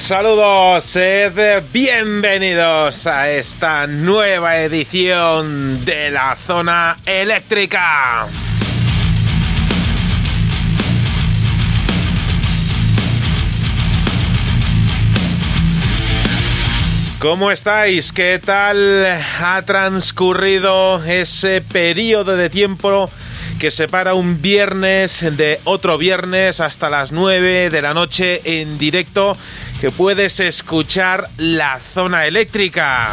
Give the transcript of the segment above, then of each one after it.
Un saludo, sed bienvenidos a esta nueva edición de la zona eléctrica. ¿Cómo estáis? ¿Qué tal ha transcurrido ese periodo de tiempo que separa un viernes de otro viernes hasta las 9 de la noche en directo que puedes escuchar la zona eléctrica?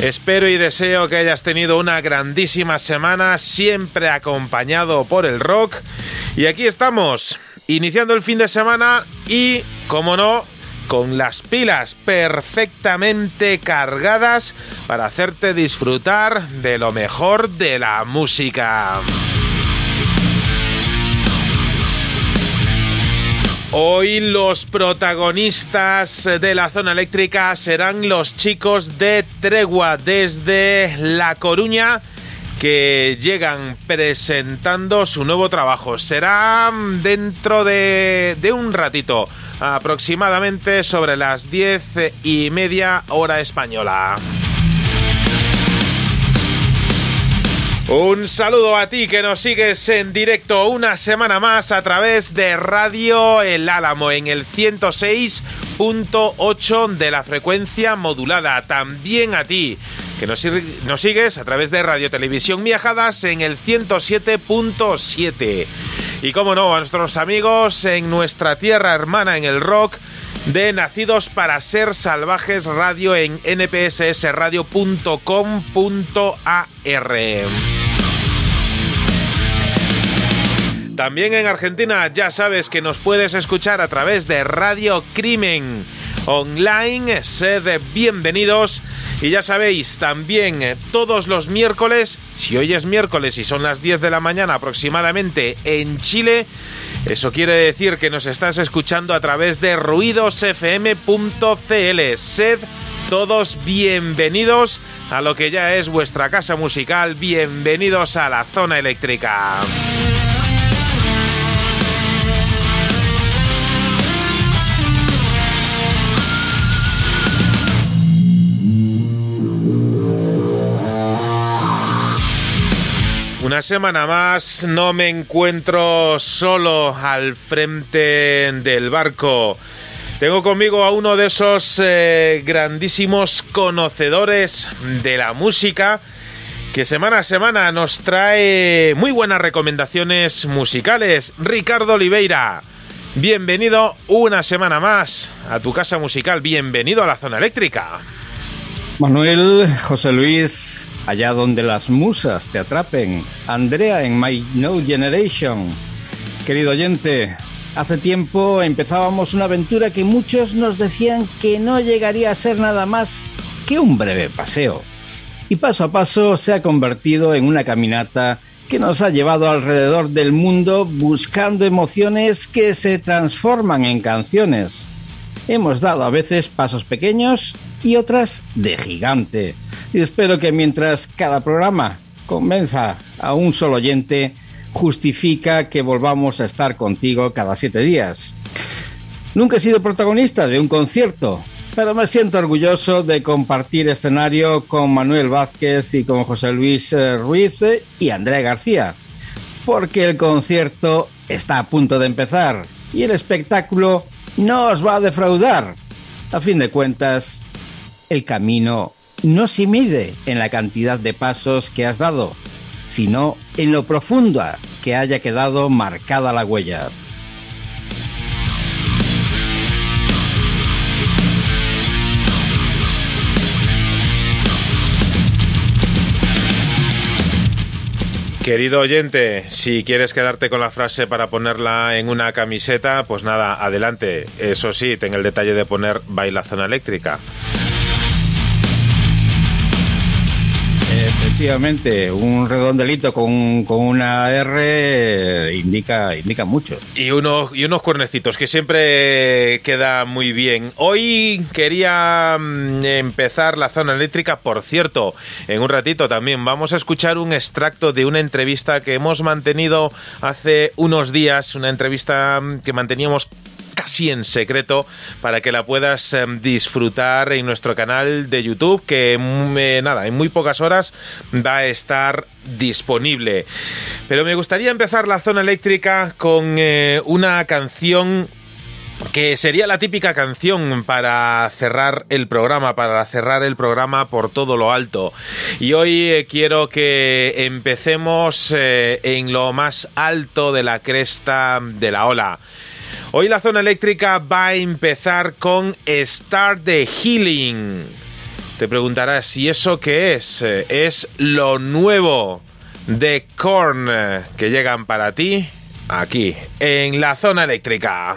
Espero y deseo que hayas tenido una grandísima semana, siempre acompañado por el rock. Y aquí estamos, iniciando el fin de semana y, como no, con las pilas perfectamente cargadas para hacerte disfrutar de lo mejor de la música. Hoy los protagonistas de la zona eléctrica serán los chicos de Tregua desde La Coruña que llegan presentando su nuevo trabajo. Será dentro de, de un ratito, aproximadamente sobre las diez y media hora española. Un saludo a ti que nos sigues en directo una semana más a través de Radio El Álamo en el 106.8 de la frecuencia modulada. También a ti que nos, nos sigues a través de Radio Televisión Viajadas en el 107.7. Y como no, a nuestros amigos en nuestra tierra hermana en el rock de Nacidos para Ser Salvajes Radio en npssradio.com.ar. También en Argentina ya sabes que nos puedes escuchar a través de Radio Crimen Online. Sed bienvenidos. Y ya sabéis, también eh, todos los miércoles, si hoy es miércoles y son las 10 de la mañana aproximadamente en Chile, eso quiere decir que nos estás escuchando a través de ruidosfm.cl. Sed todos bienvenidos a lo que ya es vuestra casa musical. Bienvenidos a la zona eléctrica. Una semana más no me encuentro solo al frente del barco. Tengo conmigo a uno de esos eh, grandísimos conocedores de la música que semana a semana nos trae muy buenas recomendaciones musicales. Ricardo Oliveira, bienvenido una semana más a tu casa musical, bienvenido a la zona eléctrica. Manuel, José Luis, allá donde las musas te atrapen. Andrea en My No Generation. Querido oyente, Hace tiempo empezábamos una aventura que muchos nos decían que no llegaría a ser nada más que un breve paseo. Y paso a paso se ha convertido en una caminata que nos ha llevado alrededor del mundo buscando emociones que se transforman en canciones. Hemos dado a veces pasos pequeños y otras de gigante. Y espero que mientras cada programa convenza a un solo oyente, justifica que volvamos a estar contigo cada siete días. Nunca he sido protagonista de un concierto, pero me siento orgulloso de compartir escenario con Manuel Vázquez y con José Luis eh, Ruiz y Andrea García, porque el concierto está a punto de empezar y el espectáculo no os va a defraudar. A fin de cuentas, el camino no se mide en la cantidad de pasos que has dado, sino en lo profunda que haya quedado marcada la huella. Querido oyente, si quieres quedarte con la frase para ponerla en una camiseta, pues nada, adelante. Eso sí, ten el detalle de poner baila zona eléctrica. Efectivamente, un redondelito con, con, una R indica, indica mucho. Y unos, y unos cuernecitos que siempre queda muy bien. Hoy quería mm, empezar la zona eléctrica, por cierto, en un ratito también vamos a escuchar un extracto de una entrevista que hemos mantenido hace unos días, una entrevista mm, que manteníamos casi en secreto para que la puedas em, disfrutar en nuestro canal de YouTube que mm, eh, nada, en muy pocas horas va a estar disponible. Pero me gustaría empezar la zona eléctrica con eh, una canción que sería la típica canción para cerrar el programa, para cerrar el programa por todo lo alto. Y hoy eh, quiero que empecemos en lo más alto de la cresta de la ola. Hoy la zona eléctrica va a empezar con Start the Healing. Te preguntarás, si eso qué es? Eh, es lo nuevo de Korn que llegan para ti aquí, en la zona eléctrica.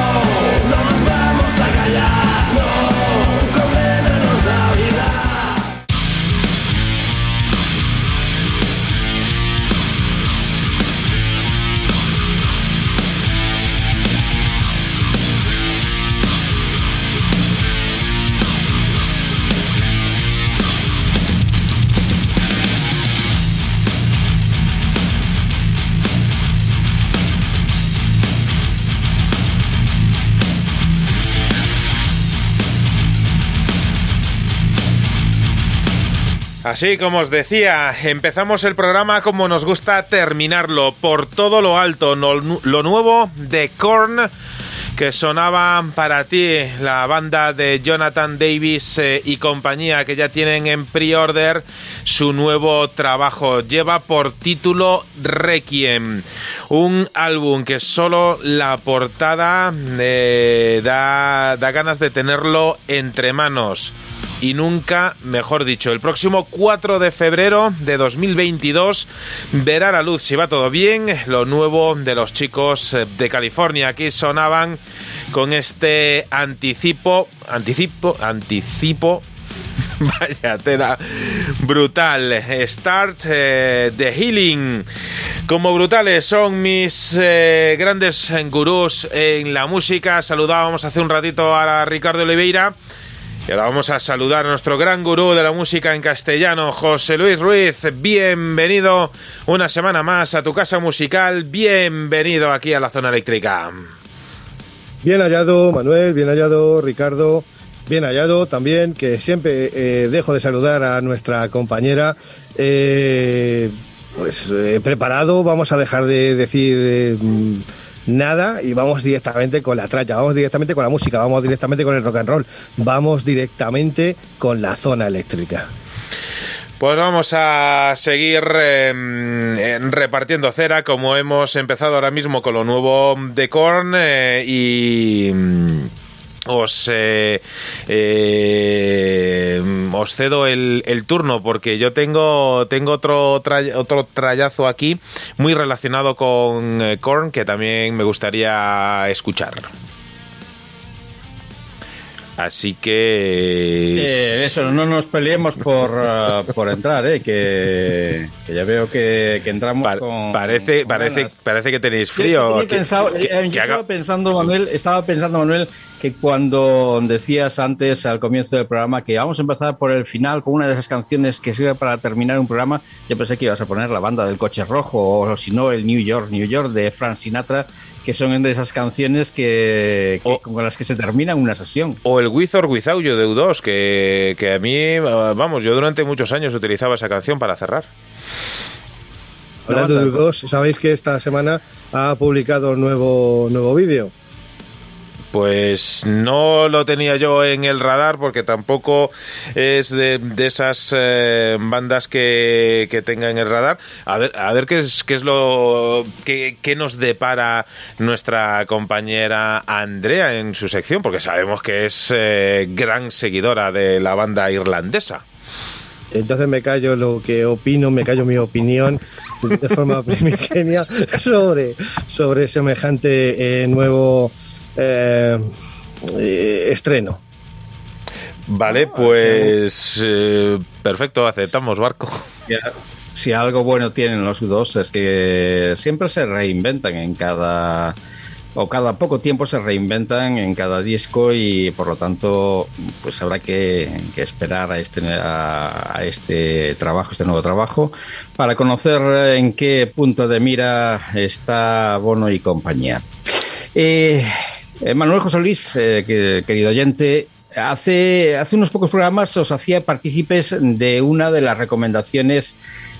Así como os decía, empezamos el programa como nos gusta terminarlo, por todo lo alto, lo nuevo de Korn que sonaba para ti la banda de Jonathan Davis eh, y compañía que ya tienen en pre-order su nuevo trabajo. Lleva por título Requiem, un álbum que solo la portada eh, da, da ganas de tenerlo entre manos y nunca, mejor dicho. El próximo 4 de febrero de 2022 verá la luz, si va todo bien, lo nuevo de los chicos eh, de California. Aquí sonaban con este anticipo, anticipo, anticipo Vaya tela brutal. Start the eh, Healing. Como brutales son mis eh, grandes gurús en la música. Saludábamos hace un ratito a Ricardo Oliveira. Y ahora vamos a saludar a nuestro gran gurú de la música en castellano, José Luis Ruiz. Bienvenido una semana más a tu casa musical. Bienvenido aquí a la zona eléctrica. Bien hallado, Manuel. Bien hallado, Ricardo. Bien hallado también, que siempre eh, dejo de saludar a nuestra compañera. Eh, pues eh, preparado, vamos a dejar de decir nada y vamos directamente con la tralla, vamos directamente con la música, vamos directamente con el rock and roll, vamos directamente con la zona eléctrica. Pues vamos a seguir em, repartiendo cera como hemos empezado ahora mismo con lo nuevo de Korn eh, y os, eh, eh, os cedo el, turno porque yo tengo, tengo otro, otro trayazo aquí muy relacionado con eh, Korn que también me gustaría escuchar. Así que... eso, no nos peleemos por, por entrar, ¿eh? que, ya veo que, entramos con, Parece, parece, parece que tenéis frío. Yo, estaba pensando, Manuel, estaba pensando, Manuel, que cuando decías antes al comienzo del programa que vamos a empezar por el final con una de esas canciones que sirve para terminar un programa, yo pensé que ibas a poner la banda del coche rojo o si no el New York, New York de Frank Sinatra, que son de esas canciones que, con las que se termina una sesión. O el With or Without You de U2, que, que a mí, vamos, yo durante muchos años utilizaba esa canción para cerrar. Hablando de U2, sabéis que esta semana ha publicado un nuevo, nuevo vídeo. Pues no lo tenía yo en el radar porque tampoco es de, esas eh, bandas que, que tenga en el radar. A ver, a ver qué es, qué es lo que nos depara nuestra compañera Andrea en su sección, porque sabemos que es eh, gran seguidora de la banda irlandesa. Entonces me callo lo que opino, me callo mi opinión de forma primigenia sobre, sobre semejante eh, nuevo eh, eh, estreno. Vale, pues eh, perfecto, aceptamos barco. Si algo bueno tienen los U2 es que siempre se reinventan en cada o cada poco tiempo se reinventan en cada disco y por lo tanto pues habrá que, esperar a este a, este trabajo este nuevo trabajo para conocer en qué punto de mira está Bono y compañía eh, Manuel José Luis, eh, querido oyente, hace, hace unos pocos programas os hacía partícipes de una de las recomendaciones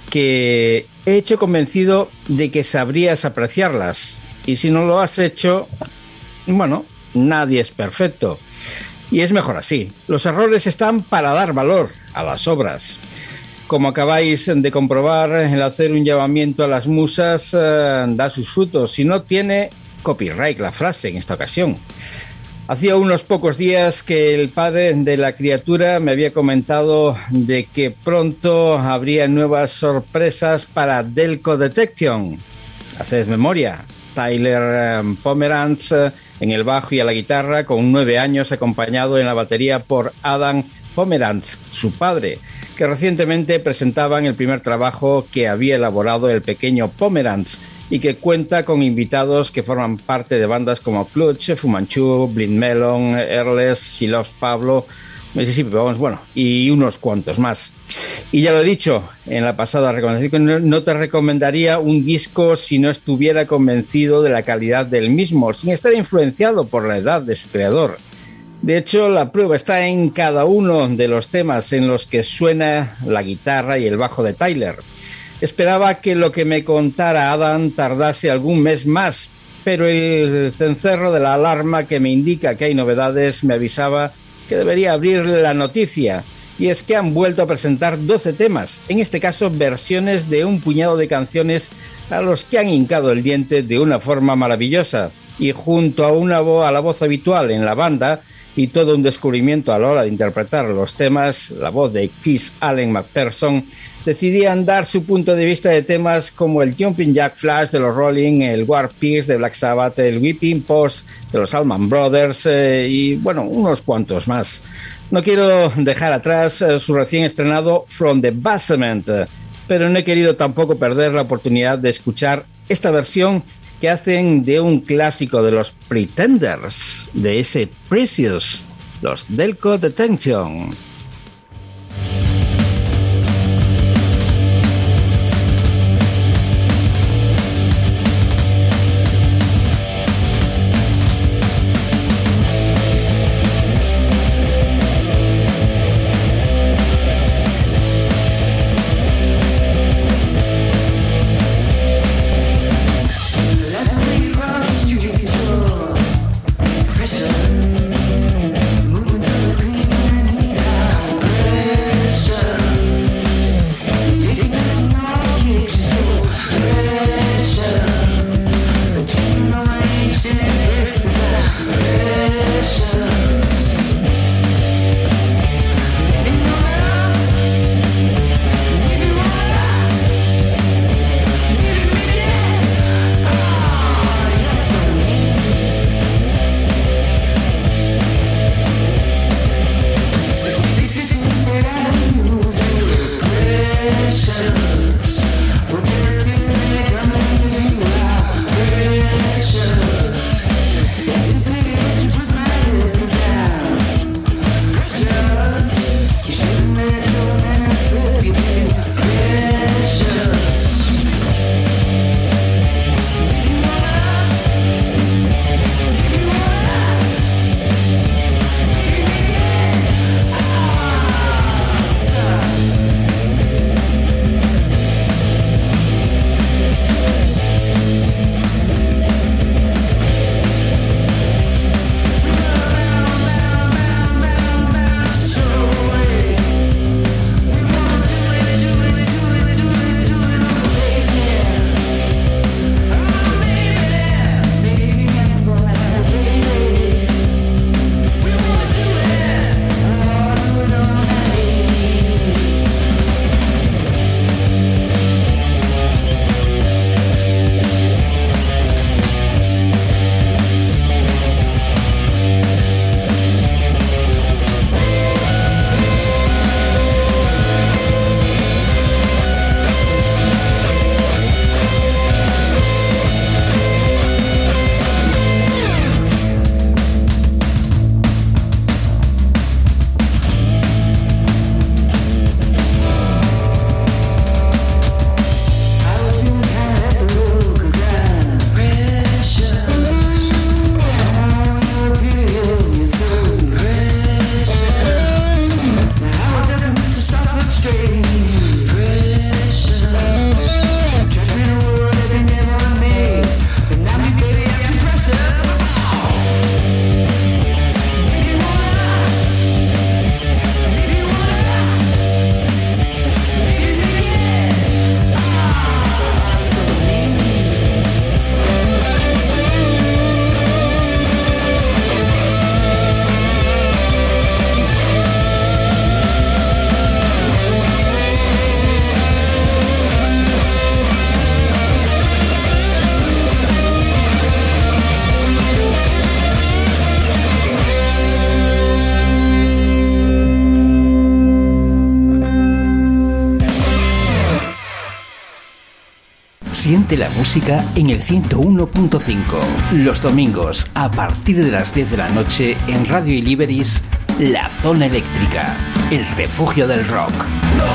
que he hecho convencido de que sabrías apreciarlas. Y si no lo has hecho, bueno, nadie es perfecto. Y es mejor así. Los errores están para dar valor a las obras. Como acabáis de comprobar, el hacer un llamamiento a las musas eh, da sus frutos. Si no tiene copyright la frase en esta ocasión. Hacía unos pocos días que el padre de la criatura me había comentado de que pronto habría nuevas sorpresas para Delco Detection. Haced memoria, Tyler um, Pomeranz uh, en el bajo y a la guitarra, con nueve años acompañado en la batería por Adam Pomeranz, su padre, que recientemente presentaban el primer trabajo que había elaborado el pequeño Pomeranz y que cuenta con invitados que forman parte de bandas como Clutch, Fumanchu, Blind Melon, Erles, She Pablo, Mississippi, bueno, y unos cuantos más. Y ya lo he dicho en la pasada recomendación, no te recomendaría un disco si no estuviera convencido de la calidad del mismo, sin estar influenciado por la edad de su creador. De hecho, la prueba está en cada uno de los temas en los que suena la guitarra y el bajo de Tyler. Esperaba que lo que me contara Adam tardase algún mes más, pero el cencerro de la alarma que me indica que hay novedades me avisaba que debería abrir la noticia. Y es que han vuelto a presentar 12 temas, en este caso versiones de un puñado de canciones a los que han hincado el diente de una forma maravillosa. Y junto a, una voz, a la voz habitual en la banda, y todo un descubrimiento a la hora de interpretar los temas, la voz de Chris Allen McPherson, decidían dar su punto de vista de temas como el Jumping Jack Flash de los Rolling, el War Piece de Black Sabbath, el Whipping Post de los Allman Brothers eh, y bueno, unos cuantos más. No quiero dejar atrás eh, su recién estrenado From the Basement, pero no he querido tampoco perder la oportunidad de escuchar esta versión que hacen de un clásico de los Pretenders, de ese Precious, los Delco Detention. Música en el 101.5. Los domingos, a partir de las 10 de la noche, en Radio Iliberis, La Zona Eléctrica, el refugio del rock. No,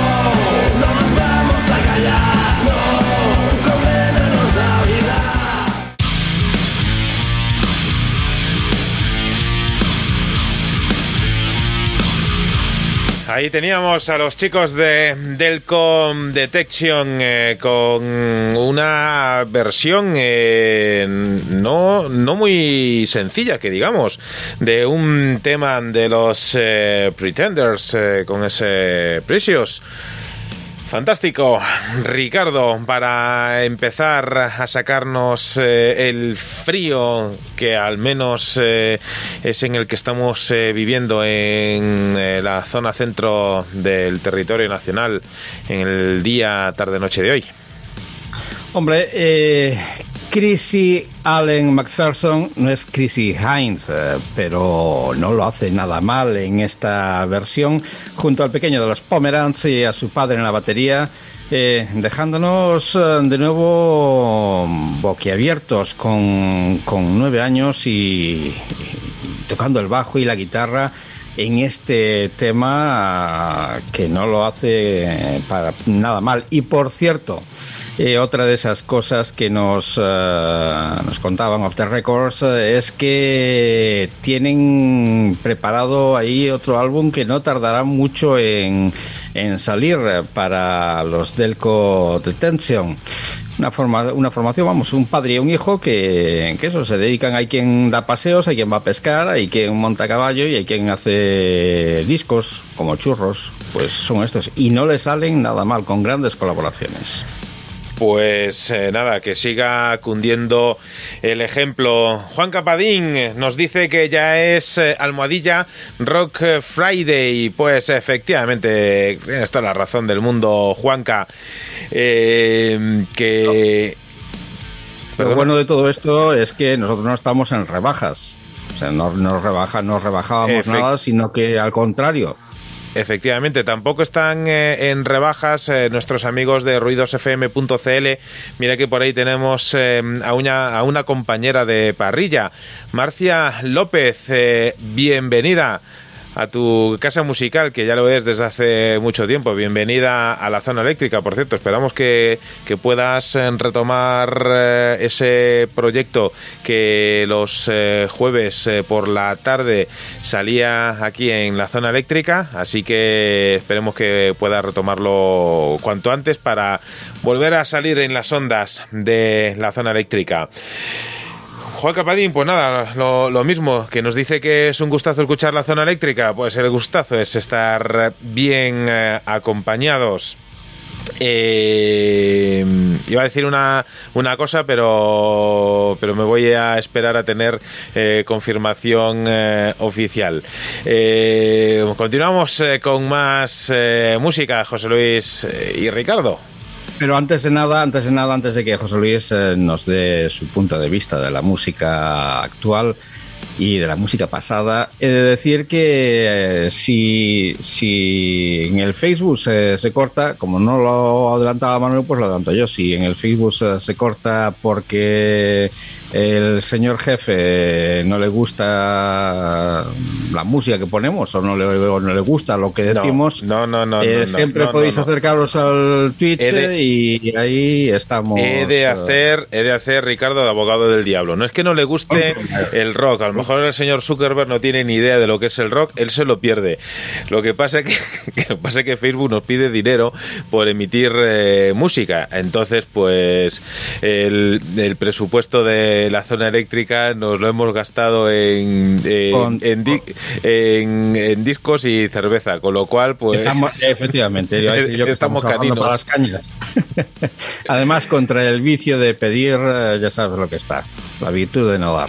no nos vamos a callar, Ahí teníamos a los chicos de Delcom Detection eh, con una versión eh, no, no muy sencilla, que digamos, de un tema de los eh, Pretenders con ese Precious. Fantástico, Ricardo, para empezar a sacarnos el frío que al menos es en el que estamos eh, viviendo en eh, la zona centro del territorio nacional en el día tarde-noche de hoy. Hombre, eh, Chrissy Allen McPherson no es Chrissy Hines, eh, pero no lo hace nada mal en esta versión, junto al pequeño de los Pomerans y a su padre en la batería, eh, dejándonos de nuevo boquiabiertos con, con nueve años y tocando el bajo y la guitarra en este tema que no lo hace para nada mal. Y por cierto, eh, otra de esas cosas que nos, eh, nos contaban Off the Records eh, es que tienen preparado ahí otro álbum que no tardará mucho en, en salir para los Delco Detention. Una, forma, una formación, vamos, un padre y un hijo que, que eso, se dedican, hay quien da paseos, hay quien va a pescar, hay quien monta caballo y hay quien hace discos como churros, pues son estos. Y no le salen nada mal, con grandes colaboraciones. Pues eh, nada, que siga cundiendo el ejemplo. Juan Capadín eh, nos dice que ya es eh, almohadilla Rock Friday. Pues efectivamente, tienes toda la razón del mundo, Juanca. Eh, que. Lo bueno de todo esto es que nosotros no estamos en rebajas. O sea, no nos rebaja, no rebajábamos Efect- nada, sino que al contrario. Efectivamente, tampoco están eh, en rebajas eh, nuestros amigos de ruidosfm.cl. Mira que por ahí tenemos eh, a, una, compañera de parrilla, Marcia López. eh, bienvenida a tu casa musical, que ya lo es desde hace mucho tiempo. Bienvenida a la zona eléctrica, por cierto. Esperamos que, que puedas eh, retomar eh, ese proyecto que los eh, jueves por la tarde salía aquí en la zona eléctrica. Así que esperemos que puedas retomarlo cuanto antes para volver a salir en las ondas de la zona eléctrica. Juan Capadín, pues nada, lo, mismo, que nos dice que es un gustazo escuchar la zona eléctrica, pues el gustazo es estar bien eh, acompañados. Eh, iba a decir una, una cosa, pero, pero me voy a esperar a tener eh, confirmación oficial. Continuamos con más música, José Luis y Ricardo. Pero antes de nada, antes de nada, antes de que José Luis eh, nos dé su punto de vista de la música actual y de la música pasada, he de decir que eh, si, si en el Facebook se, corta, como no lo adelantaba Manuel, pues lo adelanto yo. Si en el Facebook se, se corta porque el señor jefe no le gusta la música que ponemos o no le, o no le gusta lo que decimos, no, no, no, eh, no, siempre no, podéis acercaros al Twitch de- eh, y ahí estamos. He de eh, hacer, he de hacer Ricardo de abogado del diablo. No es que no le guste el rock. A lo mejor el señor Zuckerberg no tiene ni idea de lo que es el rock. Él se lo pierde. Lo que pasa que, que pasa que Facebook nos pide dinero por emitir eh, música. Entonces, pues el, el presupuesto de la zona eléctrica nos lo hemos gastado en en, Con- en di- en- en discos y cerveza. Con lo cual, pues Estamos, efectivamente, yo que Estamos estamos, para las cañas. Además, contra el vicio de pedir, eh, ya sabes lo que está, la virtud de no dar.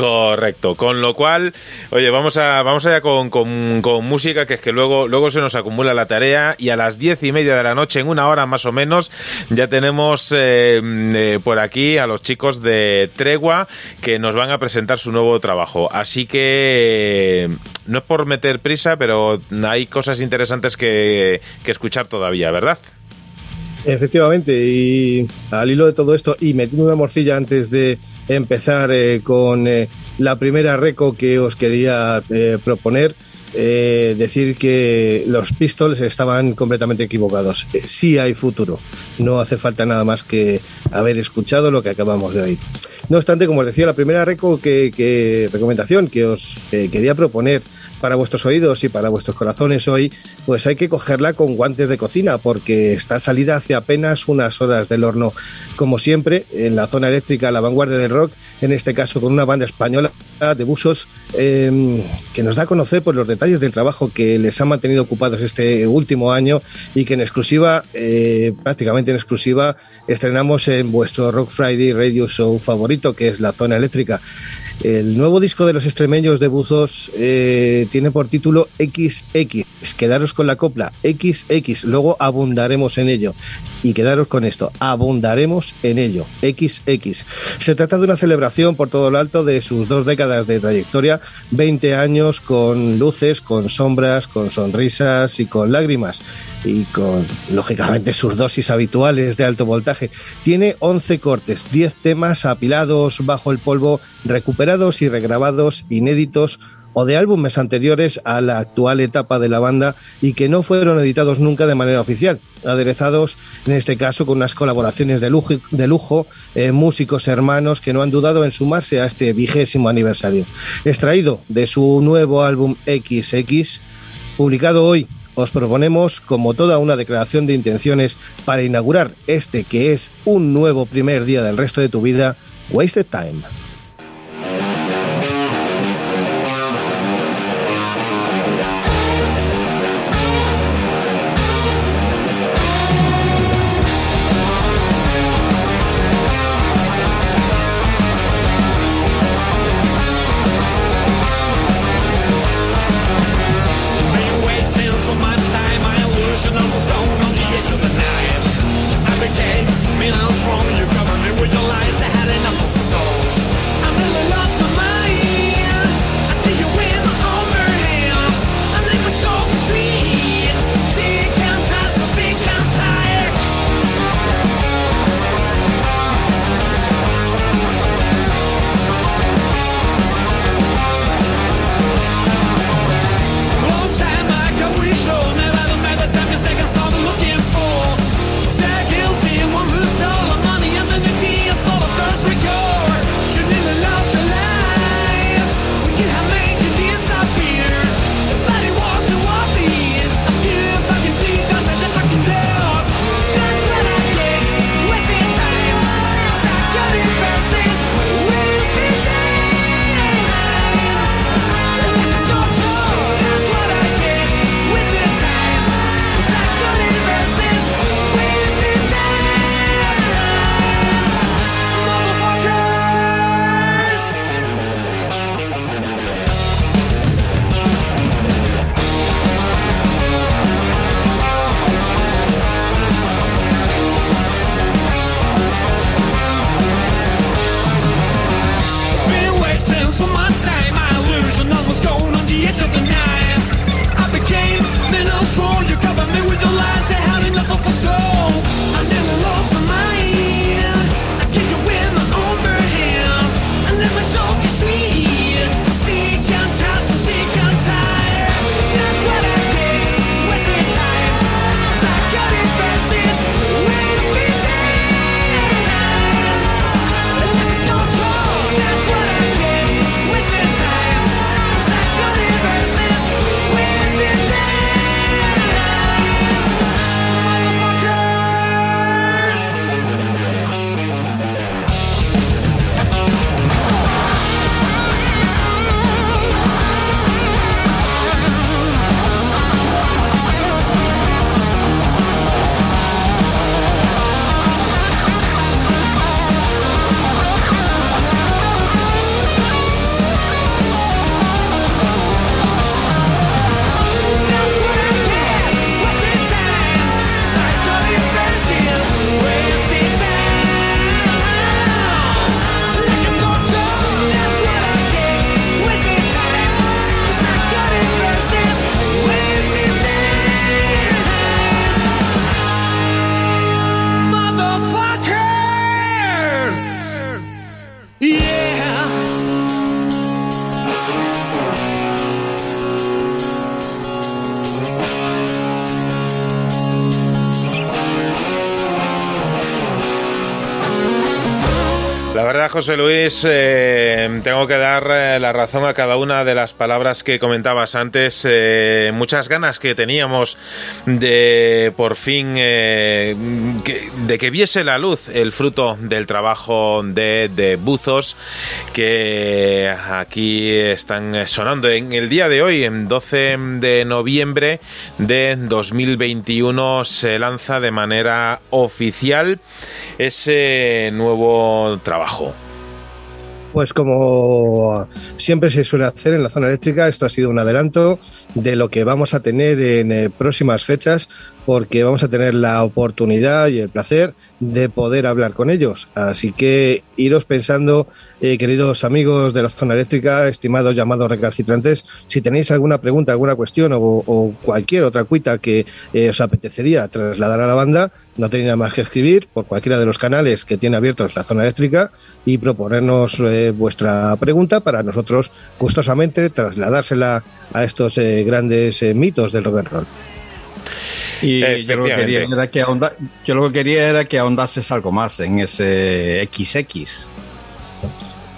Correcto, con lo cual, oye, vamos a vamos allá con, con, con música, que es que luego, luego se nos acumula la tarea y a las diez y media de la noche, en una hora más o menos, ya tenemos eh, eh, por aquí a los chicos de Tregua que nos van a presentar su nuevo trabajo. Así que no es por meter prisa, pero hay cosas interesantes que, que escuchar todavía, ¿verdad? Efectivamente, y al hilo de todo esto, y metiendo una morcilla antes de empezar eh, con eh, la primera reco que os quería eh, proponer, decir que los Pistols estaban completamente equivocados. Sí hay futuro, no hace falta nada más que haber escuchado lo que acabamos de oír. No obstante, como os decía, la primera reco que, recomendación que os quería proponer para vuestros oídos y para vuestros corazones hoy, pues hay que cogerla con guantes de cocina porque está salida hace apenas unas horas del horno. Como siempre, en la zona eléctrica, la vanguardia del rock, en este caso con una banda española de busos eh, que nos da a conocer por los detalles del trabajo que les ha mantenido ocupados este último año y que en exclusiva, eh, prácticamente en exclusiva, estrenamos en vuestro Rock Friday Radio Show favorito, que es la zona eléctrica. El nuevo disco de los extremeños de Buzos eh, tiene por título XX. Quedaros con la copla XX, luego abundaremos en ello. Y quedaros con esto, abundaremos en ello. XX. Se trata de una celebración por todo lo alto de sus dos décadas de trayectoria, 20 años con luces, con sombras, con sonrisas y con lágrimas. Y con, lógicamente, sus dosis habituales de alto voltaje. Tiene 11 cortes, 10 temas apilados bajo el polvo, recuperados y regrabados, inéditos o de álbumes anteriores a la actual etapa de la banda y que no fueron editados nunca de manera oficial, aderezados en este caso con unas colaboraciones de lujo, de lujo eh, músicos hermanos que no han dudado en sumarse a este vigésimo aniversario. Extraído de su nuevo álbum XX, publicado hoy, os proponemos como toda una declaración de intenciones para inaugurar este que es un nuevo primer día del resto de tu vida, Wasted Time. José Luis. Eh, tengo que dar eh, la razón a cada una de las palabras que comentabas antes. Eh, muchas ganas que teníamos de por fin que- de que viese la luz el fruto del trabajo de, de Buzos que aquí están sonando en el día de hoy, en 12 de noviembre de 2021, se lanza de manera oficial ese nuevo trabajo. Pues como siempre se suele hacer en la zona eléctrica, esto ha sido un adelanto de lo que vamos a tener en eh, próximas fechas, porque vamos a tener la oportunidad y el placer de poder hablar con ellos. Así que iros pensando, eh, queridos amigos de la zona eléctrica, estimados llamados recalcitrantes, si tenéis alguna pregunta, alguna cuestión o, cualquier otra cuita que eh, os apetecería trasladar a la banda, no tenéis nada más que escribir por cualquiera de los canales que tiene abiertos la zona eléctrica y proponernos eh, vuestra pregunta para nosotros gustosamente trasladársela a estos grandes eh, mitos del rock and roll. Y yo lo, que quería era que ahonda- yo lo que quería era que ahondases algo más en ese XX.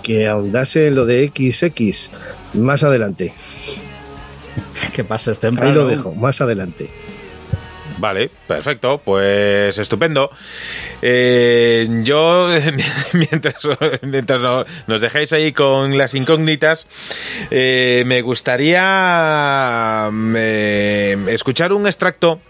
Que ahondase en lo de XX más adelante. Que pases Ahí temprano. lo dejo, más adelante. Vale, perfecto, pues estupendo. Eh, yo, mientras, mientras no- nos dejáis ahí con las incógnitas, eh, me gustaría eh, escuchar un extracto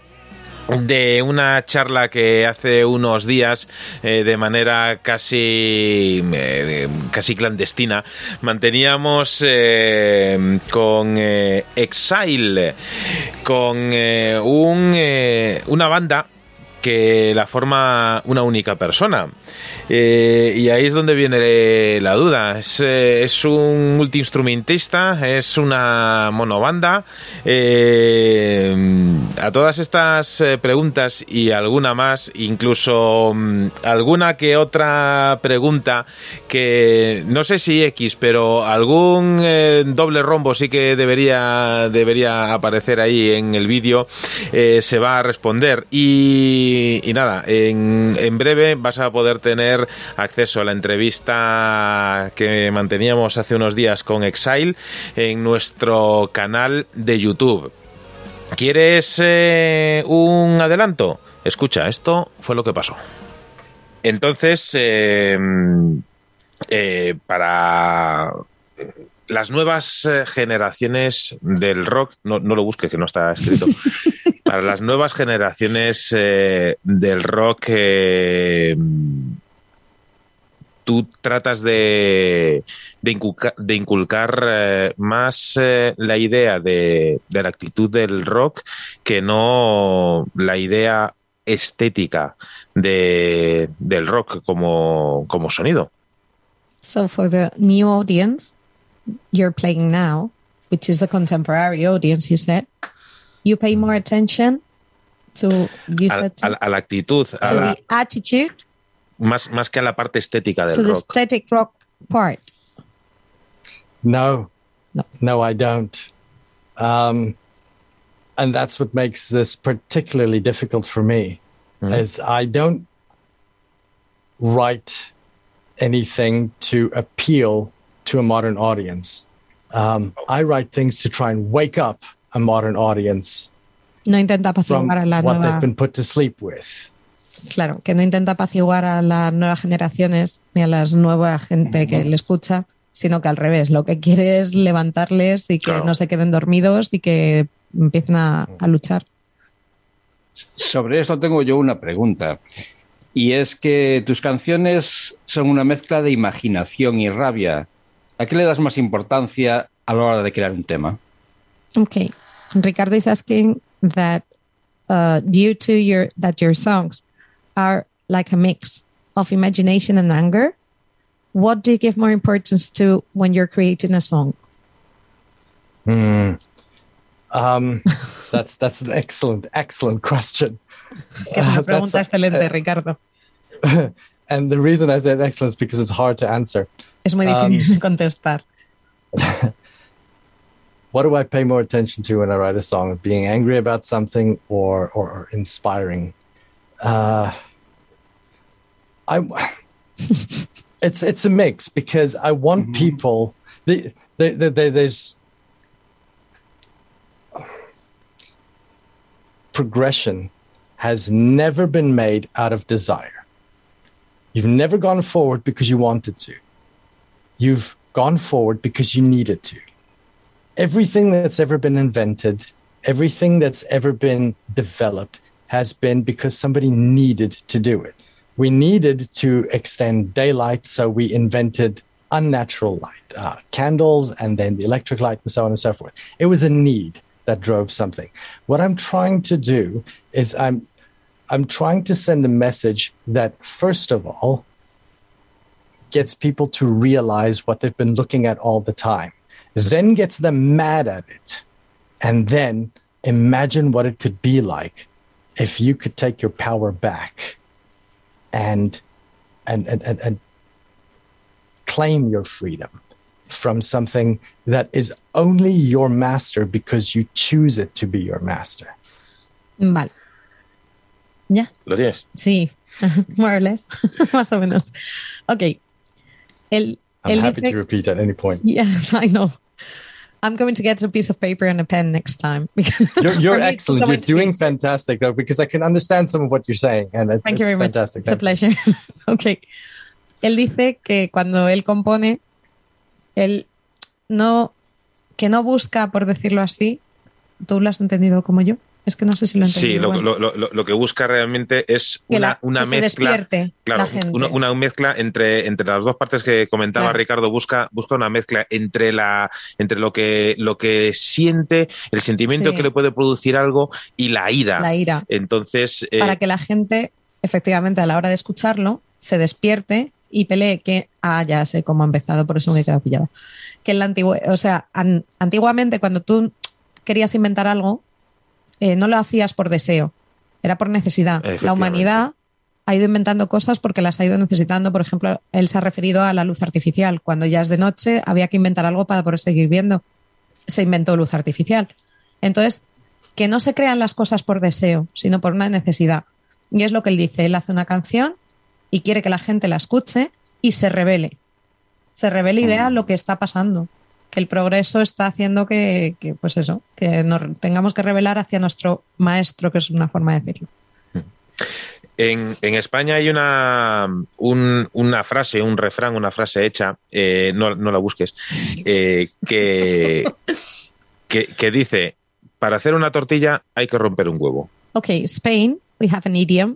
de una charla que hace unos días eh, de manera casi eh, casi clandestina manteníamos eh, con eh, Exile con eh, un, una banda que la forma una única persona. Eh, y ahí es donde viene la duda. Es, eh, es un multiinstrumentista, es una monobanda. Eh, a todas estas eh, preguntas y alguna más, incluso mm, alguna que otra pregunta que no sé si X, pero algún doble rombo sí que debería, debería aparecer ahí en el vídeo, se va a responder. Y, y nada, en, en breve vas a poder tener acceso a la entrevista que manteníamos hace unos días con Exile en nuestro canal de YouTube. ¿Quieres eh, un adelanto? Escucha, esto fue lo que pasó. Entonces, eh, eh, para las nuevas generaciones del rock, no, no lo busques que no está escrito, para las nuevas generaciones eh, del rock, eh, tú tratas de, de inculca- de inculcar eh, más la idea de, de la actitud del rock que no la idea estética de, del rock como, como sonido. So for the new audience you're playing now, which is the contemporary audience, you said, you pay more attention to you A, said to, a- a la actitud, a la- the attitude, más, más que a la parte estética del to the rock. static rock part. No, No. no, I don't. Um, and that's what makes this particularly difficult for me, Mhm. is I don't write anything to appeal to a modern audience. Um, I write things to try and wake up a modern audience No intenta apaciguar a la what nueva, they've been put to sleep with. claro, que no intenta apaciguar a las nuevas generaciones ni a las nueva gente que le escucha, sino que al revés, lo que quiere es levantarles y que Claro. no se queden dormidos y que empiecen a, a luchar. Sobre esto tengo yo una pregunta. Y es que tus canciones son una mezcla de imaginación y rabia. ¿A qué le das más importancia a la hora de crear un tema? Okay. Ricardo is asking that uh, due to your that your songs are like a mix of imagination and anger, what do you give more importance to when you're creating a song? Hmm. Um, that's that's an excellent, excellent question. Que es una Uh, that's- excelente, Ricardo. And the reason I said excellent is because it's hard to answer. Es muy Um, difícil de contestar. What do I pay more attention to when I write a song? Being angry about something or or, or inspiring? Uh, I it's it's a mix because I want people. The, the, the, the, there's progression has never been made out of desire. You've never gone forward because you wanted to. You've gone forward because you needed to. Everything that's ever been invented, everything that's ever been developed has been because somebody needed to do it. We needed to extend daylight, so we invented unnatural light, uh, candles, and then the electric light, and so on and so forth. It was a need that drove something. What I'm trying to do is I'm I'm trying to send a message that first of all gets people to realize what they've been looking at all the time, then gets them mad at it, and then imagine what it could be like if you could take your power back and and and, and, and claim your freedom from something that is only your master because you choose it to be your master. Vale. ¿Ya? ¿Lo tienes? Sí, more or less, más o menos. Ok. Él, I'm él happy dice- to repeat at any point. Yes, I know. I'm going to get a piece of paper and a pen next time. You're, you're excellent. You're much doing fantastic though, because I can understand some of what you're saying, and it, Thank it's you very much. fantastic. It's a pleasure. ok. Él dice que cuando él compone, él no, que no busca, por decirlo así, tú lo has entendido como yo. Es que no sé si lo he entendido. Sí, lo, bueno. lo- lo- lo que busca realmente es Que una, la- una que se mezcla. Claro, gente. una, una mezcla entre, entre las dos partes que comentaba Claro. Ricardo, busca, busca una mezcla entre la, entre lo que, lo que siente, el sentimiento Sí. que le puede producir algo y la ira. La ira. Entonces, eh, para que la gente, efectivamente, a la hora de escucharlo, se despierte y pelee que, ah, ya sé cómo ha empezado, por eso me he quedado pillado. Que en la antigua, o sea, an- antiguamente cuando tú querías inventar algo, eh, no lo hacías por deseo, era por necesidad. La humanidad ha ido inventando cosas porque las ha ido necesitando. Por ejemplo, él se ha referido a la luz artificial. Cuando ya es de noche, había que inventar algo para poder seguir viendo. Se inventó luz artificial. Entonces, que no se crean las cosas por deseo, sino por una necesidad. Y es lo que él dice. Él hace una canción y quiere que la gente la escuche y se revele. Se revele y vea lo que está pasando. Que el progreso está haciendo que, que, pues eso, que nos tengamos que revelar hacia nuestro maestro, que es una forma de decirlo. En, en España hay una, un- una frase, un refrán, una frase hecha, eh, no, no la busques, eh, que, que, que dice, para hacer una tortilla hay que romper un huevo. Okay, Spain, we have an idiom.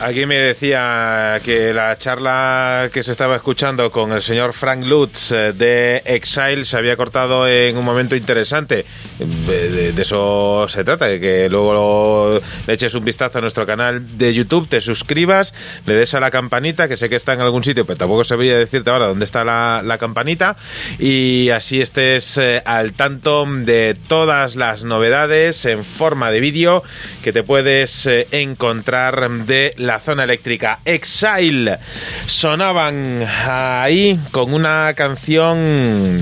Aquí me decía que la charla que se estaba escuchando con el señor Frank Lutz eh, de Exile se había cortado en un momento interesante. De, eso se trata, que luego le eches un vistazo a nuestro canal de YouTube, te suscribas, le des a la campanita, que sé que está en algún sitio, pero tampoco sabía decirte ahora dónde está la, la campanita, y así estés eh, al tanto de todas las novedades en forma de vídeo que te puedes eh, encontrar de la zona eléctrica. Exile. Sonaban ahí con una canción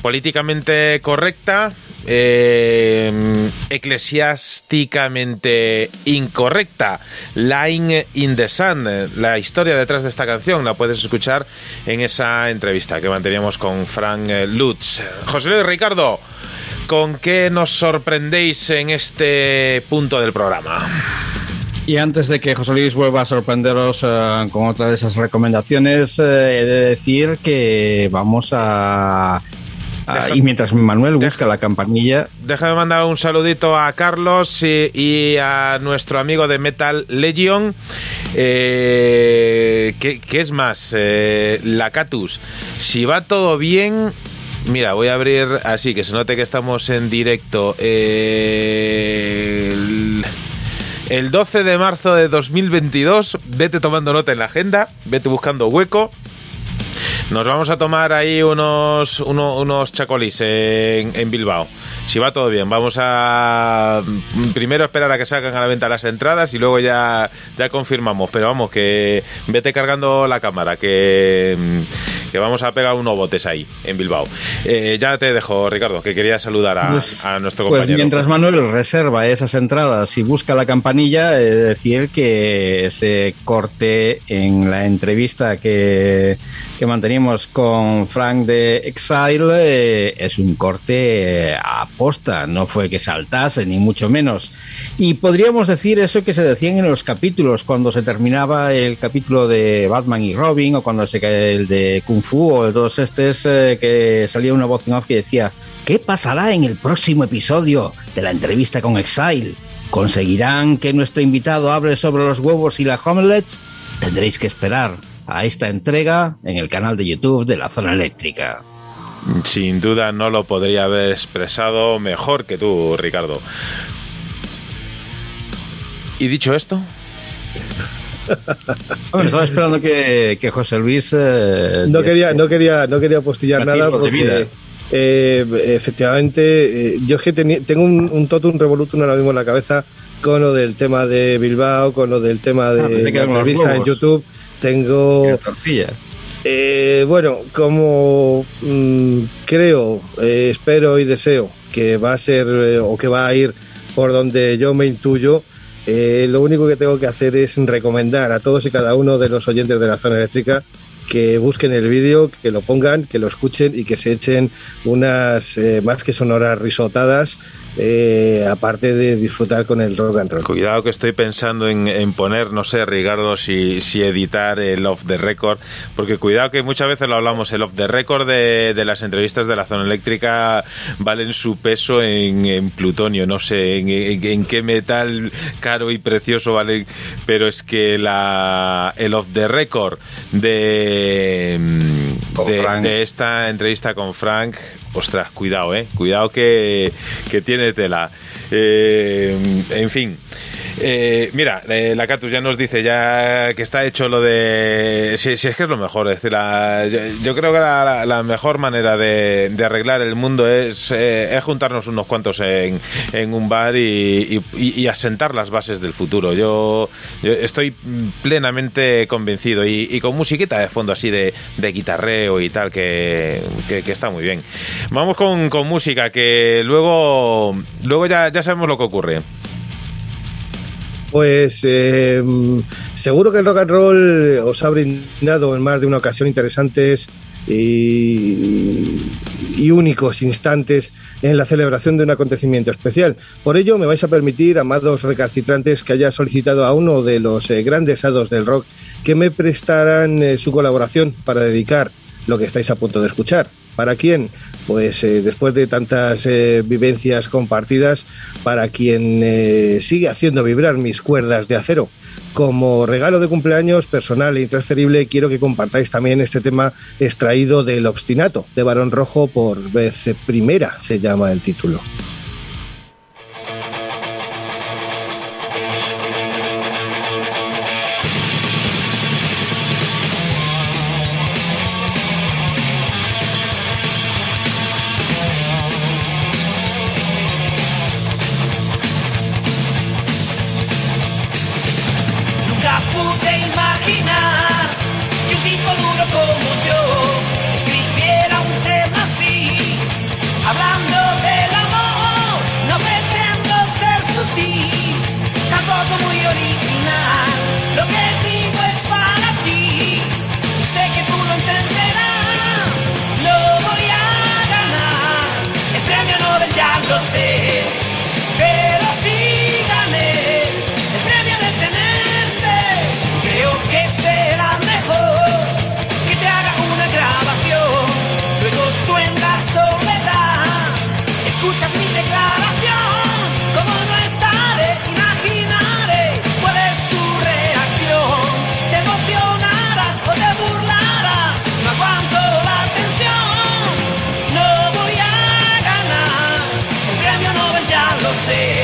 políticamente correcta, eh, eclesiásticamente incorrecta. Line in the Sun. La historia detrás de esta canción la puedes escuchar en esa entrevista que manteníamos con Frank Lutz. José Luis Ricardo, ¿con qué nos sorprendéis en este punto del programa? Y antes de que José Luis vuelva a sorprenderos eh, con otra de esas recomendaciones, eh, he de decir que vamos a... a- Deja- y mientras Manuel deja- busca la campanilla, Déjame mandar un saludito a Carlos y, y a nuestro amigo de Metal Legion. Eh, ¿qué, qué es más? Eh, la Catus. Si va todo bien. Mira, voy a abrir así que se note que estamos en directo. Eh, el, el 12 de marzo de 2022. Vete tomando nota en la agenda. Vete buscando hueco. Nos vamos a tomar ahí unos, uno- unos chacolís en, en Bilbao. Si va todo bien, vamos a mm, primero esperar a que salgan a la venta las entradas y luego ya, ya confirmamos. Pero vamos, que vete cargando la cámara, que, mm, que vamos a pegar unos botes ahí en Bilbao. Eh, ya te dejo, Ricardo, que quería saludar a, Pues- a nuestro pues compañero. mientras Manuel reserva esas entradas y busca la campanilla, decir que ese corte en la entrevista que, que manteníamos con Frank de Exile eh, es un corte a posta, no fue que saltase, ni mucho menos. Y podríamos decir eso que se decían en los capítulos, cuando se terminaba el capítulo de Batman y Robin, o cuando se cae el de Kung Fu, o de todos estos, eh, que salía una voz en off que decía, ¿qué pasará en el próximo episodio de la entrevista con Exile? ¿Conseguirán que nuestro invitado hable sobre los huevos y la omelette? Tendréis que esperar a esta entrega en el canal de YouTube de la zona eléctrica. Sin duda no lo podría haber expresado mejor que tú, Ricardo. Y dicho esto, Bueno, estaba esperando que, que José Luis... eh, No quería, no quería, no quería postillar nada porque eh, efectivamente eh, yo es que tengo un, un totum revolutum ahora mismo en la cabeza con lo del tema de Bilbao, con lo del tema Ah, de pensé que la entrevista en. YouTube. Tengo. Eh, bueno, como mm, creo, eh, espero y deseo que va a ser eh, o que va a ir por donde yo me intuyo, eh, lo único que tengo que hacer es recomendar a todos y cada uno de los oyentes de la zona eléctrica que busquen el vídeo, que lo pongan, que lo escuchen y que se echen unas eh, más que sonoras risotadas, eh, aparte de disfrutar con el rock and roll. Cuidado que estoy pensando en, en poner, no sé, Ricardo, si, editar el off the record, porque cuidado que muchas veces lo hablamos, el off the record de, las entrevistas de la zona eléctrica valen su peso en, plutonio, no sé en, qué metal caro y precioso valen, pero es que la, el off the record de, Con de, esta entrevista con Frank, ostras, cuidado, eh, cuidado que, que tiene tela. Eh, en fin. Eh, mira, eh, la Catus ya nos dice ya que está hecho lo de... Si, es que es lo mejor, yo, creo que la, mejor manera de, arreglar el mundo es, eh, juntarnos unos cuantos en, un bar y, asentar las bases del futuro. Yo, estoy plenamente convencido y, con musiquita de fondo así de, de guitarreo y tal, que, está muy bien. Vamos con, música, que luego, luego ya sabemos lo que ocurre. Pues eh, seguro que el rock and roll os ha brindado en más de una ocasión interesantes y, y únicos instantes en la celebración de un acontecimiento especial. Por ello, me vais a permitir, amados recalcitrantes, que haya solicitado a uno de los eh, grandes hados del rock que me prestaran eh, su colaboración para dedicar lo que estáis a punto de escuchar. ¿Para quién? Pues eh, después de tantas eh, vivencias compartidas, para quien eh, sigue haciendo vibrar mis cuerdas de acero. Como regalo de cumpleaños personal e intransferible, quiero que compartáis también este tema extraído del Obstinato de Barón Rojo por vez primera, se llama el título. Ya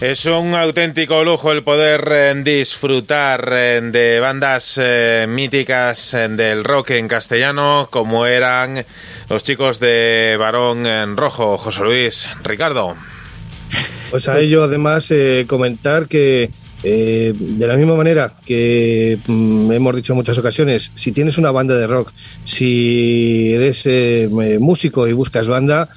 Es un auténtico lujo el poder eh, disfrutar eh, de bandas eh, míticas del rock en castellano como eran los chicos de Barón en Rojo, José Luis, Ricardo. Pues a ello además comentar que de la misma manera que mm, hemos dicho en muchas ocasiones, si tienes una banda de rock, si eres músico y buscas banda,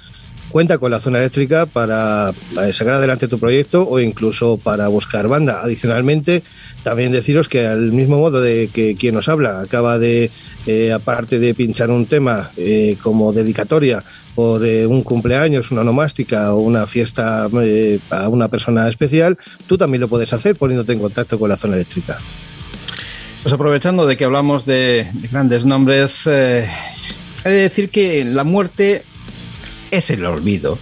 cuenta con la zona eléctrica para sacar adelante tu proyecto o incluso para buscar banda. Adicionalmente, también deciros que al mismo modo de que quien nos habla acaba de, eh, aparte de pinchar un tema eh, como dedicatoria por eh, un cumpleaños, una nomástica o una fiesta a una persona especial, tú también lo puedes hacer poniéndote en contacto con la zona eléctrica. Pues aprovechando de que hablamos de, de grandes nombres, he de decir que la muerte es el olvido.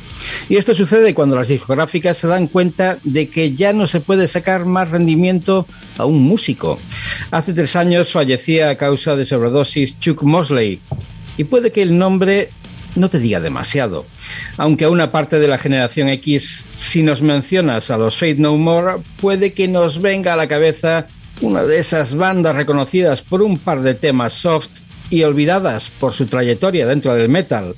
Y esto sucede cuando las discográficas se dan cuenta de que ya no se puede sacar más rendimiento a un músico. Hace tres años fallecía a causa de sobredosis Chuck Mosley. Y puede que el nombre no te diga demasiado. Aunque a una parte de la generación X, si nos mencionas a los Fate No More, puede que nos venga a la cabeza una de esas bandas reconocidas por un par de temas soft y olvidadas por su trayectoria dentro del metal.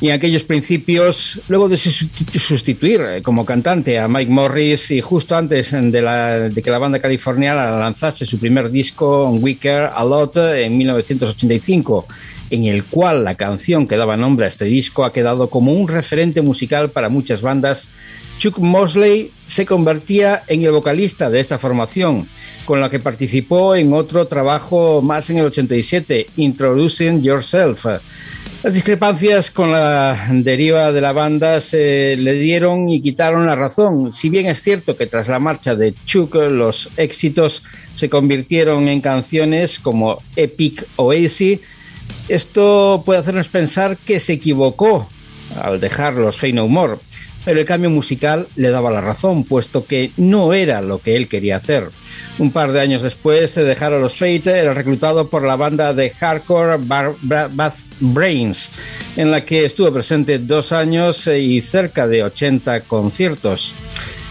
Y aquellos principios, luego de sustitu- sustituir eh, como cantante a Mike Morris y justo antes de, que la banda californiana lanzase su primer disco, Care A Lot, en 1985, en el cual la canción que daba nombre a este disco ha quedado como un referente musical para muchas bandas, Chuck Mosley se convertía en el vocalista de esta formación, con la que participó en otro trabajo más en el 87, Introducing Yourself. Las discrepancias con la deriva de la banda se le dieron y quitaron la razón. Si bien es cierto que tras la marcha de Chuck los éxitos se convirtieron en canciones como Epic o Easy, esto puede hacernos pensar que se equivocó al dejar los Fey No More, pero el cambio musical le daba la razón, puesto que no era lo que él quería hacer. Un par de años después de dejar a los Fate, era reclutado por la banda de hardcore Bar- Bra- Bath Brains, en la que estuvo presente dos años y cerca de 80 conciertos.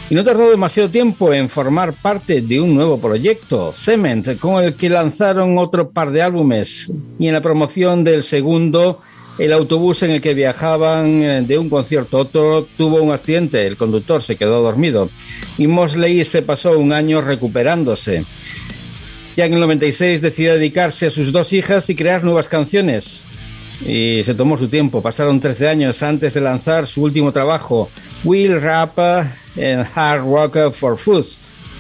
Y no tardó demasiado tiempo en formar parte de un nuevo proyecto, Cement, con el que lanzaron otro par de álbumes. Y en la promoción del segundo, el autobús en el que viajaban eh, de un concierto a otro tuvo un accidente, el conductor se quedó dormido y Mosley se pasó un año recuperándose. Ya en el 96 decidió dedicarse a sus dos hijas y crear nuevas canciones. Y se tomó su tiempo, pasaron 13 años antes de lanzar su último trabajo, Will Rap en Hard Rock for Foods,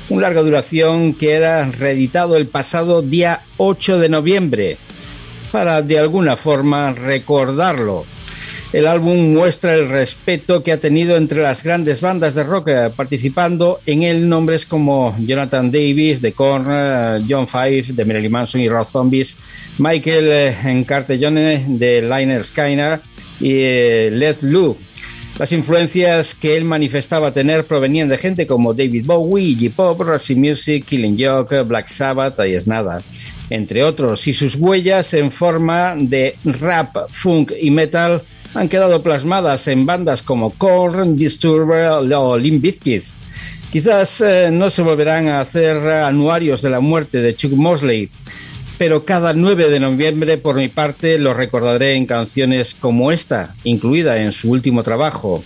un larga duración que era reeditado el pasado día 8 de noviembre para de alguna forma recordarlo. El álbum muestra el respeto que ha tenido entre las grandes bandas de rock, eh, participando en él nombres como Jonathan Davis de Korn, John Five de Marilyn Manson y Rob Zombies, Michael eh, Encartellone de Liner Skyner y eh, Les Lou. Las influencias que él manifestaba tener provenían de gente como David Bowie, Iggy Pop, Roxy Music, Killing Joke, Black Sabbath, ahí es nada, entre otros, y sus huellas en forma de rap, funk y metal han quedado plasmadas en bandas como Korn, Disturbed o Limp Bizkit. Quizás eh, no se volverán a hacer anuarios de la muerte de Chuck Mosley, pero cada 9 de noviembre, por mi parte, lo recordaré en canciones como esta, incluida en su último trabajo.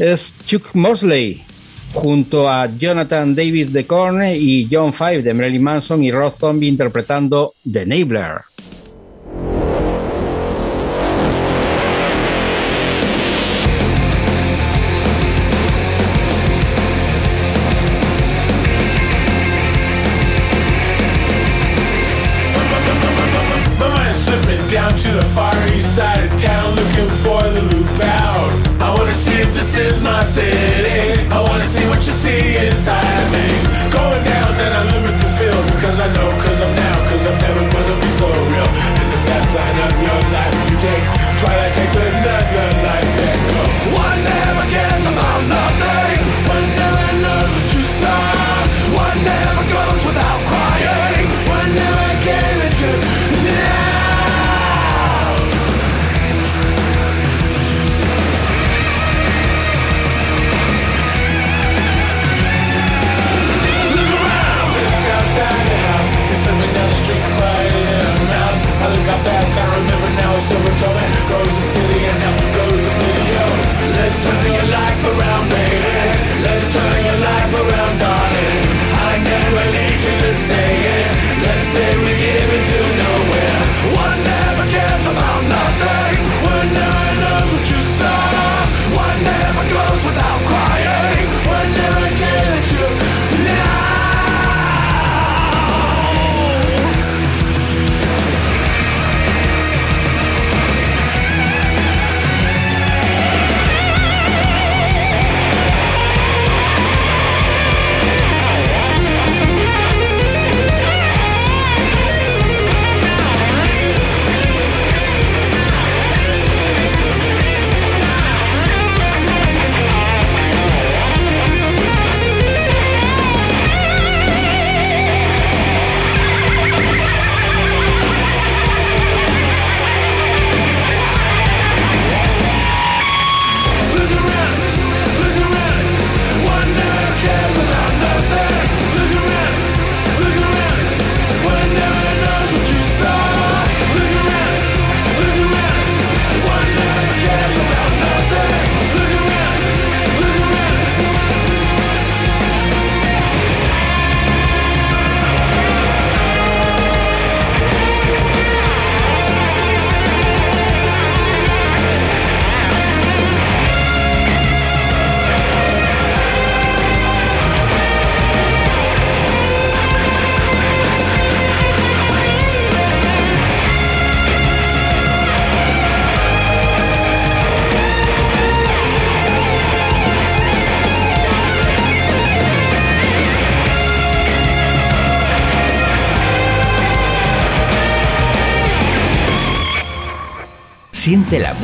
Es Chuck Mosley, junto a Jonathan Davis de Korn y John Five de Marilyn Manson y Rob Zombie interpretando The Enabler.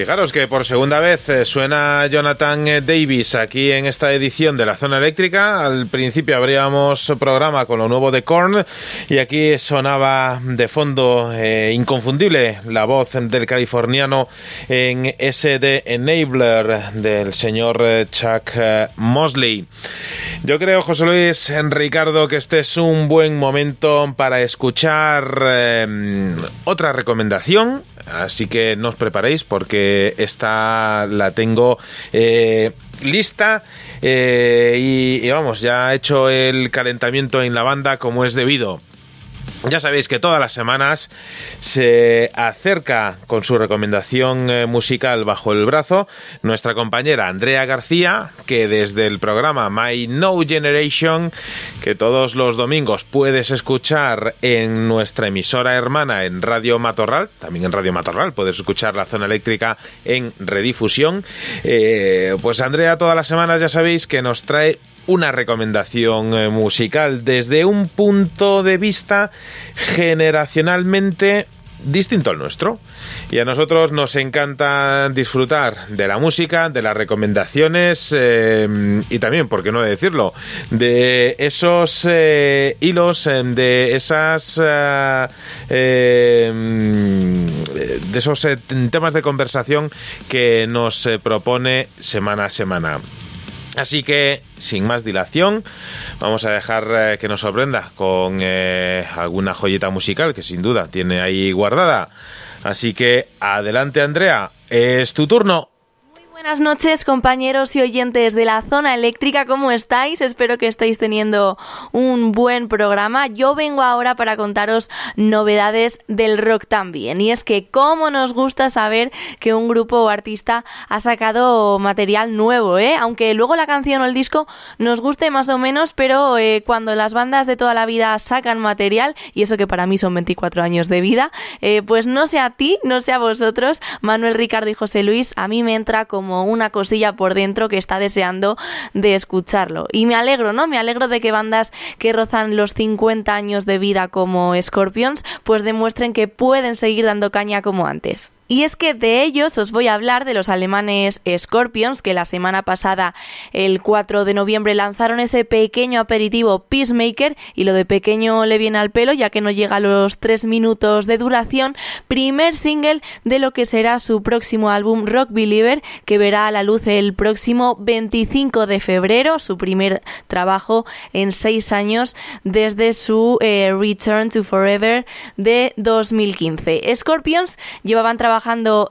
Fijaros que por segunda vez eh, suena Jonathan eh, Davis aquí en esta edición de la zona eléctrica. Al principio abríamos programa con lo nuevo de Korn y aquí sonaba de fondo eh, inconfundible la voz del californiano en SD Enabler del señor Chuck Mosley. Yo creo, José Luis, Ricardo, que este es un buen momento para escuchar otra recomendación. Así que no os preparéis porque esta la tengo eh, lista. eh, y, vamos, ya he hecho el calentamiento en la banda como es debido. Ya sabéis que todas las semanas se acerca con su recomendación eh, musical bajo el brazo nuestra compañera Andrea García, que desde el programa My No Generation, que todos los domingos puedes escuchar en nuestra emisora hermana en Radio Matorral, también en Radio Matorral puedes escuchar la zona eléctrica en redifusión, eh, pues Andrea todas las semanas ya sabéis que nos trae una recomendación eh, musical desde un punto de vista generacionalmente distinto al nuestro. Y a nosotros nos encanta disfrutar de la música, de las recomendaciones eh, y también, por qué no decirlo, de esos eh, hilos, de esas... de esos temas de conversación que nos propone semana a semana. Así que, sin más dilación, vamos a dejar eh, que nos sorprenda con eh, alguna joyita musical que sin duda tiene ahí guardada. Así que, adelante Andrea, es tu turno. Buenas noches compañeros y oyentes de la zona eléctrica, ¿cómo estáis? Espero que estéis teniendo un buen programa. Yo vengo ahora para contaros novedades del rock también. Y es que cómo nos gusta saber que un grupo o artista ha sacado material nuevo, ¿eh? Aunque luego la canción o el disco nos guste más o menos, pero eh, cuando las bandas de toda la vida sacan material, y eso que para mí son 24 años de vida, eh, pues no sea a ti, no sea a vosotros, Manuel, Ricardo y José Luis, a mí me entra como una cosilla por dentro que está deseando de escucharlo. Y me alegro, ¿no? Me alegro de que bandas que rozan los 50 años de vida como Scorpions, pues demuestren que pueden seguir dando caña como antes. Y es que de ellos os voy a hablar de los alemanes Scorpions, que la semana pasada, el 4 de noviembre, lanzaron ese pequeño aperitivo Peacemaker, y lo de pequeño le viene al pelo, ya que no llega a los 3 minutos de duración, primer single de lo que será su próximo álbum Rock Believer, que verá a la luz el próximo 25 de febrero, su primer trabajo en 6 años desde su eh, Return to Forever de 2015. Scorpions llevaban trabajando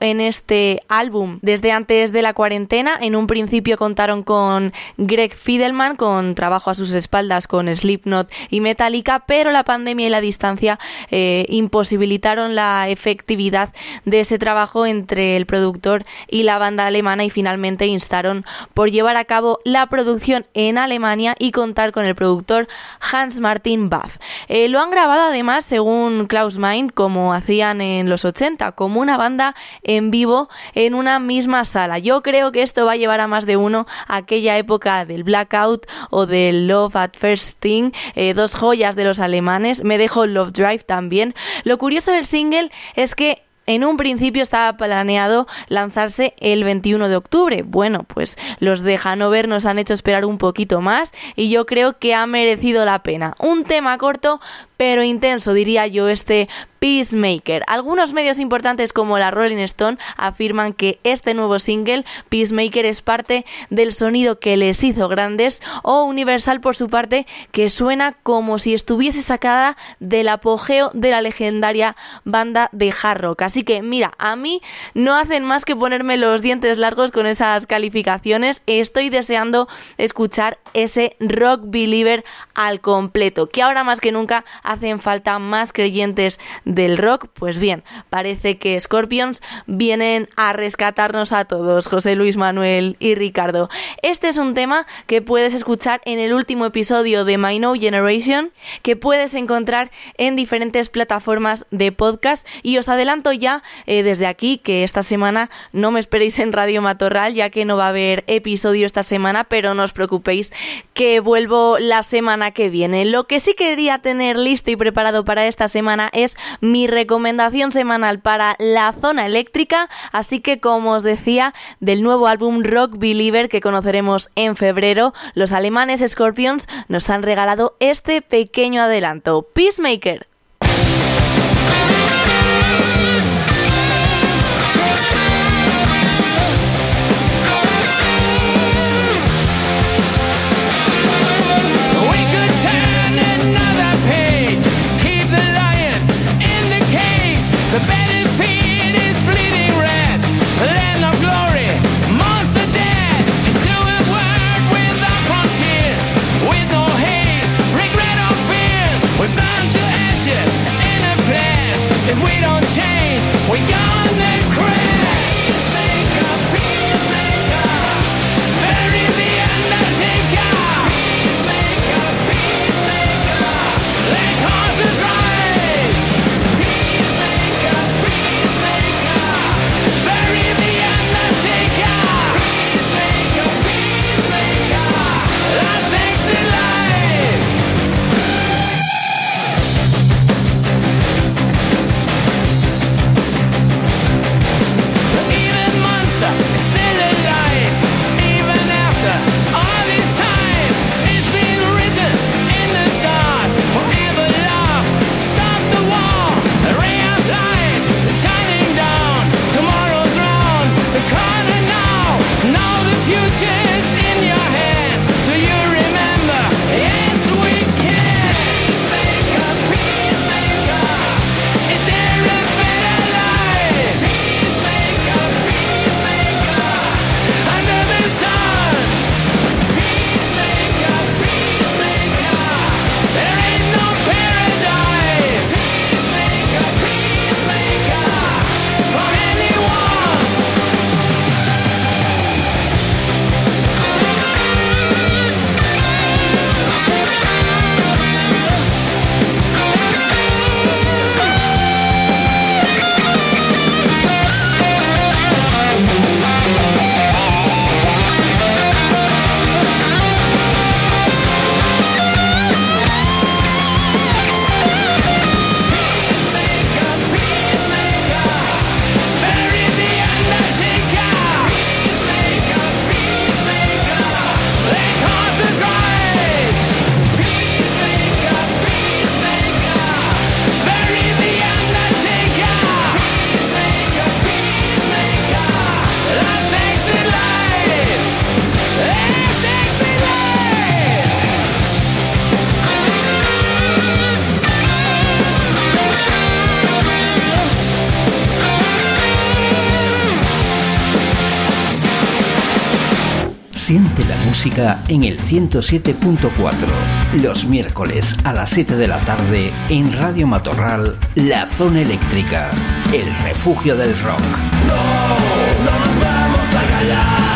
en este álbum desde antes de la cuarentena. En un principio contaron con Greg Fidelman, con trabajo a sus espaldas con Slipknot y Metallica, pero la pandemia y la distancia eh, imposibilitaron la efectividad de ese trabajo entre el productor y la banda alemana y finalmente instaron por llevar a cabo la producción en Alemania y contar con el productor Hans Martin Baff. Eh, lo han grabado además, según Klaus Mein, como hacían en los 80, como una banda en vivo en una misma sala. Yo creo que esto va a llevar a más de uno a aquella época del Blackout o del Love at First Thing, eh, dos joyas de los alemanes. Me dejo Love Drive también. Lo curioso del single es que en un principio estaba planeado lanzarse el 21 de octubre. Bueno, pues los de Hanover nos han hecho esperar un poquito más y yo creo que ha merecido la pena. Un tema corto pero intenso, diría yo, este Peacemaker. Algunos medios importantes como la Rolling Stone afirman que este nuevo single, Peacemaker, es parte del sonido que les hizo grandes o Universal por su parte que suena como si estuviese sacada del apogeo de la legendaria banda de hard rock. Así que mira, a mí no hacen más que ponerme los dientes largos con esas calificaciones. Estoy deseando escuchar ese Rock Believer al completo, que ahora más que nunca hacen falta más creyentes del rock. Pues bien, parece que Scorpions vienen a rescatarnos a todos, José Luis Manuel y Ricardo. Este es un tema que puedes escuchar en el último episodio de My No Generation, que puedes encontrar en diferentes plataformas de podcast. Y os adelanto ya eh, desde aquí que esta semana no me esperéis en Radio Matorral, ya que no va a haber episodio esta semana, pero no os preocupéis que vuelvo la semana que viene. Lo que sí quería tener listo y preparado para esta semana es mi recomendación semanal para la zona eléctrica, así que como os decía, del nuevo álbum Rock Believer que conoceremos en febrero, los alemanes Scorpions nos han regalado este pequeño adelanto, Peacemaker. The battlefield is bleeding red, land of glory, dead. Into a world without frontiers, with no hate, regret or fears. We burn to ashes in a. If we don't change, en el 107.4, los miércoles a las 7 de la tarde en Radio Matorral, La Zona Eléctrica, el refugio del rock. No nos vamos a callar,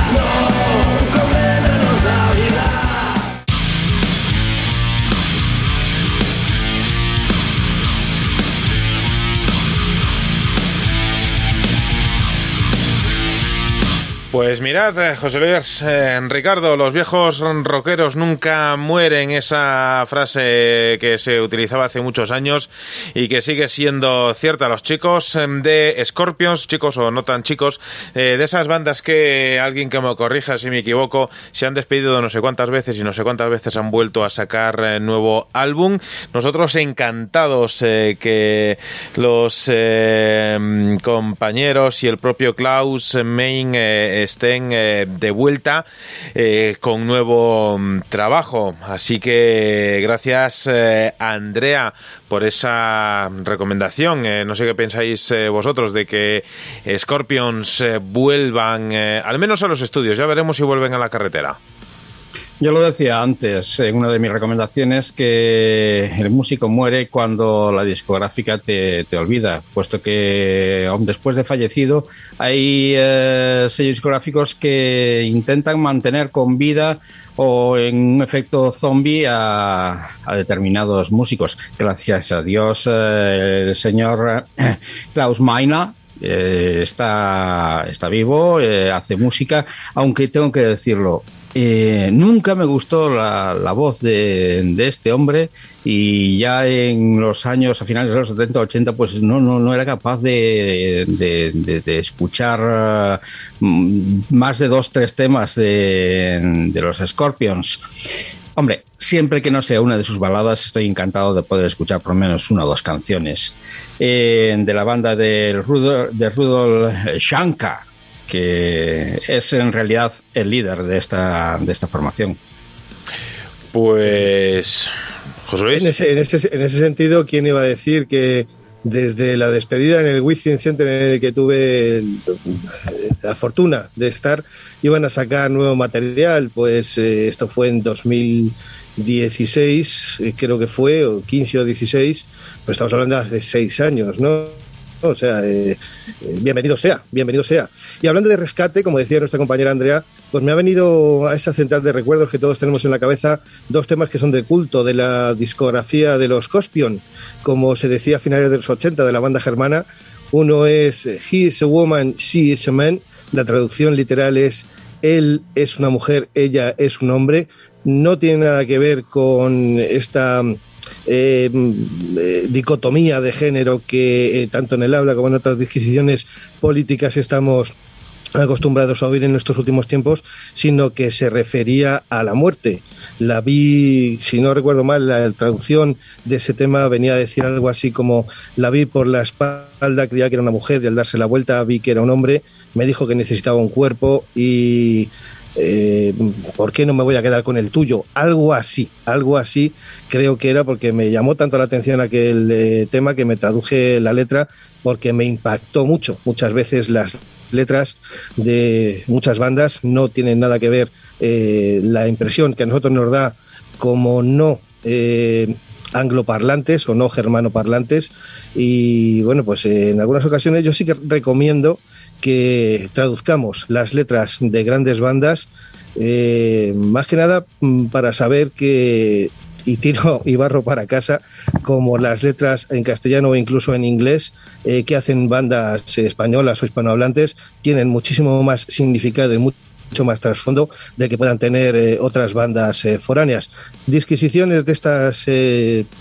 Pues mirad, eh, José Luis, eh, Ricardo, los viejos rockeros nunca mueren, esa frase que se utilizaba hace muchos años y que sigue siendo cierta. Los chicos eh, de Scorpions, chicos o no tan chicos, eh, de esas bandas que alguien que me corrija si me equivoco, se han despedido no sé cuántas veces y no sé cuántas veces han vuelto a sacar eh, nuevo álbum. Nosotros encantados eh, que los eh, compañeros y el propio Klaus Main estén de vuelta con nuevo mm, trabajo. Así que gracias Andrea por esa recomendación. Eh, no sé qué pensáis eh, vosotros de que Scorpions eh, vuelvan al menos a los estudios. Ya veremos si vuelven a la carretera. Yo lo decía antes en una de mis recomendaciones que el músico muere cuando la discográfica te, te olvida, puesto que aun después de fallecido hay sellos discográficos que intentan mantener con vida o en un efecto zombie a, a determinados músicos. Gracias a Dios eh, el señor eh, Klaus Meiner eh, está, está vivo, eh, hace música, aunque tengo que decirlo, eh, nunca me gustó la, la voz de, de, este hombre y ya en los años, a finales de los 70, 80, pues no, no, no era capaz de, de, escuchar uh, más de dos, tres temas de, de los Scorpions. Hombre, siempre que no sea una de sus baladas, estoy encantado de poder escuchar por lo menos una o dos canciones. Eh, de la banda de Rudolf, de Rudolf Shankar, que es en realidad el líder de esta, de esta formación. Pues. José Luis. En ese, en, ese, en ese sentido, ¿quién iba a decir que desde la despedida en el Wizzing Center en el que tuve el, la fortuna de estar, iban a sacar nuevo material? Pues eh, esto fue en 2016, eh, creo que fue, o 15 o 16, pues estamos hablando de hace seis años, ¿no? O sea, eh, bienvenido sea, bienvenido sea. Y hablando de rescate, como decía nuestra compañera Andrea, pues me ha venido a esa central de recuerdos que todos tenemos en la cabeza dos temas que son de culto de la discografía de los Cospion, como se decía a finales de los 80 de la banda germana. Uno es He is a woman, she is a man. La traducción literal es Él es una mujer, ella es un hombre. No tiene nada que ver con esta eh, eh, dicotomía de género que eh, tanto en el habla como en otras disquisiciones políticas estamos acostumbrados a oír en nuestros últimos tiempos, sino que se refería a la muerte. La vi, si no recuerdo mal, la traducción de ese tema venía a decir algo así como la vi por la espalda, creía que era una mujer y al darse la vuelta vi que era un hombre, me dijo que necesitaba un cuerpo y eh, ¿por qué no me voy a quedar con el tuyo? Algo así, algo así creo que era porque me llamó tanto la atención aquel eh, tema que me traduje la letra porque me impactó mucho. Muchas veces las letras de muchas bandas no tienen nada que ver eh, la impresión que a nosotros nos da como no angloparlantes o no germanoparlantes y bueno pues en algunas ocasiones yo sí que recomiendo que traduzcamos las letras de grandes bandas eh, más que nada mm, para saber que y tiro y barro para casa, como las letras en castellano o incluso en inglés eh, que hacen bandas españolas o hispanohablantes, tienen muchísimo más significado y mucho más trasfondo de que puedan tener eh, otras bandas foráneas. Disquisiciones de estas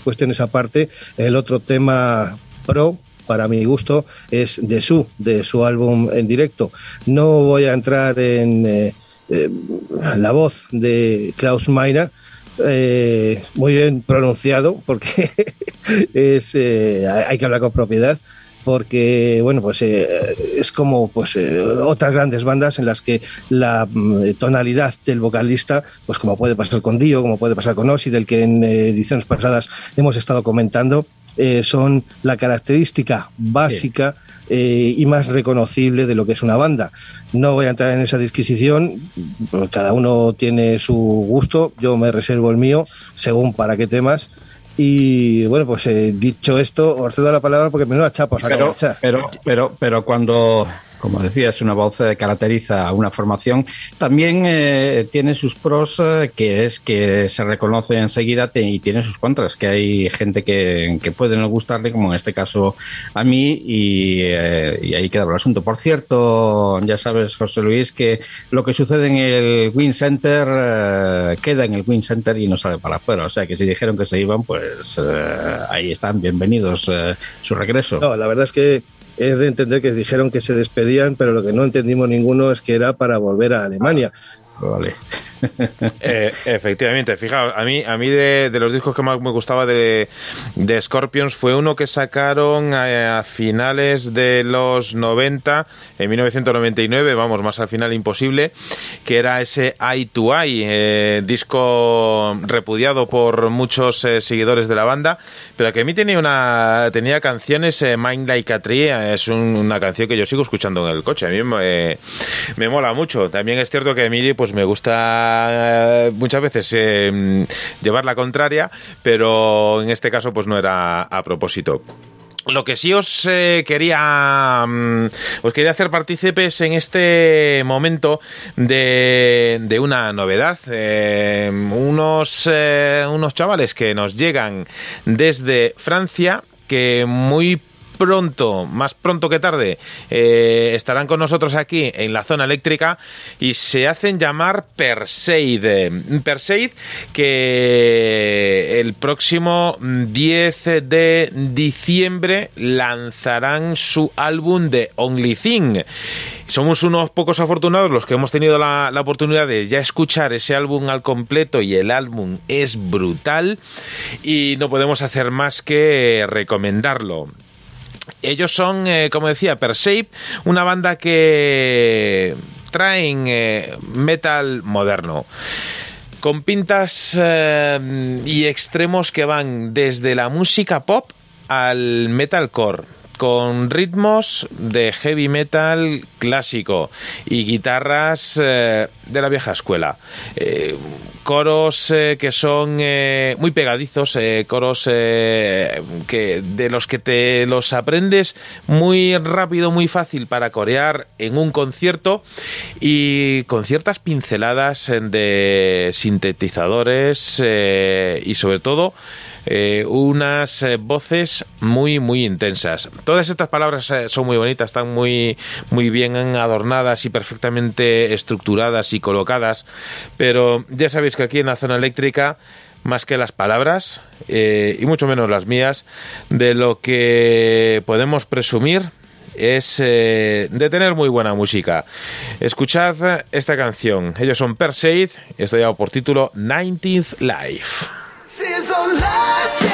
cuestiones aparte, el otro tema pro para mi gusto es de su, de su álbum en directo. No voy a entrar en eh, eh, la voz de Klaus Meiner, eh, muy bien pronunciado, porque es, hay que hablar con propiedad, porque bueno, pues eh, es como pues eh, otras grandes bandas en las que la mm, tonalidad del vocalista, pues como puede pasar con Dio, como puede pasar con Ozzy, del que en eh, ediciones pasadas hemos estado comentando, eh, son la característica básica y más reconocible de lo que es una banda. No voy a entrar en esa disquisición, porque cada uno tiene su gusto, yo me reservo el mío, según para qué temas. Y bueno, pues eh, dicho esto, os cedo la palabra porque menuda chapa os acabo de Pero, echar. pero, pero, pero cuando, como decías, una voz eh, caracteriza a una formación, también eh, tiene sus pros, eh, que es que se reconoce enseguida y tiene sus contras, que hay gente que, que puede no gustarle, como en este caso a mí, y, eh, y ahí queda el asunto. Por cierto, ya sabes, José Luis, que lo que sucede en el Win Center eh, queda en el Win Center y no sale para afuera. O sea que si dijeron que se iban, pues eh, ahí están, bienvenidos su regreso. No, la verdad es que es de entender que dijeron que se despedían, pero lo que no entendimos ninguno es que era para volver a Alemania. Vale. Eh, efectivamente, fijaos, a mí, a mí de, de los discos que más me gustaba de, de Scorpions fue uno que sacaron a, a finales de los 90, en 1999, vamos, más al final imposible, que era ese Eye to Eye, eh, disco repudiado por muchos eh, seguidores de la banda, pero que a mí tenía una tenía canciones, eh, Mind Like a Tree, eh, es un- una canción que yo sigo escuchando en el coche, a mí me, me mola mucho. También es cierto que a mí pues me gusta eh, muchas veces eh, llevar la contraria, pero en este caso pues no era a propósito. Lo que sí os eh, quería mm, os quería hacer partícipes en este momento de, una novedad. Unos, unos chavales que nos llegan desde Francia que muy pronto, más pronto que tarde, eh, estarán con nosotros aquí en la zona eléctrica y se hacen llamar Perseid. Perseid que el próximo 10 de diciembre lanzarán su álbum de Only Thing. Somos unos pocos afortunados los que hemos tenido la, la oportunidad de ya escuchar ese álbum al completo y el álbum es brutal y no podemos hacer más que recomendarlo. Ellos son, eh, como decía, Perseid, una banda que traen eh, metal moderno con pintas eh, y extremos que van desde la música pop al metalcore con ritmos de heavy metal clásico y guitarras eh, de la vieja escuela. Eh, coros eh, que son eh, muy pegadizos, coros que de los que te los aprendes muy rápido, muy fácil para corear en un concierto y con ciertas pinceladas de sintetizadores y sobre todo eh, unas eh, voces muy muy intensas. Todas estas palabras eh, son muy bonitas, están muy muy bien adornadas y perfectamente estructuradas y colocadas, pero ya sabéis que aquí en la zona eléctrica más que las palabras y mucho menos las mías de lo que podemos presumir es de tener muy buena música. Escuchad esta canción. Ellos son Perseid esto lleva por título 19th Life. Feels last lost.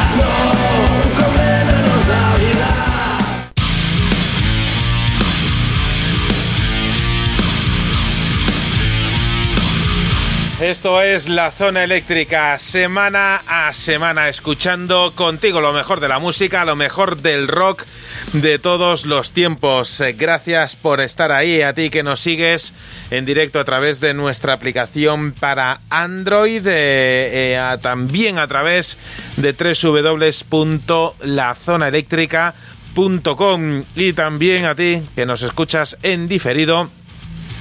Esto es la zona eléctrica, semana a semana, escuchando contigo lo mejor de la música, lo mejor del rock de todos los tiempos. Eh, Gracias por estar ahí, a ti que nos sigues en directo a través de nuestra aplicación para Android, eh, eh, también a través de www.lazonaeléctrica.com y también a ti que nos escuchas en diferido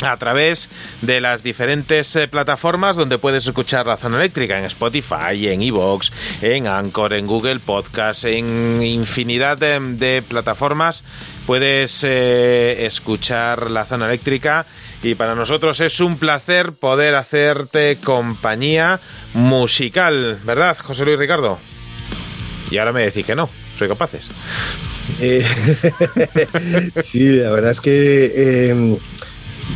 a través de las diferentes eh, plataformas donde puedes escuchar la zona eléctrica en Spotify, en Evox, en Anchor, en Google Podcast, en infinidad de, plataformas puedes eh, escuchar la zona eléctrica y para nosotros es un placer poder hacerte compañía musical, ¿verdad, José Luis Ricardo? Y ahora me decís que no, soy capaces. Eh, sí, la verdad es que, eh,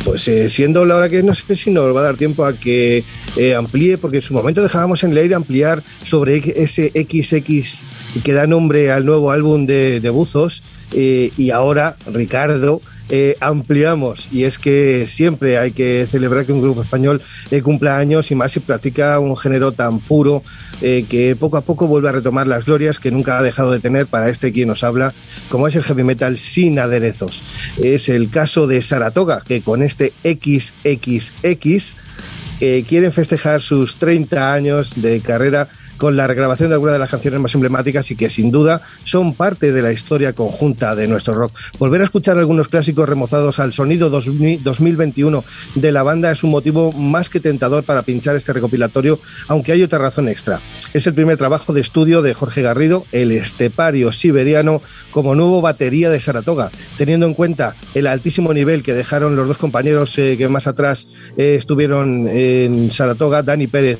pues eh, siendo la hora que no sé si nos va a dar tiempo a que eh, amplíe, porque en su momento dejábamos en aire ampliar sobre ese XX que da nombre al nuevo álbum de, de Buzos, eh, y ahora Ricardo. Eh, ampliamos y es que siempre hay que celebrar que un grupo español eh, cumpla años y más si practica un género tan puro eh, que poco a poco vuelve a retomar las glorias que nunca ha dejado de tener para este quien nos habla, como es el heavy metal sin aderezos. Es el caso de Saratoga, que con este XXX quieren festejar sus 30 años de carrera con la regrabación de algunas de las canciones más emblemáticas y que sin duda son parte de la historia conjunta de nuestro rock. Volver a escuchar algunos clásicos remozados al sonido 2000 2021 de la banda es un motivo más que tentador para pinchar este recopilatorio, aunque hay otra razón extra. Es el primer trabajo de estudio de Jorge Garrido, el estepario siberiano, como nuevo batería de Saratoga, teniendo en cuenta el altísimo nivel que dejaron los dos compañeros eh, que más atrás eh, estuvieron en Saratoga, Dani Pérez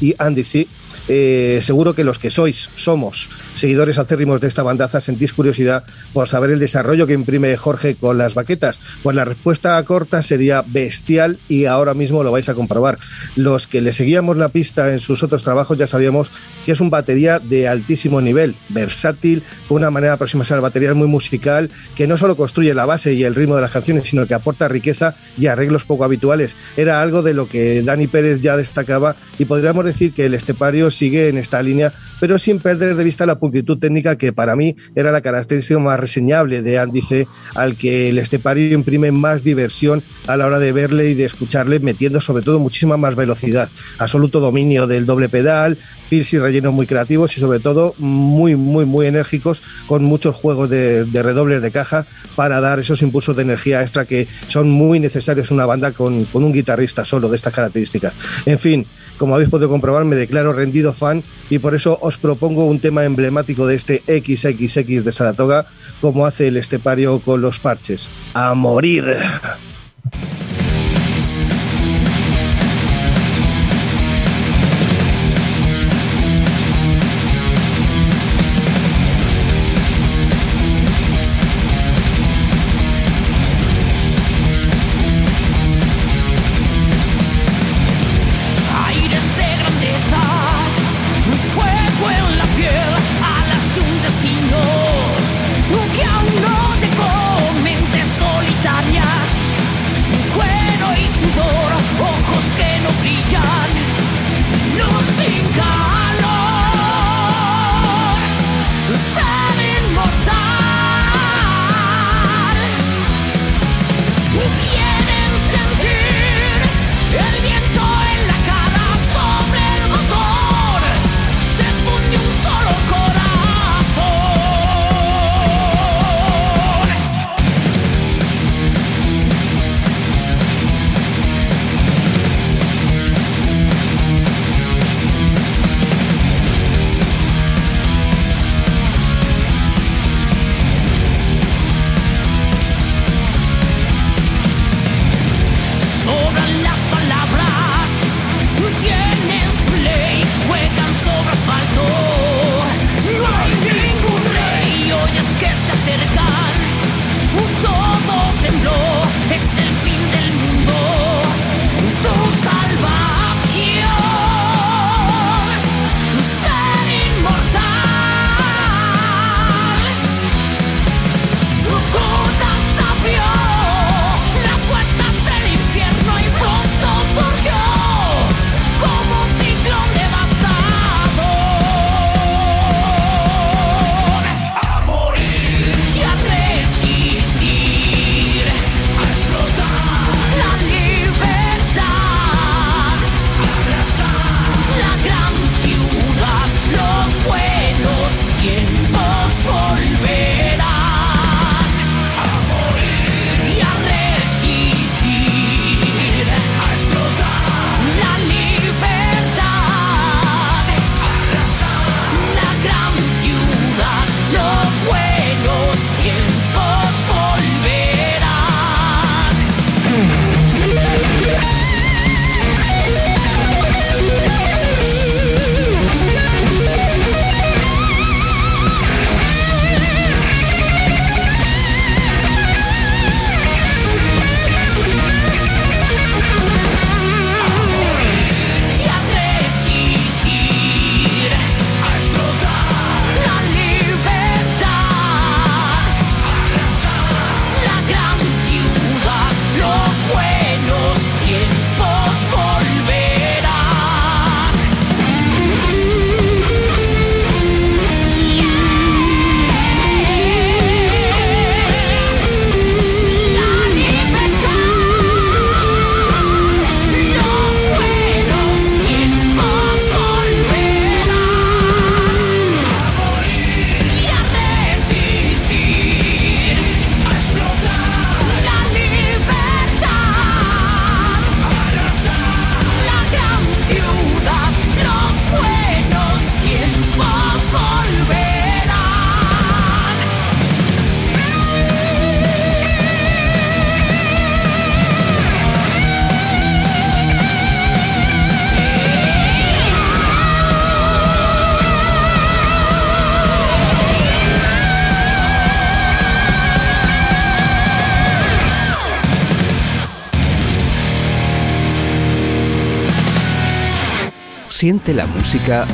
y Andy C. Eh, seguro que los que sois, somos seguidores acérrimos de esta bandaza, sentís curiosidad por saber el desarrollo que imprime Jorge con las baquetas. Pues la respuesta corta sería bestial y ahora mismo lo vais a comprobar. Los que le seguíamos la pista en sus otros trabajos ya sabíamos que es un batería de altísimo nivel, versátil, con una manera de aproximarse al batería muy musical, que no solo construye la base y el ritmo de las canciones, sino que aporta riqueza y arreglos poco habituales. Era algo de lo que Dani Pérez ya destacaba y podríamos decir que el estepario sigue en esta línea, pero sin perder de vista la pulcritud técnica que para mí era la característica más reseñable de Andy C, al que el estepario imprime más diversión a la hora de verle y de escucharle, metiendo sobre todo muchísima más velocidad, absoluto dominio del doble pedal, fills y rellenos muy creativos y sobre todo muy, muy, muy enérgicos con muchos juegos de, de redobles de caja para dar esos impulsos de energía extra que son muy necesarios en una banda con, con un guitarrista solo de estas características. En fin, como habéis podido comprobar, me declaro rendido fan y por eso os propongo un tema emblemático de este XXX de Saratoga, como hace el estepario con los parches. ¡A morir!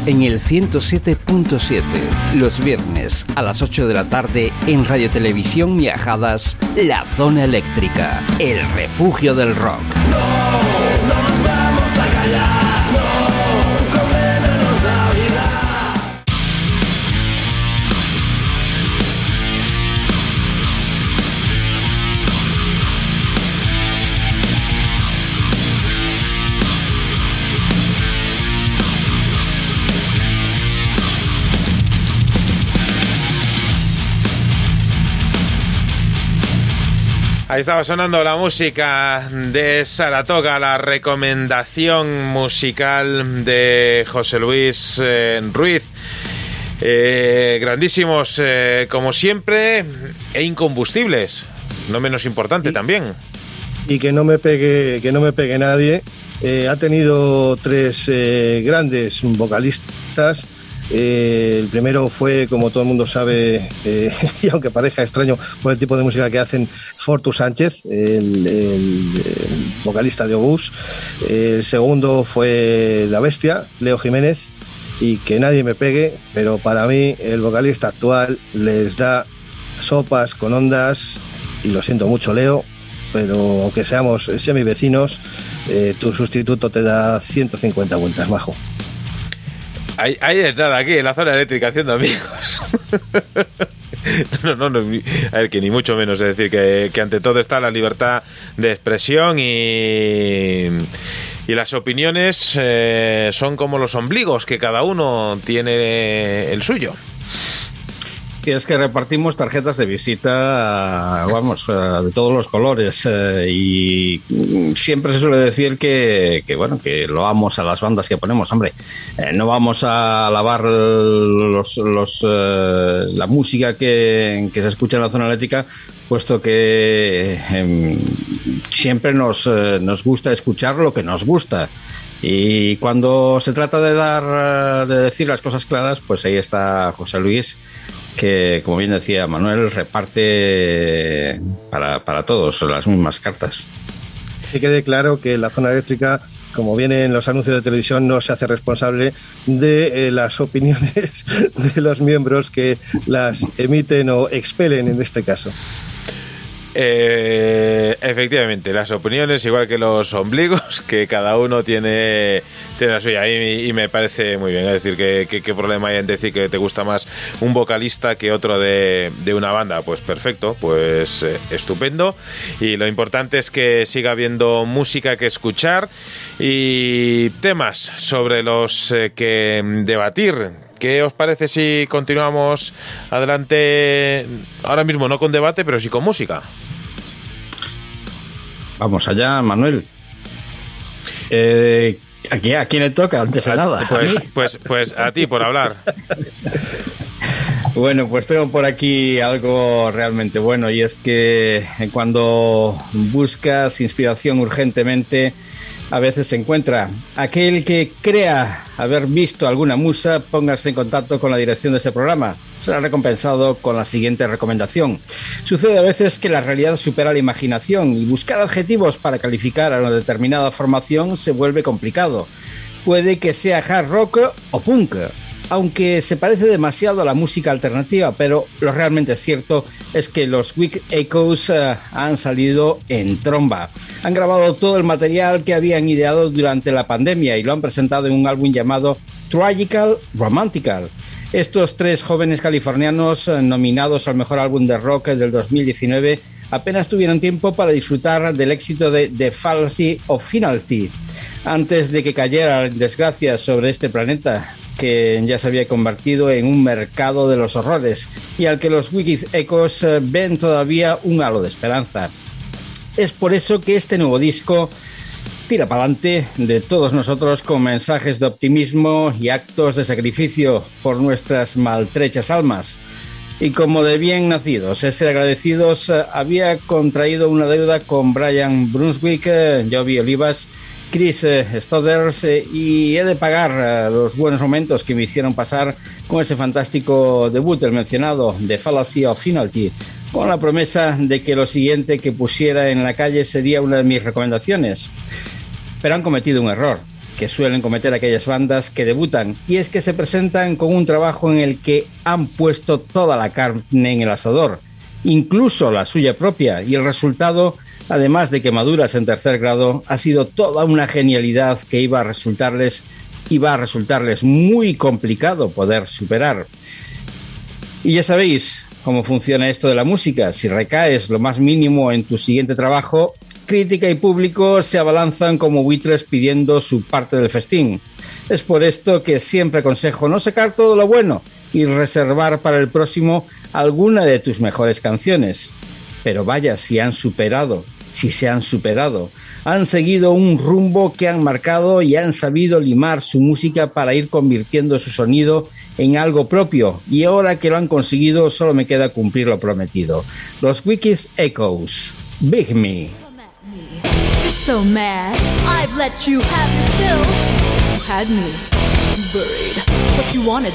En el 107.7, los viernes a las 8 de la tarde en Radio Televisión Viajadas, La Zona Eléctrica, el refugio del rock. Ahí estaba sonando la música de Saratoga, la recomendación musical de José Luis eh, Ruiz. Eh, grandísimos, eh, como siempre, e incombustibles. No menos importante también. y que no me pegue, que no me pegue nadie. Ha tenido tres grandes vocalistas. Eh, el primero fue, como todo el mundo sabe, eh, y aunque parezca extraño por el tipo de música que hacen, Fortu Sánchez, el, vocalista de Obús. El segundo fue La Bestia, Leo Jiménez. Y que nadie me pegue, pero para mí el vocalista actual les da sopas con ondas. Y lo siento mucho, Leo, pero aunque seamos semi vecinos, eh, tu sustituto te da 150 vueltas, majo. Hay, hay de nada aquí en la zona eléctrica haciendo amigos. No, no, no, a ver, que ni mucho menos. Es decir, que, que ante todo está la libertad de expresión y, y las opiniones eh, son como los ombligos, que cada uno tiene el suyo. Y es que repartimos tarjetas de visita, vamos, eh, de todos los colores. eh, y siempre se suele decir que, que, bueno, que lo vamos a las bandas que ponemos. Hombre, eh, no vamos a alabar los, los, la música que, que se escucha en la zona eléctrica, puesto que em, siempre nos, nos gusta escuchar lo que nos gusta. Y cuando se trata de dar, de decir las cosas claras, pues ahí está José Luis, que como bien decía Manuel, reparte para, para todos las mismas cartas. Que quede claro que la zona eléctrica, como viene en los anuncios de televisión, no se hace responsable de eh, las opiniones de los miembros que las emiten o expelen en este caso. Eh, efectivamente, las opiniones, igual que los ombligos, que cada uno tiene, tiene la suya. Y, me parece muy bien. Es decir, que que- qué problema hay en decir que te gusta más un vocalista que otro de, de una banda. Pues perfecto, pues eh, estupendo. Y lo importante es que siga habiendo música que escuchar y temas sobre los eh, que debatir. ¿Qué os parece si continuamos adelante ahora mismo, no con debate, pero sí con música? Vamos allá, Manuel. Eh, aquí, ¿A quién le toca? Antes de nada. ¿A Pues, pues, pues a ti por hablar. Bueno, pues tengo por aquí algo realmente bueno y es que cuando buscas inspiración urgentemente, a veces se encuentra. Aquel que crea haber visto alguna musa, póngase en contacto con la dirección de ese programa. Será recompensado con la siguiente recomendación. Sucede a veces que la realidad supera la imaginación y buscar adjetivos para calificar a una determinada formación se vuelve complicado. Puede que sea hard rock o punk, aunque se parece demasiado a la música alternativa, pero lo realmente cierto es que los Weak Echoes eh, han salido en tromba. Han grabado todo el material que habían ideado durante la pandemia y lo han presentado en un álbum llamado Tragical Romantical. Estos tres jóvenes californianos eh, nominados al mejor álbum de rock del 2019 apenas tuvieron tiempo para disfrutar del éxito de The Fallacy of Finality antes de que cayera en desgracia sobre este planeta que ya se había convertido en un mercado de los horrores y al que los Wikis Ecos eh, ven todavía un halo de esperanza. Es por eso que este nuevo disco tira para adelante de todos nosotros con mensajes de optimismo y actos de sacrificio por nuestras maltrechas almas. Y como de bien nacidos, es ser agradecidos, eh, había contraído una deuda con Brian Brunswick, eh, Jovi Olivas, Chris eh, Stodders, eh, y he de pagar eh, los buenos momentos que me hicieron pasar con ese fantástico debut, el mencionado, de Fallacy of Finalty, con la promesa de que lo siguiente que pusiera en la calle sería una de mis recomendaciones. Pero han cometido un error que suelen cometer aquellas bandas que debutan, y es que se presentan con un trabajo en el que han puesto toda la carne en el asador, incluso la suya propia, y el resultado es además de quemaduras en tercer grado, ha sido toda una genialidad que iba a resultarles, iba a resultarles muy complicado poder superar. Y ya sabéis cómo funciona esto de la música. Si recaes lo más mínimo en tu siguiente trabajo, crítica y público se abalanzan como buitres pidiendo su parte del festín. Es por esto que siempre aconsejo no sacar todo lo bueno y reservar para el próximo alguna de tus mejores canciones. Pero vaya, si han superado, si se han superado, han seguido un rumbo que han marcado y han sabido limar su música para ir convirtiendo su sonido en algo propio. Y ahora que lo han conseguido, solo me queda cumplir lo prometido. Los Wikis Echoes, Big Me. So mad, I've let you have your fill. You had me buried, but you wanted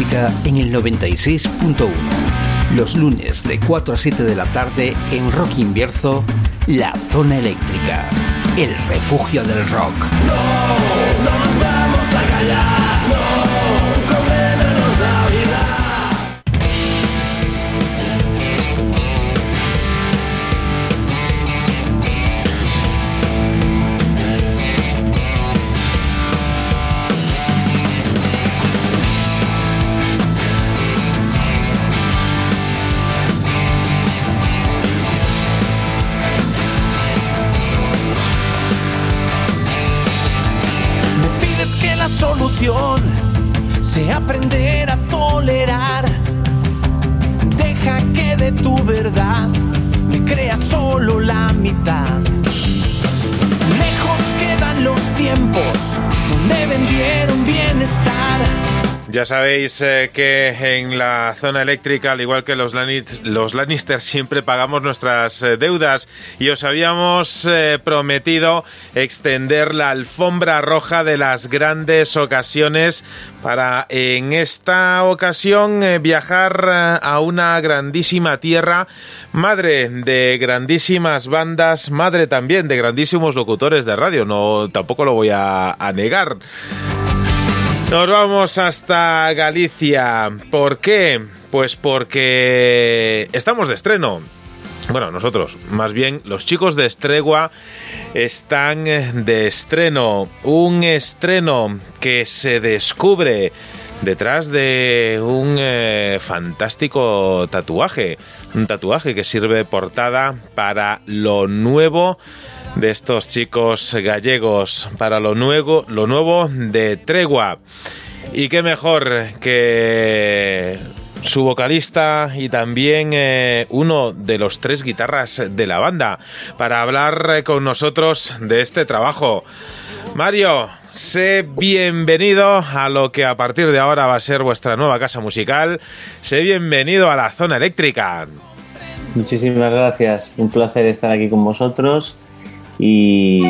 en el 96.1. Los lunes de 4 a 7 de la tarde en Rock Invierzo, La Zona Eléctrica, el refugio del rock. No, no nos vamos a callar. Solución sea aprender a tolerar. Deja que de tu verdad me creas solo la mitad. Lejos quedan los tiempos donde vendieron bienestar. Ya sabéis eh, que en la zona eléctrica, al igual que los, Lannis- los Lannister, siempre pagamos nuestras eh, deudas y os habíamos eh, prometido extender la alfombra roja de las grandes ocasiones para en esta ocasión eh, viajar eh, a una grandísima tierra, madre de grandísimas bandas, madre también de grandísimos locutores de radio, no tampoco lo voy a- a negar. Nos vamos hasta Galicia. ¿Por qué? Pues porque estamos de estreno. Bueno, nosotros, más bien los chicos de Estregua están de estreno. Un estreno que se descubre detrás de un eh, fantástico tatuaje. Un tatuaje que sirve portada para lo nuevo de estos chicos gallegos, para lo nuevo, lo nuevo de Tregua. Y qué mejor que su vocalista y también eh, uno de los tres guitarras de la banda para hablar eh, con nosotros de este trabajo. Mario, sé bienvenido a lo que a partir de ahora va a ser vuestra nueva casa musical. Sé bienvenido a la zona eléctrica. Muchísimas gracias, un placer estar aquí con vosotros y,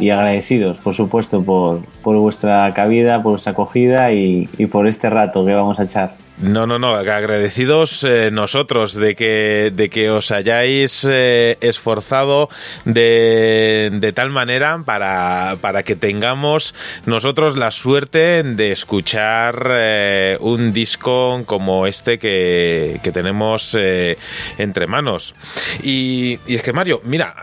agradecidos, por supuesto, por, por vuestra cabida, por vuestra acogida y por este rato que vamos a echar. No, no, no, agradecidos eh, nosotros de que, de que os hayáis eh, esforzado de, de tal manera para, para que tengamos nosotros la suerte de escuchar eh, un disco como este que, que tenemos entre manos. Y, y es que Mario, mira,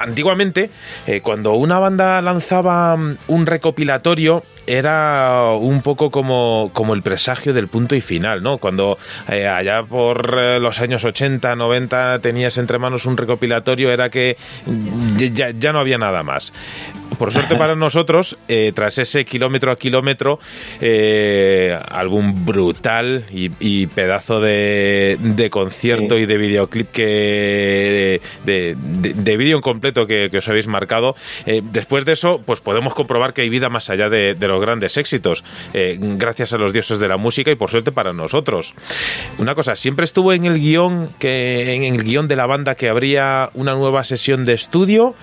antiguamente, eh, cuando una banda lanzaba mm, un recopilatorio, era un poco como, como el presagio del punto y final, ¿no? Cuando eh, allá por eh, los años 80, 90 tenías entre manos un recopilatorio, era que mm, ya, ya no había nada más. Por suerte para nosotros, eh, tras ese kilómetro a kilómetro, eh, álbum brutal y, y pedazo de, de concierto Sí. y de videoclip que de, de, de vídeo en completo que, que os habéis marcado. Eh, después de eso, pues podemos comprobar que hay vida más allá de, los grandes éxitos, eh, gracias a los dioses de la música y por suerte para nosotros. Una cosa, siempre estuvo en el guion que en el guion de la banda que habría una nueva sesión de estudio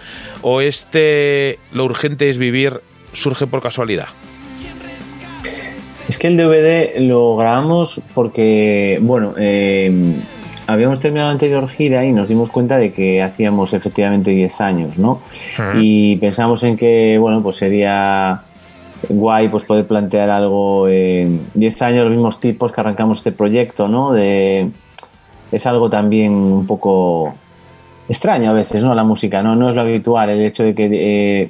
o este lo urgente es vivir surge por casualidad. Es que el DVD lo grabamos porque, bueno, eh, habíamos terminado la anterior gira y nos dimos cuenta de que hacíamos efectivamente 10 años, ¿no? Y pensamos en que, bueno, pues sería guay pues poder plantear algo en 10 años, los mismos tipos que arrancamos este proyecto, ¿no? De, es algo también un poco extraño a veces, ¿no? La música, ¿no? No es lo habitual el hecho de que eh,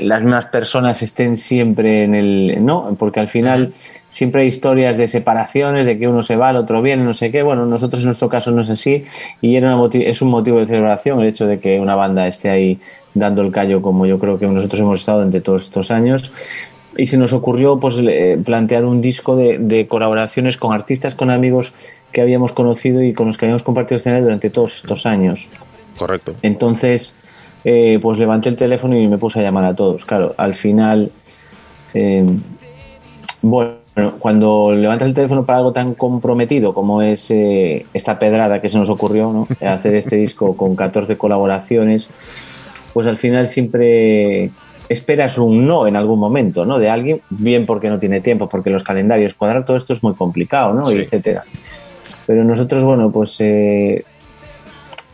las mismas personas estén siempre en el, ¿no? Porque al final siempre hay historias de separaciones, de que uno se va, el otro viene, no sé qué. Bueno, nosotros en nuestro caso no es así y era una es un motivo de celebración el hecho de que una banda esté ahí dando el callo como yo creo que nosotros hemos estado durante todos estos años. Y se nos ocurrió pues eh, plantear un disco de, de colaboraciones con artistas, con amigos que habíamos conocido y con los que habíamos compartido escenario durante todos estos años. Correcto. Entonces, eh, pues levanté el teléfono y me puse a llamar a todos. Claro, al final, eh, bueno, cuando levantas el teléfono para algo tan comprometido como es eh, esta pedrada que se nos ocurrió, ¿no? Hacer este disco con 14 colaboraciones, pues al final siempre esperas un no en algún momento, ¿no? De alguien, bien porque no tiene tiempo, porque los calendarios, cuadrar todo esto es muy complicado, ¿no? Sí. Y etcétera. Pero nosotros, bueno, pues eh,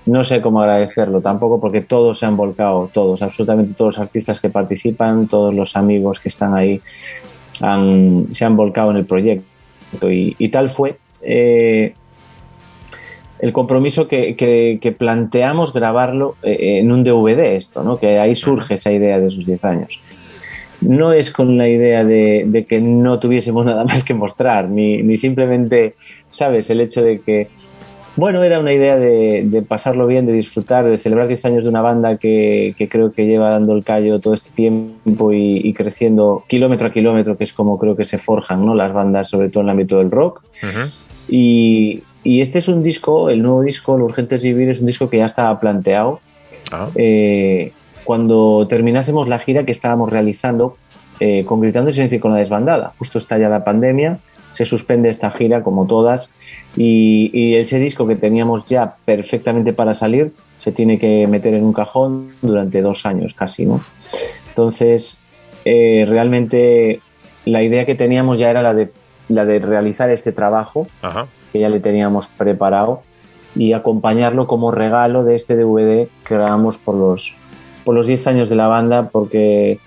no sé cómo agradecerlo tampoco porque todos se han volcado, todos, absolutamente todos los artistas que participan, todos los amigos que están ahí han- se han volcado en el proyecto y, tal fue eh, el compromiso que, que- que planteamos grabarlo eh, en un DVD esto, ¿no? que ahí surge esa idea de sus 10 años. No es con la idea de, de que no tuviésemos nada más que mostrar, ni, ni simplemente, ¿sabes? El hecho de que, bueno, era una idea de, de pasarlo bien, de disfrutar, de celebrar 10 años de una banda que, que creo que lleva dando el callo todo este tiempo y, y creciendo kilómetro a kilómetro, que es como creo que se forjan ¿no? las bandas, sobre todo en el ámbito del rock. Y, y este es un disco, el nuevo disco, Lo Urgente es Vivir, es un disco que ya estaba planteado. Eh, cuando terminásemos la gira que estábamos realizando eh, con Gritando en Silencio y con la desbandada. Justo está ya la pandemia, se suspende esta gira como todas y, y ese disco que teníamos ya perfectamente para salir se tiene que meter en un cajón durante dos años casi, ¿no? Entonces, eh, realmente la idea que teníamos ya era la de, la de realizar este trabajo Ajá. que ya le teníamos preparado y acompañarlo como regalo de este DVD que grabamos por los, por los 10 años de la banda porque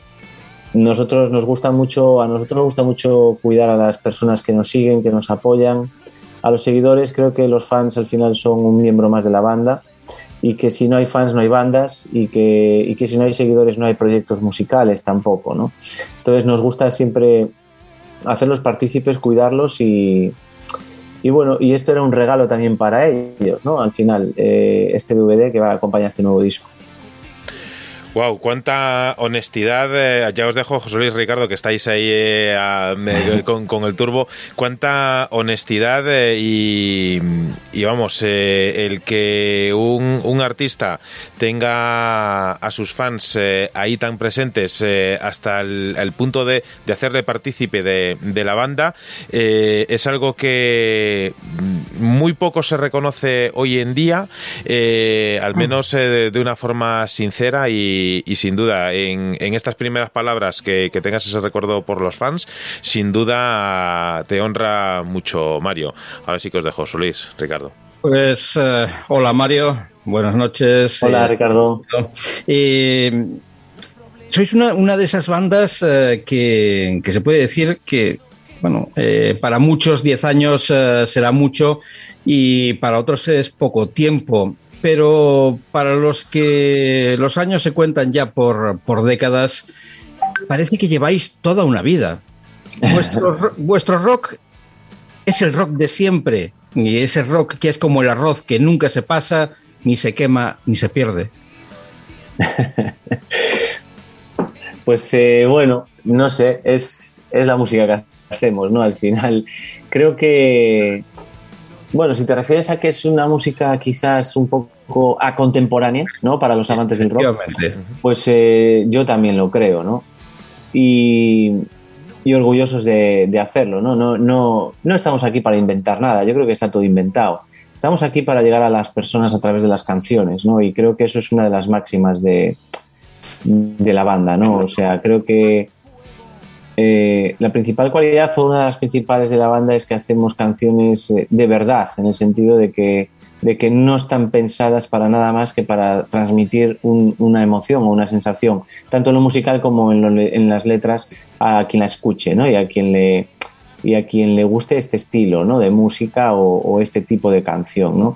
nosotros nos gusta mucho, a nosotros nos gusta mucho cuidar a las personas que nos siguen, que nos apoyan, a los seguidores, creo que los fans al final son un miembro más de la banda y que si no hay fans no hay bandas y que, y que si no hay seguidores no hay proyectos musicales tampoco, ¿no? Entonces nos gusta siempre hacerlos partícipes, cuidarlos y, y bueno, y esto era un regalo también para ellos, ¿no? Al final, eh, este DVD que va a acompañar este nuevo disco. Wow, cuánta honestidad. eh, ya os dejo, José Luis Ricardo, que estáis ahí eh, a- con, con el turbo. Cuánta honestidad eh, y, y vamos, el que un, un artista tenga a sus fans ahí tan presentes hasta el, el punto de, de hacerle partícipe de, de la banda es algo que mm, muy poco se reconoce hoy en día, al menos eh, de, de una forma sincera y, y sin duda en, en estas primeras palabras que, que tengas ese recuerdo por los fans, sin duda te honra mucho Mario. Ahora sí que os dejo, Luis, Ricardo. Pues eh, hola Mario, buenas noches. Hola, Eh, Ricardo. eh, sois una, una de esas bandas eh, que, que se puede decir que, bueno, eh, para muchos 10 años eh, será mucho y para otros es poco tiempo. Pero para los que los años se cuentan ya por, por décadas, parece que lleváis toda una vida. Vuestro, ro- vuestro rock es el rock de siempre. Y ese rock que es como el arroz que nunca se pasa, ni se quema, ni se pierde. Pues eh, bueno, no sé, es, es la música que hacemos, ¿no? Al final, creo que, bueno, si te refieres a que es una música quizás un poco a contemporánea, ¿no? Para los amantes del rock, pues eh, yo también lo creo, ¿no? Y, y orgullosos de, de hacerlo, ¿no? No, no, no estamos aquí para inventar nada, yo creo que está todo inventado. Estamos aquí para llegar a las personas a través de las canciones, ¿no? Y creo que eso es una de las máximas de, de la banda, ¿no? O sea, creo que eh, la principal cualidad o una de las principales de la banda es que hacemos canciones eh, de verdad, en el sentido de que, no están pensadas para nada más que para transmitir un- una emoción o una sensación, tanto en lo musical como en, las letras, a quien la escuche, ¿no? Y a quien le guste este estilo, ¿no? De música o, este tipo de canción.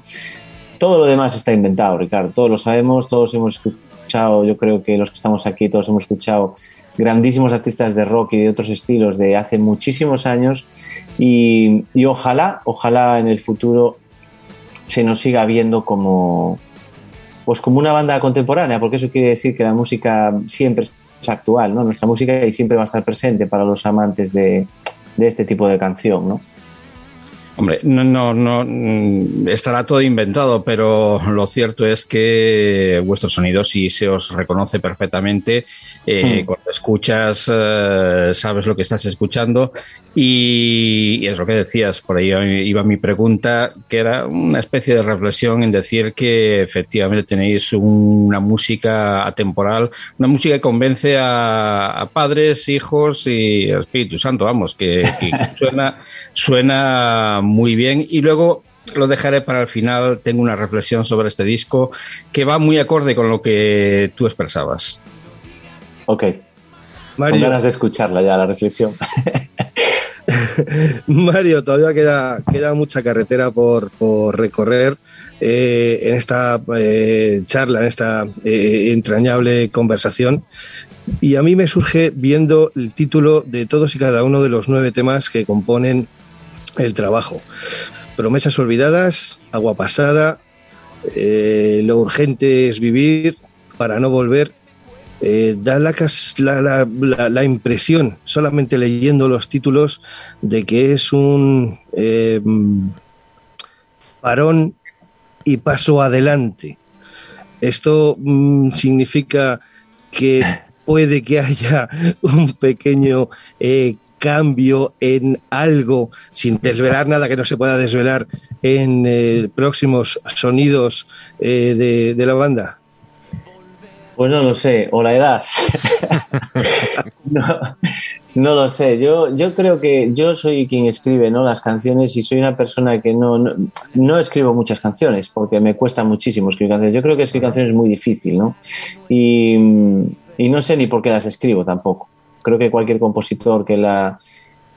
Todo lo demás está inventado, Ricardo. Todos lo sabemos, todos hemos escuchado, yo creo que los que estamos aquí, todos hemos escuchado grandísimos artistas de rock y de otros estilos de hace muchísimos años y, y ojalá, ojalá en el futuro se nos siga viendo como pues como una banda contemporánea, porque eso quiere decir que la música siempre es actual, ¿no? Nuestra música y siempre va a estar presente para los amantes de, de este tipo de canción, ¿no? Hombre, no, no, no, mm, estará todo inventado, pero lo cierto es que vuestro sonido sí se os reconoce perfectamente. Eh, Hmm. Cuando escuchas, eh, sabes lo que estás escuchando. Y, y es lo que decías, por ahí iba mi pregunta, que era una especie de reflexión en decir que efectivamente tenéis una música atemporal, una música que convence a, a padres, hijos y Espíritu Santo, vamos, que, que suena, suena muy bien. Y luego lo dejaré para el final. Tengo una reflexión sobre este disco que va muy acorde con lo que tú expresabas. Ok. Mario. Con ganas de escucharla ya, la reflexión. Mario, todavía queda, queda mucha carretera por, por recorrer eh, en esta eh, charla, en esta eh, entrañable conversación. Y a mí me surge viendo el título de todos y cada uno de los nueve temas que componen el trabajo. Promesas olvidadas, agua pasada, eh, lo urgente es vivir para no volver. Eh, da la, la- la- la impresión, solamente leyendo los títulos, de que es un eh, parón y paso adelante. Esto mm, significa que puede que haya un pequeño eh, cambio en algo, sin desvelar nada que no se pueda desvelar en eh, próximos sonidos eh, de, de la banda. Pues no lo sé, o la edad. no, no lo sé. Yo, yo creo que yo soy quien escribe ¿no? las canciones y soy una persona que no, no, no escribo muchas canciones porque me cuesta muchísimo escribir canciones. Yo creo que escribir canciones es muy difícil, ¿no? Y, y no sé ni por qué las escribo tampoco. Creo que cualquier compositor que la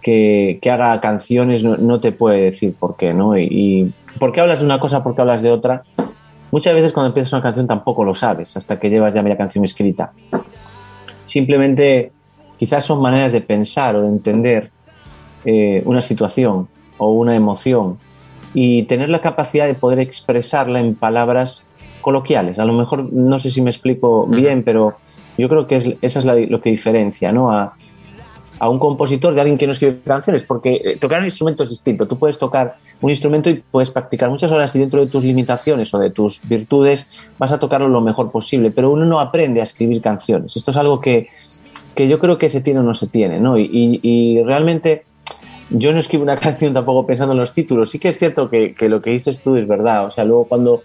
que, que haga canciones no, no te puede decir por qué, ¿no? Y, y por qué hablas de una cosa, por qué hablas de otra. Muchas veces cuando empiezas una canción tampoco lo sabes hasta que llevas ya media canción escrita. Simplemente quizás son maneras de pensar o de entender eh, una situación o una emoción y tener la capacidad de poder expresarla en palabras coloquiales. A lo mejor no sé si me explico bien, pero yo creo que es, esa es la- lo que diferencia ¿no? a, a un compositor de alguien que no escribe canciones, porque eh, tocar un instrumento es distinto. Tú puedes tocar un instrumento y puedes practicar muchas horas y dentro de tus limitaciones o de tus virtudes vas a tocarlo lo mejor posible, pero uno no aprende a escribir canciones. Esto es algo que, que yo creo que se tiene o no se tiene, ¿no? Y, y- y realmente yo no escribo una canción tampoco pensando en los títulos. Sí que es cierto que, que lo que dices tú es verdad. O sea, luego cuando,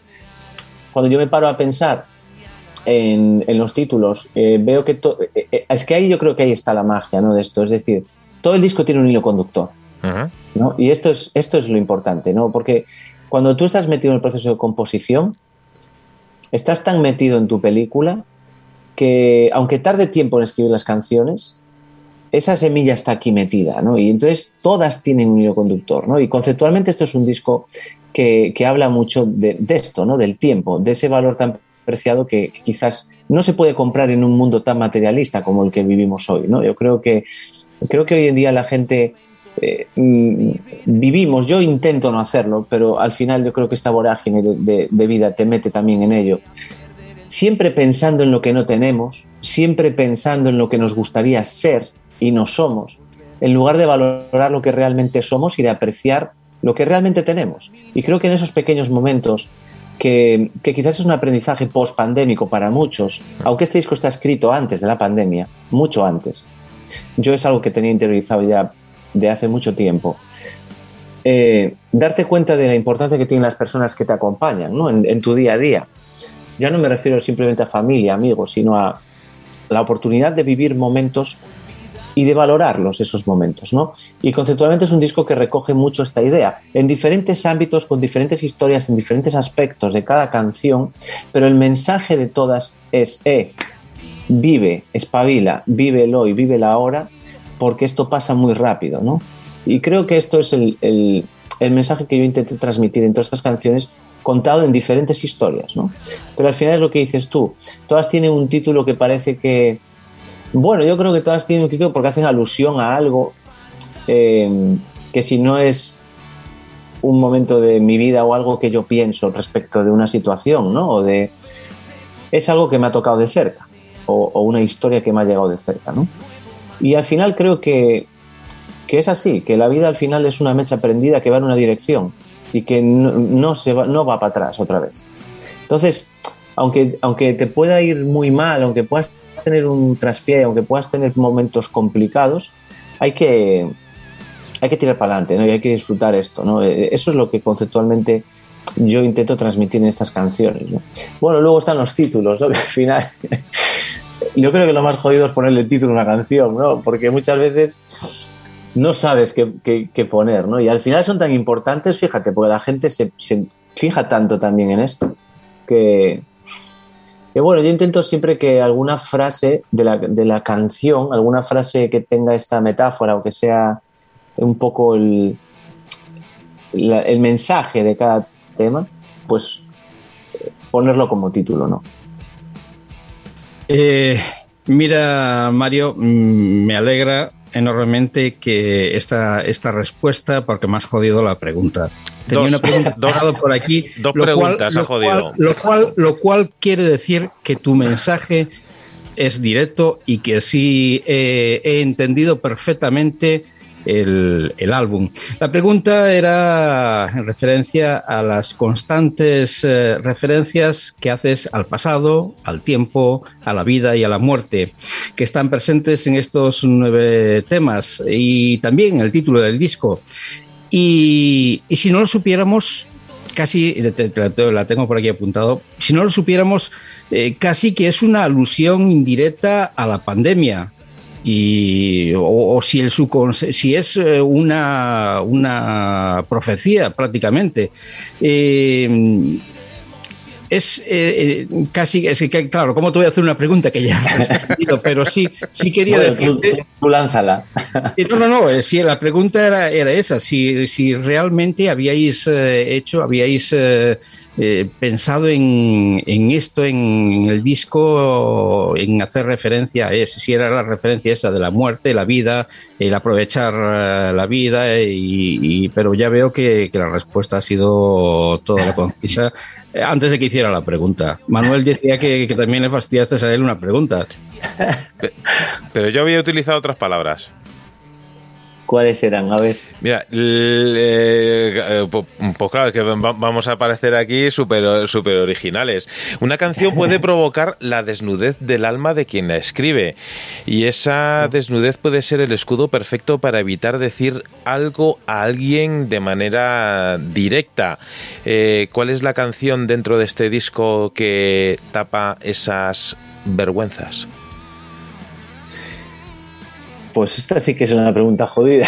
cuando yo me paro a pensar en, en los títulos, eh, veo que eh, eh, es que ahí yo creo que ahí está la magia ¿no? de esto. Es decir, todo el disco tiene un hilo conductor. ¿no? Y esto es, esto es lo importante, ¿no? Porque cuando tú estás metido en el proceso de composición, estás tan metido en tu película que, aunque tarde tiempo en escribir las canciones, esa semilla está aquí metida, ¿no? Y entonces todas tienen un hilo conductor, ¿no? Y conceptualmente esto es un disco que, que habla mucho de, de esto, ¿no? Del tiempo, de ese valor tan que, que quizás no se puede comprar en un mundo tan materialista como el que vivimos hoy, ¿no? Yo creo que, creo que hoy en día la gente eh, mm, vivimos, yo intento no hacerlo, pero al final yo creo que esta vorágine de, de- de vida te mete también en ello. Siempre pensando en lo que no tenemos, siempre pensando en lo que nos gustaría ser y no somos, en lugar de valorar lo que realmente somos y de apreciar lo que realmente tenemos. Y creo que en esos pequeños momentos, que, que quizás es un aprendizaje post-pandémico para muchos, aunque este disco está escrito antes de la pandemia, mucho antes, yo es algo que tenía interiorizado ya de hace mucho tiempo. Eh, darte cuenta de la importancia que tienen las personas que te acompañan ¿no? en, en tu día a día. Ya no me refiero simplemente a familia, amigos, sino a la oportunidad de vivir momentos y de valorarlos esos momentos, ¿no? Y conceptualmente es un disco que recoge mucho esta idea, en diferentes ámbitos, con diferentes historias, en diferentes aspectos de cada canción, pero el mensaje de todas es, eh, vive, espabila, vive el hoy, vive la ahora, porque esto pasa muy rápido, ¿no? Y creo que esto es el, el- el mensaje que yo intenté transmitir en todas estas canciones, contado en diferentes historias, ¿no? Pero al final es lo que dices tú, todas tienen un título que parece que, bueno, yo creo que todas tienen un título porque hacen alusión a algo eh, que si no es un momento de mi vida o algo que yo pienso respecto de una situación, ¿no? O de es algo que me ha tocado de cerca o, una historia que me ha llegado de cerca, ¿no? Y al final creo que, que es así, que la vida al final es una mecha prendida que va en una dirección y que no, no se va, no va para atrás otra vez. Entonces, aunque, aunque te pueda ir muy mal, aunque puedas tener un traspié, aunque puedas tener momentos complicados, hay que, hay que tirar para adelante ¿no? y hay que disfrutar esto. ¿no? Eh, Eso es lo que conceptualmente yo intento transmitir en estas canciones. ¿no? Bueno, luego están los títulos, ¿no? al final yo creo que lo más jodido es ponerle título a una canción, ¿no? porque muchas veces no sabes qué poner, ¿no? Y al final son tan importantes, fíjate, porque la gente se, se fija tanto también en esto, que, que bueno, yo intento siempre que alguna frase de la, de la canción, alguna frase que tenga esta metáfora o que sea un poco el, la- el mensaje de cada tema, pues ponerlo como título, ¿no? Eh, mira, Mario, mm, me alegra enormemente que esta, esta respuesta, porque me has jodido la pregunta. Tenía Dos. una pregunta Dos- por aquí. dos lo cual- preguntas ha lo jodido. cual- lo, cual, lo cual quiere decir que tu mensaje es directo y que sí eh, he entendido perfectamente el, álbum. La pregunta era en referencia a las constantes eh, referencias que haces al pasado, al tiempo, a la vida y a la muerte, que están presentes en estos nueve temas y también el título del disco. Y, si no lo supiéramos, casi, te- la tengo por aquí apuntado, si no lo supiéramos, eh, casi que es una alusión indirecta a la pandemia. Y, o, si, el si es eh, una, una profecía prácticamente. Eh, es eh, eh, casi, es que, claro, ¿cómo te voy a hacer una pregunta que ya has respondido? Pero sí, sí quería Bueno, decirte... tú- tú lánzala. No, no, no, eh, sí, la pregunta era, era esa, si, si realmente habíais eh, hecho, habíais eh, eh, pensado en, en esto, en, el disco, en hacer referencia a eso, si era la referencia esa de la muerte, la vida, el aprovechar la vida, y, y- pero ya veo que, que la respuesta ha sido toda la concisa antes de que hiciera la pregunta. Manuel decía que, que también le fastidiaste a él una pregunta. Pero yo había utilizado otras palabras. ¿Cuáles eran? A ver. Mira, l- eh, eh, pues claro, que va- vamos a aparecer aquí súper súper originales. Una canción puede provocar la desnudez del alma de quien la escribe. Y esa desnudez puede ser el escudo perfecto para evitar decir algo a alguien de manera directa. Eh, ¿Cuál es la canción dentro de este disco que tapa esas vergüenzas? Pues esta sí que es una pregunta jodida.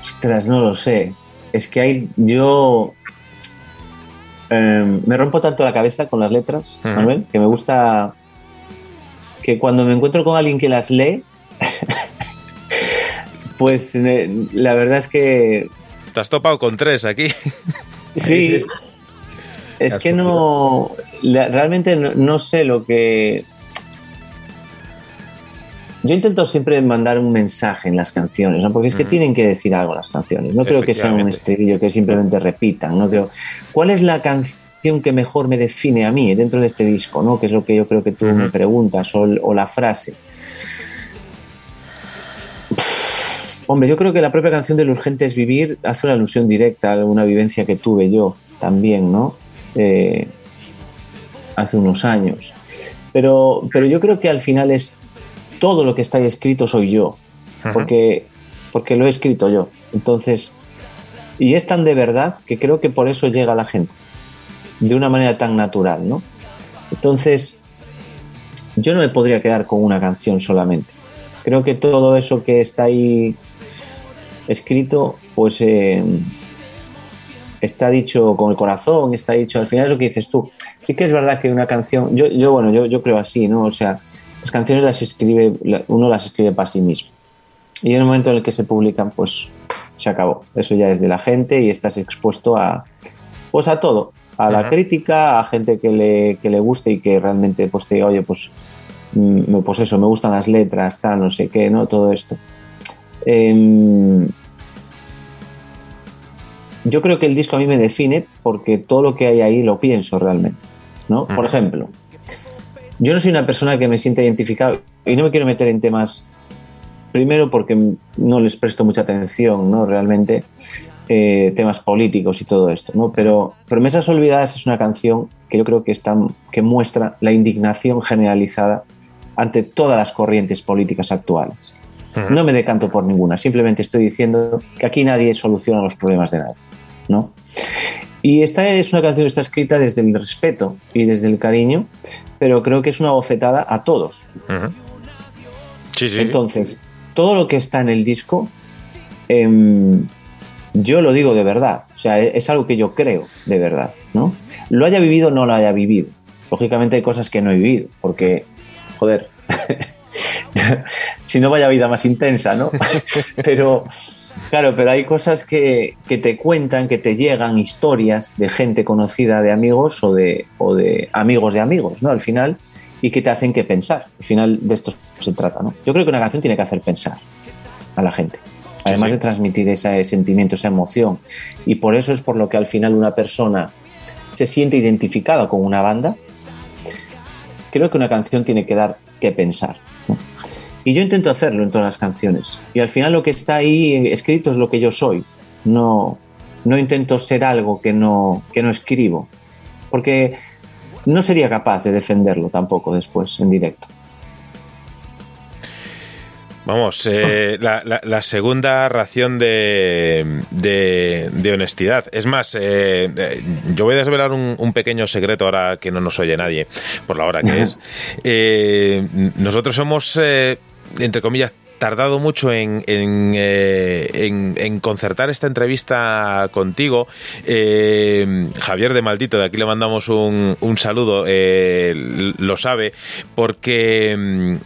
Ostras, no lo sé. Es que hay. Yo. eh, me rompo tanto la cabeza con las letras. Manuel, que me gusta. Que cuando me encuentro con alguien que las lee. pues eh, la verdad es que. Te has topado con tres aquí. Sí. Es que no. la- realmente no, no sé lo que. Yo intento siempre mandar un mensaje en las canciones, ¿no? porque es que tienen que decir algo las canciones. No creo que sea un estribillo que simplemente repitan. No creo. ¿Cuál es la canción que mejor me define a mí dentro de este disco? ¿no? Que es lo que yo creo que tú me preguntas, o, o la frase. Hombre, yo creo que la propia canción del Urgente es Vivir hace una alusión directa a una vivencia que tuve yo también, ¿no? Eh, hace unos años. Pero, pero yo creo que al final es todo lo que está ahí escrito soy yo, porque, porque lo he escrito yo. Entonces, y es tan de verdad que creo que por eso llega a la gente, de una manera tan natural, ¿no? Entonces, yo no me podría quedar con una canción solamente. Creo que todo eso que está ahí escrito, pues eh, está dicho con el corazón, está dicho, al final es lo que dices tú. Sí que es verdad que una canción, yo, yo bueno, yo, yo creo así, ¿no? O sea, las canciones las escribe, uno las escribe para sí mismo. Y en el momento en el que se publican, pues se acabó. Eso ya es de la gente y estás expuesto a, pues a todo, a la crítica, a gente que le, que le guste y que realmente pues te diga, oye, pues, mm, pues eso, me gustan las letras, tal, no sé qué, ¿no? Todo esto. Em, yo creo que el disco a mí me define porque todo lo que hay ahí lo pienso realmente, ¿no? Por ejemplo, yo no soy una persona que me sienta identificado y no me quiero meter en temas, primero porque no les presto mucha atención, ¿no? Realmente, eh, temas políticos y todo esto, ¿no? Pero Promesas Olvidadas es una canción que yo creo que, está, que muestra la indignación generalizada ante todas las corrientes políticas actuales. No me decanto por ninguna, simplemente estoy diciendo que aquí nadie soluciona los problemas de nadie, ¿no? Y esta es una canción que está escrita desde el respeto y desde el cariño, pero creo que es una bofetada a todos. Ujú. Sí, sí. Entonces, todo lo que está en el disco, em, yo lo digo de verdad. O sea, e- es algo que yo creo de verdad, ¿no? Lo haya vivido o no lo haya vivido. Lógicamente hay cosas que no he vivido, porque, joder, si no vaya vida más intensa, ¿no? pero, claro, pero hay cosas que, que te cuentan, que te llegan, historias de gente conocida, de amigos o de, o de amigos de amigos, ¿no? Al final, y que te hacen que pensar. Al final de esto se trata, ¿no? Yo creo que una canción tiene que hacer pensar a la gente. Además de transmitir ese sentimiento, esa emoción. Y por eso es por lo que al final una persona se siente identificada con una banda. Creo que una canción tiene que dar que pensar. ¿no? Y yo intento hacerlo en todas las canciones. Y al final lo que está ahí escrito es lo que yo soy. No, no intento ser algo que no, que no escribo. Porque no sería capaz de defenderlo tampoco después en directo. Vamos, eh, la, la- la segunda ración de, de- de honestidad. Es más, eh, eh, yo voy a desvelar un, un pequeño secreto ahora que no nos oye nadie, por la hora que es. Eh, nosotros eh, entre comillas, tardado mucho en, en, eh, en- en concertar esta entrevista contigo. Eh, Javier de Maldito, de aquí le mandamos un, un saludo, eh, lo sabe, porque mm,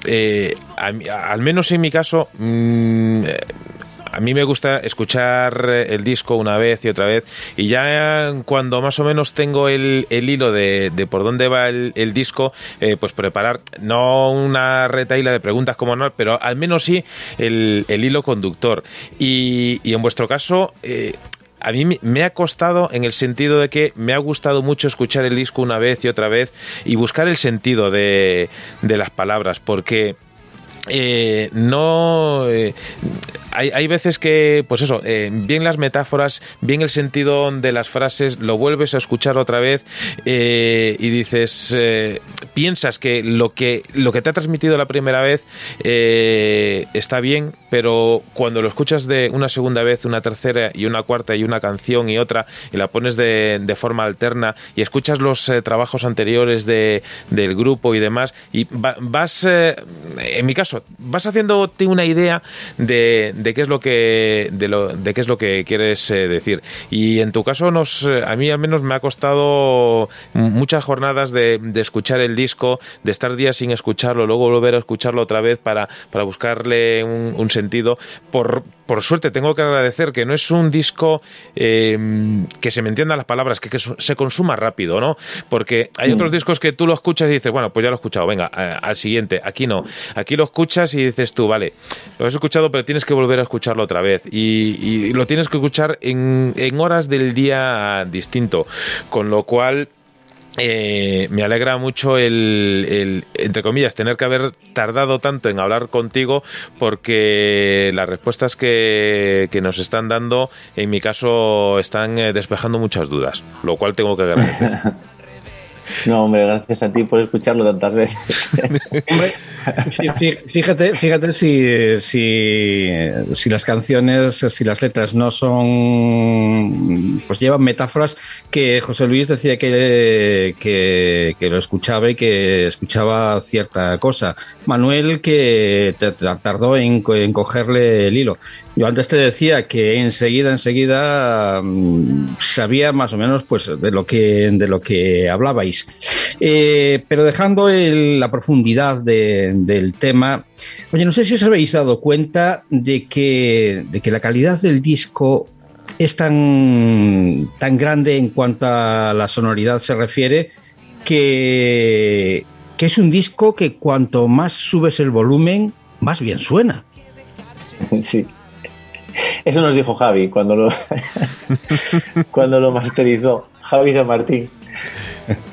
al menos en mi caso... mm, a mí me gusta escuchar eh, el disco una vez y otra vez y ya cuando más o menos tengo el, el hilo de, de por dónde va el, el disco, eh, pues preparar no una retaila de preguntas como no, pero al menos sí el, el hilo conductor. Y, y en vuestro caso... eh, a mí me- ha costado en el sentido de que me ha gustado mucho escuchar el disco una vez y otra vez y buscar el sentido de, de las palabras, porque eh, no hay, hay veces que pues eso eh, bien las metáforas bien el sentido de las frases lo vuelves a escuchar otra vez eh, y dices eh, piensas que lo que lo que te ha transmitido la primera vez eh, está bien pero cuando lo escuchas de una segunda vez una tercera y una cuarta y una canción y otra y la pones de, de forma alterna y escuchas los trabajos anteriores de, del grupo y demás y va- vas en mi caso vas haciéndote una idea de, de qué es lo que de, lo, de qué es lo que quieres eh, decir. Y en tu caso nos eh, a mí al menos me ha costado muchas jornadas de, de escuchar el disco de estar días sin escucharlo luego volver a escucharlo otra vez para, para buscarle un, un sentido por por suerte tengo que agradecer que no es un disco eh, que se me entiendan las palabras, que, se consuma rápido, ¿no? Porque hay Mm. otros discos que tú lo escuchas y dices, bueno, pues ya lo he escuchado, venga, al siguiente. Aquí no. Aquí lo escuchas y dices tú, vale, lo has escuchado, pero tienes que volver a escucharlo otra vez. Y, y lo tienes que escuchar en, en horas del día distinto. Con lo cual. Eh, me alegra mucho el, el, entre comillas, tener que haber tardado tanto en hablar contigo porque las respuestas que, que nos están dando, en mi caso, están eh, despejando muchas dudas, lo cual tengo que agradecer. No, hombre, gracias a ti por escucharlo tantas veces. Fíjate, fíjate si, si, si las canciones, si las letras no son, pues llevan metáforas que José Luis decía que, que, que lo escuchaba y que escuchaba cierta cosa. Manuel que tardó en, en cogerle el hilo. Yo antes te decía que enseguida, enseguida mm, sabía más o menos pues de lo que, de lo que hablabais. Eh, pero dejando el- la profundidad de- del tema, oye, no sé si os habéis dado cuenta de que, de que la calidad del disco es tan, tan grande en cuanto a la sonoridad se refiere que, que es un disco que cuanto más subes el volumen, más bien suena. Sí. Eso nos dijo Javi cuando lo, cuando lo masterizó. Javi San Martín.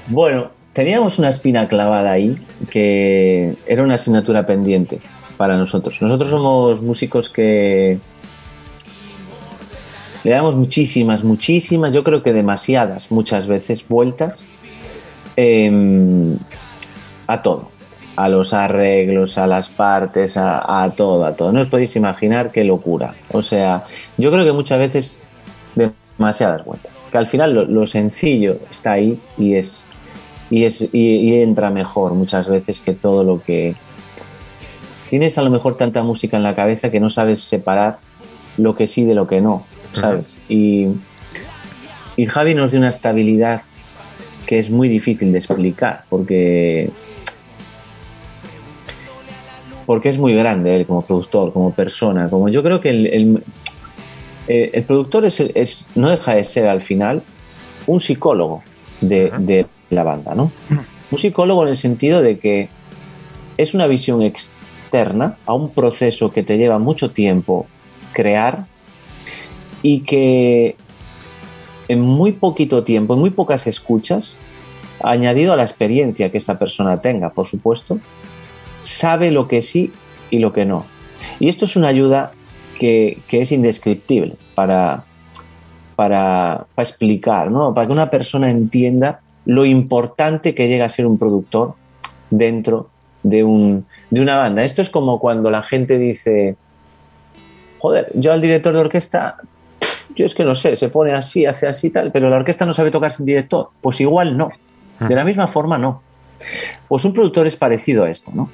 Bueno, teníamos una espina clavada ahí que era una asignatura pendiente para nosotros. Nosotros somos músicos que le damos muchísimas, muchísimas, yo creo que demasiadas, muchas veces, vueltas em, a todo. A los arreglos, a las partes, a, todo, a todo. No os podéis imaginar qué locura. O sea, yo creo que muchas veces demasiadas vueltas. Que al final lo sencillo está ahí y es y es y, y entra mejor muchas veces que todo lo que tienes a lo mejor tanta música en la cabeza que no sabes separar lo que sí de lo que no, ¿sabes? Y, y Javi nos dio una estabilidad que es muy difícil de explicar, porque porque es muy grande él como productor, como persona, como yo creo que el, el, eh, el productor es, es- no deja de ser al final un psicólogo de, de la banda, ¿no? Un psicólogo en el sentido de que es una visión externa a un proceso que te lleva mucho tiempo crear y que en muy poquito tiempo, en muy pocas escuchas, añadido a la experiencia que esta persona tenga, por supuesto, sabe lo que sí y lo que no. Y esto es una ayuda que, que es indescriptible para, para, para explicar, ¿no? para que una persona entienda lo importante que llega a ser un productor dentro de, un, de una banda. Esto es como cuando la gente dice, joder, yo al director de orquesta, yo es que no sé, se pone así, hace así, tal, pero la orquesta no sabe tocar sin director. Pues igual no. De la misma forma no. Pues un productor es parecido a esto, ¿no?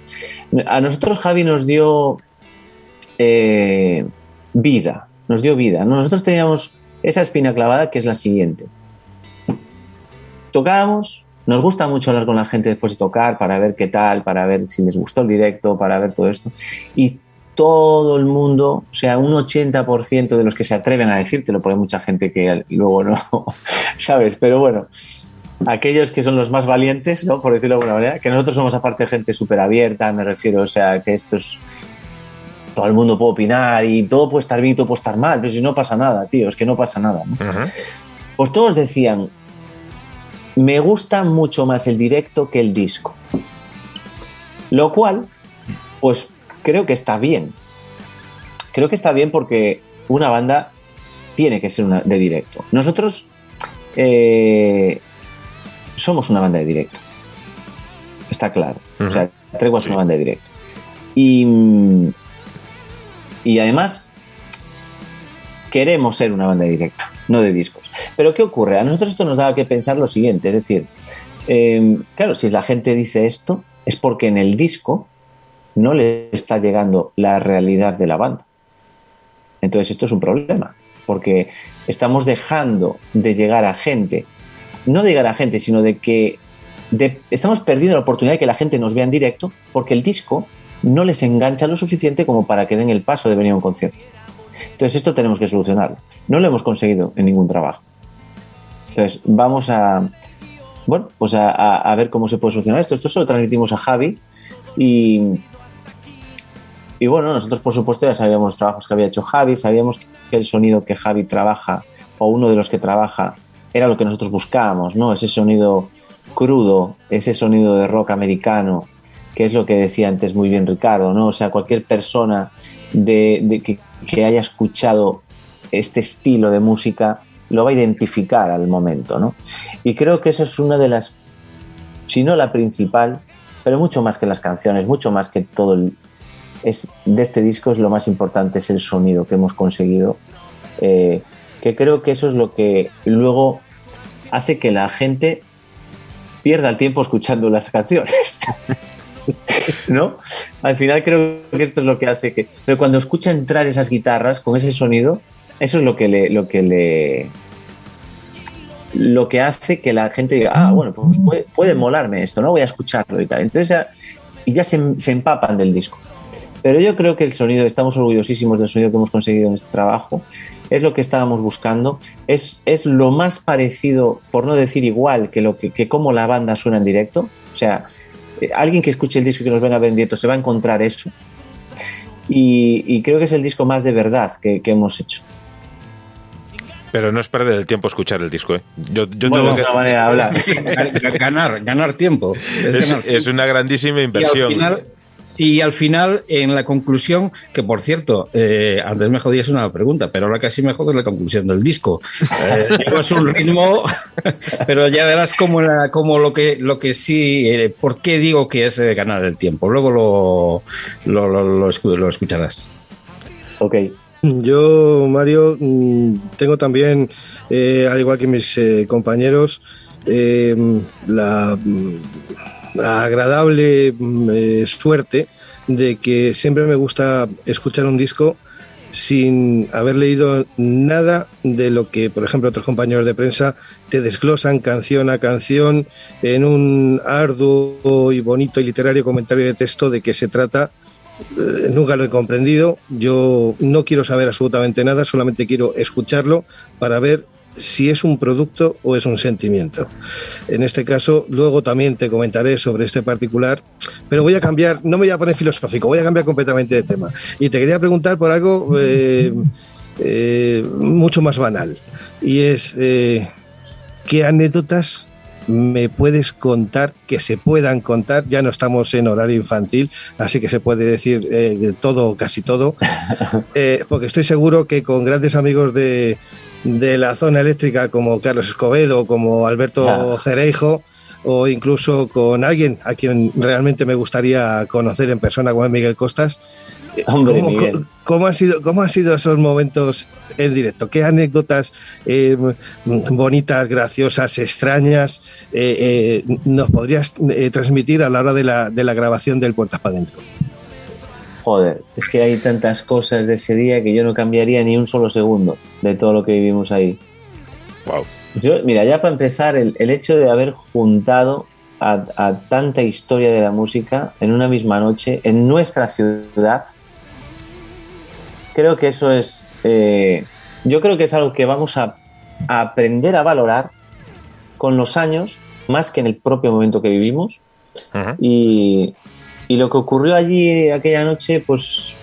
A nosotros Javi nos dio eh, vida, nos dio vida. ¿no? Nosotros teníamos esa espina clavada que es la siguiente. Tocábamos, nos gusta mucho hablar con la gente después de tocar para ver qué tal, para ver si les gustó el directo, para ver todo esto. Y todo el mundo, o sea, un 80% de los que se atreven a decírtelo, porque hay mucha gente que luego no, ¿sabes? Pero bueno, aquellos que son los más valientes, ¿no? Por decirlo de alguna manera, que nosotros somos aparte gente súper abierta, me refiero, o sea, que esto es... Todo el mundo puede opinar y todo puede estar bien y todo puede estar mal, pero si no pasa nada, tío, es que no pasa nada. ¿no? Pues todos decían, me gusta mucho más el directo que el disco. Lo cual, pues creo que está bien. Creo que está bien porque una banda tiene que ser una de directo. Nosotros eh, somos una banda de directo. Está claro. O sea, Tregua es una banda de directo. Y, y además queremos ser una banda de directo, no de discos. Pero ¿qué ocurre? A nosotros esto nos daba que pensar lo siguiente, es decir, eh, claro, si la gente dice esto es porque en el disco no le está llegando la realidad de la banda. Entonces esto es un problema, porque estamos dejando de llegar a gente, no de llegar a gente, sino de que de- estamos perdiendo la oportunidad de que la gente nos vea en directo, porque el disco no les engancha lo suficiente como para que den el paso de venir a un concierto. Entonces esto tenemos que solucionarlo. No lo hemos conseguido en ningún trabajo. Entonces vamos a, bueno, pues a, ver cómo se puede solucionar esto. Esto se lo transmitimos a Javi y, y bueno, nosotros por supuesto ya sabíamos los trabajos que había hecho Javi, sabíamos que el sonido que Javi trabaja o uno de los que trabaja era lo que nosotros buscábamos, ¿no? Ese sonido crudo, ese sonido de rock americano, que es lo que decía antes muy bien Ricardo, ¿no? O sea, cualquier persona de, de que, que haya escuchado este estilo de música lo va a identificar al momento, ¿no? Y creo que eso es una de las, si no la principal, pero mucho más que las canciones, mucho más que todo el, es de este disco es lo más importante es el sonido que hemos conseguido, eh, que creo que eso es lo que luego hace que la gente pierda el tiempo escuchando las canciones. ¿No? Al final creo que esto es lo que hace que. Pero cuando escucha entrar esas guitarras con ese sonido, eso es lo que le, lo que le. Lo que hace que la gente diga, ah, bueno, pues puede, molarme esto, ¿no? Voy a escucharlo y tal. Entonces ya, y ya se, se empapan del disco. Pero yo creo que el sonido, estamos orgullosísimos del sonido que hemos conseguido en este trabajo, es lo que estábamos buscando, es, es lo más parecido, por no decir igual, que, lo que, que cómo la banda suena en directo. O sea, eh, alguien que escuche el disco y que nos venga a ver en directo se va a encontrar eso. Y, y creo que es el disco más de verdad que, que hemos hecho. Pero no es perder el tiempo escuchar el disco, ¿eh? Yo, yo Bueno, tengo que- otra manera de hablar. ganar, ganar tiempo. Es es, ganar es una grandísima Y inversión. al final, y al final, en la conclusión, que por cierto, eh, antes me jodías una pregunta, pero ahora casi me jodes la conclusión del disco. Eh, llevas un ritmo, pero ya verás como, la, como lo, que, lo que sí, eh, por qué digo que es eh, ganar el tiempo. Luego lo, lo, lo, lo escu- lo escucharás. Ok. Yo, Mario, mm, tengo también, eh, al igual que mis eh, compañeros, eh, la, mm, la agradable mm, eh, suerte de que siempre me gusta escuchar un disco sin haber leído nada de lo que, por ejemplo, otros compañeros de prensa te desglosan canción a canción en un arduo y bonito y literario comentario de texto de qué se trata. Eh, nunca lo he comprendido. Yo no quiero saber absolutamente nada, solamente quiero escucharlo para ver si es un producto o es un sentimiento. En este caso, luego también te comentaré sobre este particular, pero voy a cambiar, no me voy a poner filosófico, voy a cambiar completamente de tema. Y te quería preguntar por algo eh, eh, mucho más banal, y es, eh, ¿qué anécdotas me puedes contar que se puedan contar? Ya no estamos en horario infantil, así que se puede decir eh, todo, casi todo, Eh, porque estoy seguro que con grandes amigos de, de la zona eléctrica como Carlos Escobedo, como Alberto Claro. Cereijo, o incluso con alguien a quien realmente me gustaría conocer en persona, como es Miguel Costas. Hombre, ¿Cómo, Miguel. co- cómo han sido, ¿Cómo han sido esos momentos en directo? ¿Qué anécdotas eh, bonitas, graciosas, extrañas eh, eh, nos podrías eh, transmitir a la hora de la, de la grabación del Puertas para Adentro? Joder, es que hay tantas cosas de ese día que yo no cambiaría ni un solo segundo de todo lo que vivimos ahí. Wow. Yo, mira, ya para empezar, el, el hecho de haber juntado a, a tanta historia de la música en una misma noche, en nuestra ciudad, creo que eso es. eh, yo creo que es algo que vamos a, a aprender a valorar con los años, más que en el propio momento que vivimos. Ujú. Y, y lo que ocurrió allí aquella noche, pues.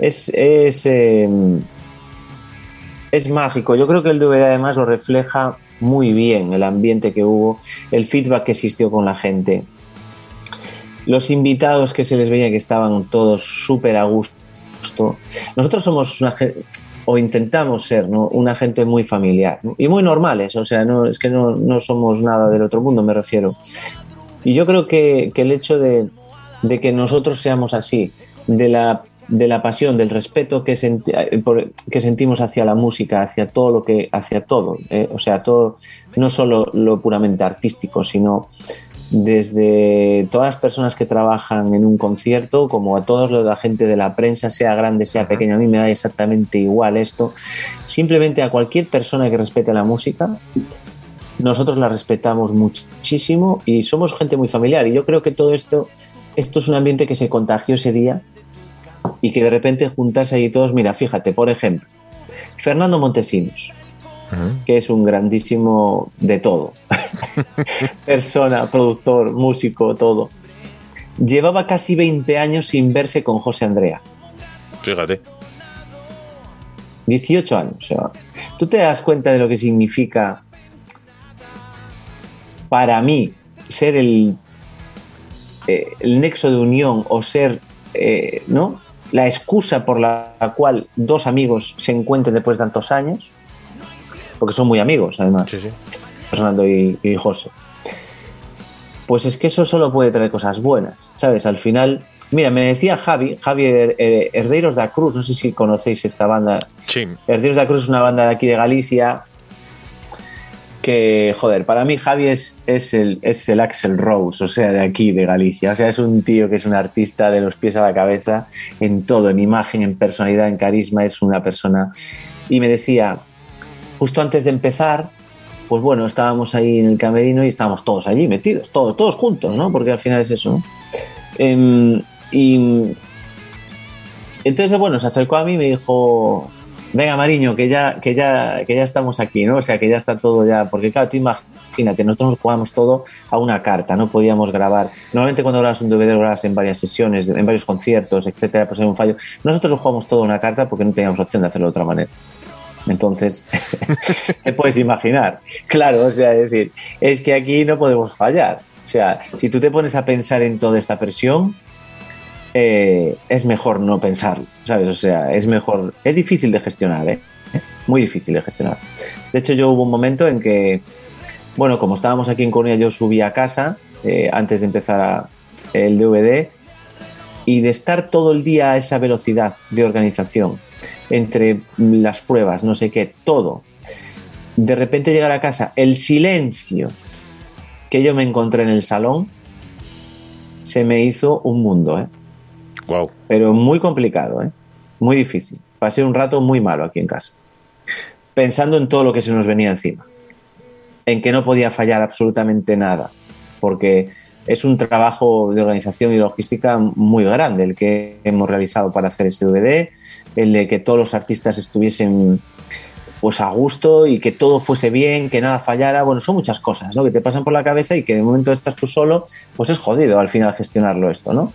Es. Es, eh, es mágico. Yo creo que el DVD además lo refleja muy bien, el ambiente que hubo, el feedback que existió con la gente. Los invitados que se les veía que estaban todos súper a gusto. Nosotros somos una o intentamos ser, ¿no? una gente muy familiar y muy normales, o sea, no, es que no, no somos nada del otro mundo, me refiero. Y yo creo que, que el hecho de, de que nosotros seamos así, de la, de la pasión, del respeto que, senti- eh, que sentimos hacia la música, hacia todo lo que, hacia todo, eh, o sea, todo, no solo lo puramente artístico, sino desde todas las personas que trabajan en un concierto, como a todos los- la gente de la prensa, sea grande, sea pequeña, a mí me da exactamente igual esto. Simplemente a cualquier persona que respete la música, nosotros la respetamos muchísimo y somos gente muy familiar. Y yo creo que todo esto, esto es un ambiente que se contagió ese día y que de repente juntarse ahí todos, mira, fíjate, por ejemplo, Fernando Montesinos, que es un grandísimo de todo, persona, productor, músico, todo. Llevaba casi 20 años sin verse con José Andrea. Fíjate. 18 años. ¿Tú te das cuenta de lo que significa para mí ser el, eh, el nexo de unión o ser eh, ¿no? la excusa por la cual dos amigos se encuentren después de tantos años? Porque son muy amigos, además. Sí, sí. Fernando y, y José. Pues es que eso solo puede traer cosas buenas, ¿sabes? Al final, mira, me decía Javi, Javi eh, Herdeiros da Cruz, no sé si conocéis esta banda. Sí. Herdeiros da Cruz es una banda de aquí de Galicia que, joder, para mí Javi es, es, el, es el Axel Rose, o sea, de aquí, de Galicia. O sea, es un tío que es un artista de los pies a la cabeza en todo, en imagen, en personalidad, en carisma, es una persona. Y me decía, justo antes de empezar, pues bueno, estábamos ahí en el camerino y estábamos todos allí metidos, todos, todos juntos, ¿no? Porque al final es eso, ¿no? Em, y entonces, bueno, se acercó a mí y me dijo, venga, Mariño, que ya, que ya, que ya estamos aquí, ¿no? O sea, que ya está todo ya, porque claro, tú imagínate, nosotros nos jugamos todo a una carta, no podíamos grabar. Normalmente cuando grabas un DVD lo grabas en varias sesiones, en varios conciertos, etcétera, pues hay un fallo. Nosotros nos jugamos todo a una carta porque no teníamos opción de hacerlo de otra manera. Entonces, te puedes imaginar. Claro, o sea, es decir, es que aquí no podemos fallar. O sea, si tú te pones a pensar en toda esta presión, eh, es mejor no pensarlo, ¿sabes? O sea, es mejor, es difícil de gestionar, ¿eh? Muy difícil de gestionar. De hecho, yo hubo un momento en que, bueno, como estábamos aquí en Coruña, yo subí a casa eh, antes de empezar el DVD y de estar todo el día a esa velocidad de organización entre las pruebas, no sé qué, todo. De repente llegar a casa, el silencio que yo me encontré en el salón, se me hizo un mundo, ¿eh? Wow. Pero muy complicado, ¿eh? Muy difícil. Pasé un rato muy malo aquí en casa. Pensando en todo lo que se nos venía encima. En que no podía fallar absolutamente nada. Porque es un trabajo de organización y logística muy grande el que hemos realizado para hacer este DVD, el de que todos los artistas estuviesen pues a gusto y que todo fuese bien, que nada fallara. Bueno, son muchas cosas, ¿no? Que te pasan por la cabeza y que de momento estás tú solo, pues es jodido al final gestionarlo esto, ¿no?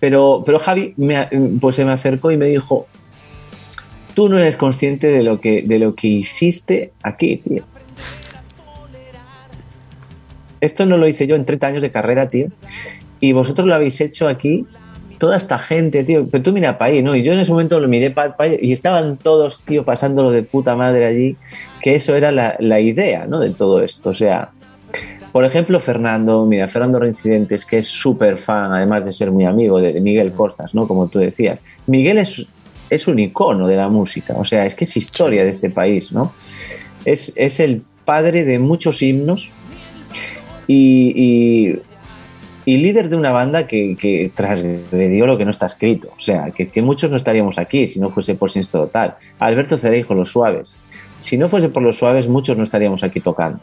Pero, pero Javi me, pues se me acercó y me dijo, tú no eres consciente de lo que, de lo que hiciste aquí, tío. Esto no lo hice yo en 30 años de carrera, tío. Y vosotros lo habéis hecho aquí, toda esta gente, tío. Pero tú mira para ahí, ¿no? Y yo en ese momento lo miré para allá y estaban todos, tío, pasándolo de puta madre allí. Que eso era la, la idea, ¿no? De todo esto. O sea, por ejemplo, Fernando, mira, Fernando Reincidentes, que es súper fan, además de ser muy amigo de, Miguel Costas, ¿no? Como tú decías. Miguel es, es un icono de la música, o sea, es que es historia de este país, ¿no? Es, es el padre de muchos himnos y, y- líder de una banda que, que lo que no está escrito. O sea, que, que muchos no estaríamos aquí si no fuese por Siniestro Total. Alberto Cereijo, Los Suaves. Si no fuese por Los Suaves, muchos no estaríamos aquí tocando.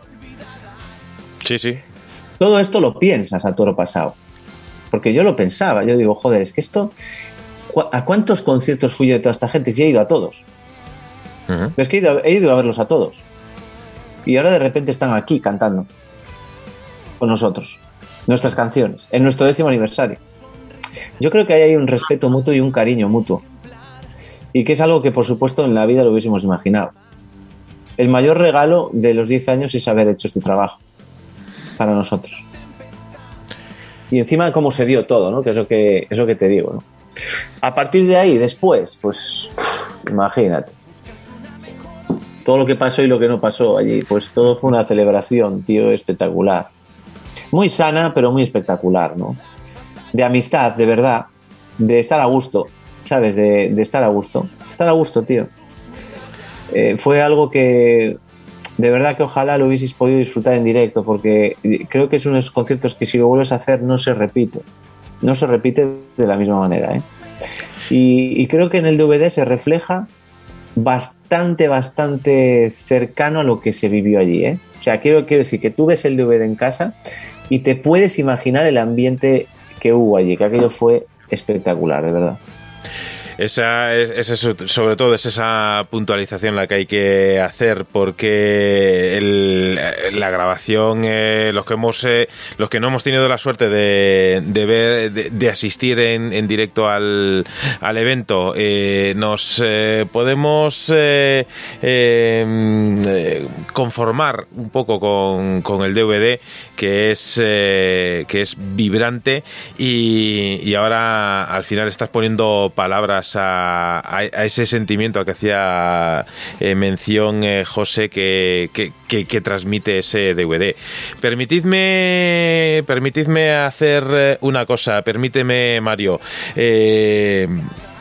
Sí, sí. Todo esto lo piensas a toro pasado. Porque yo lo pensaba. Yo digo, joder, es que esto... ¿cu- ¿A cuántos conciertos fui yo de toda esta gente? Si he ido a todos. Es que he ido, a- he ido a verlos a todos. Y ahora de repente están aquí cantando. Con nosotros. Nuestras canciones. En nuestro décimo aniversario. Yo creo que ahí hay un respeto mutuo y un cariño mutuo. Y que es algo que por supuesto en la vida lo hubiésemos imaginado. El mayor regalo de los 10 años es haber hecho este trabajo. Para nosotros. Y encima cómo se dio todo, ¿no? Que es lo que, es lo que te digo, ¿no? A partir de ahí, después, pues imagínate todo lo que pasó y lo que no pasó allí. Pues todo fue una celebración, tío, espectacular. Muy sana, pero muy espectacular, ¿no? De amistad, de verdad. De estar a gusto, ¿sabes? De, de estar a gusto. Estar a gusto, tío. Eh, fue algo que de verdad que ojalá lo hubieseis podido disfrutar en directo, porque creo que es uno de esos conciertos que si lo vuelves a hacer no se repite. No se repite de la misma manera, ¿eh? Y, y creo que en el DVD se refleja bastante, bastante cercano a lo que se vivió allí. ¿eh? O sea, quiero, quiero decir que tú ves el DVD en casa y te puedes imaginar el ambiente que hubo allí, que aquello fue espectacular, de verdad. Esa es, es sobre todo es esa puntualización la que hay que hacer porque el- la grabación, eh, los que hemos, eh, los que no hemos tenido la suerte de, de ver, de, asistir en, en directo al, al evento, eh, nos eh, podemos eh, eh, conformar un poco con, con el DVD que es que es vibrante y ahora al final estás poniendo palabras a, ese sentimiento al que hacía eh, mención eh, José que, que, transmite ese DVD. Permitidme, permitidme hacer eh, una cosa, permíteme Mario.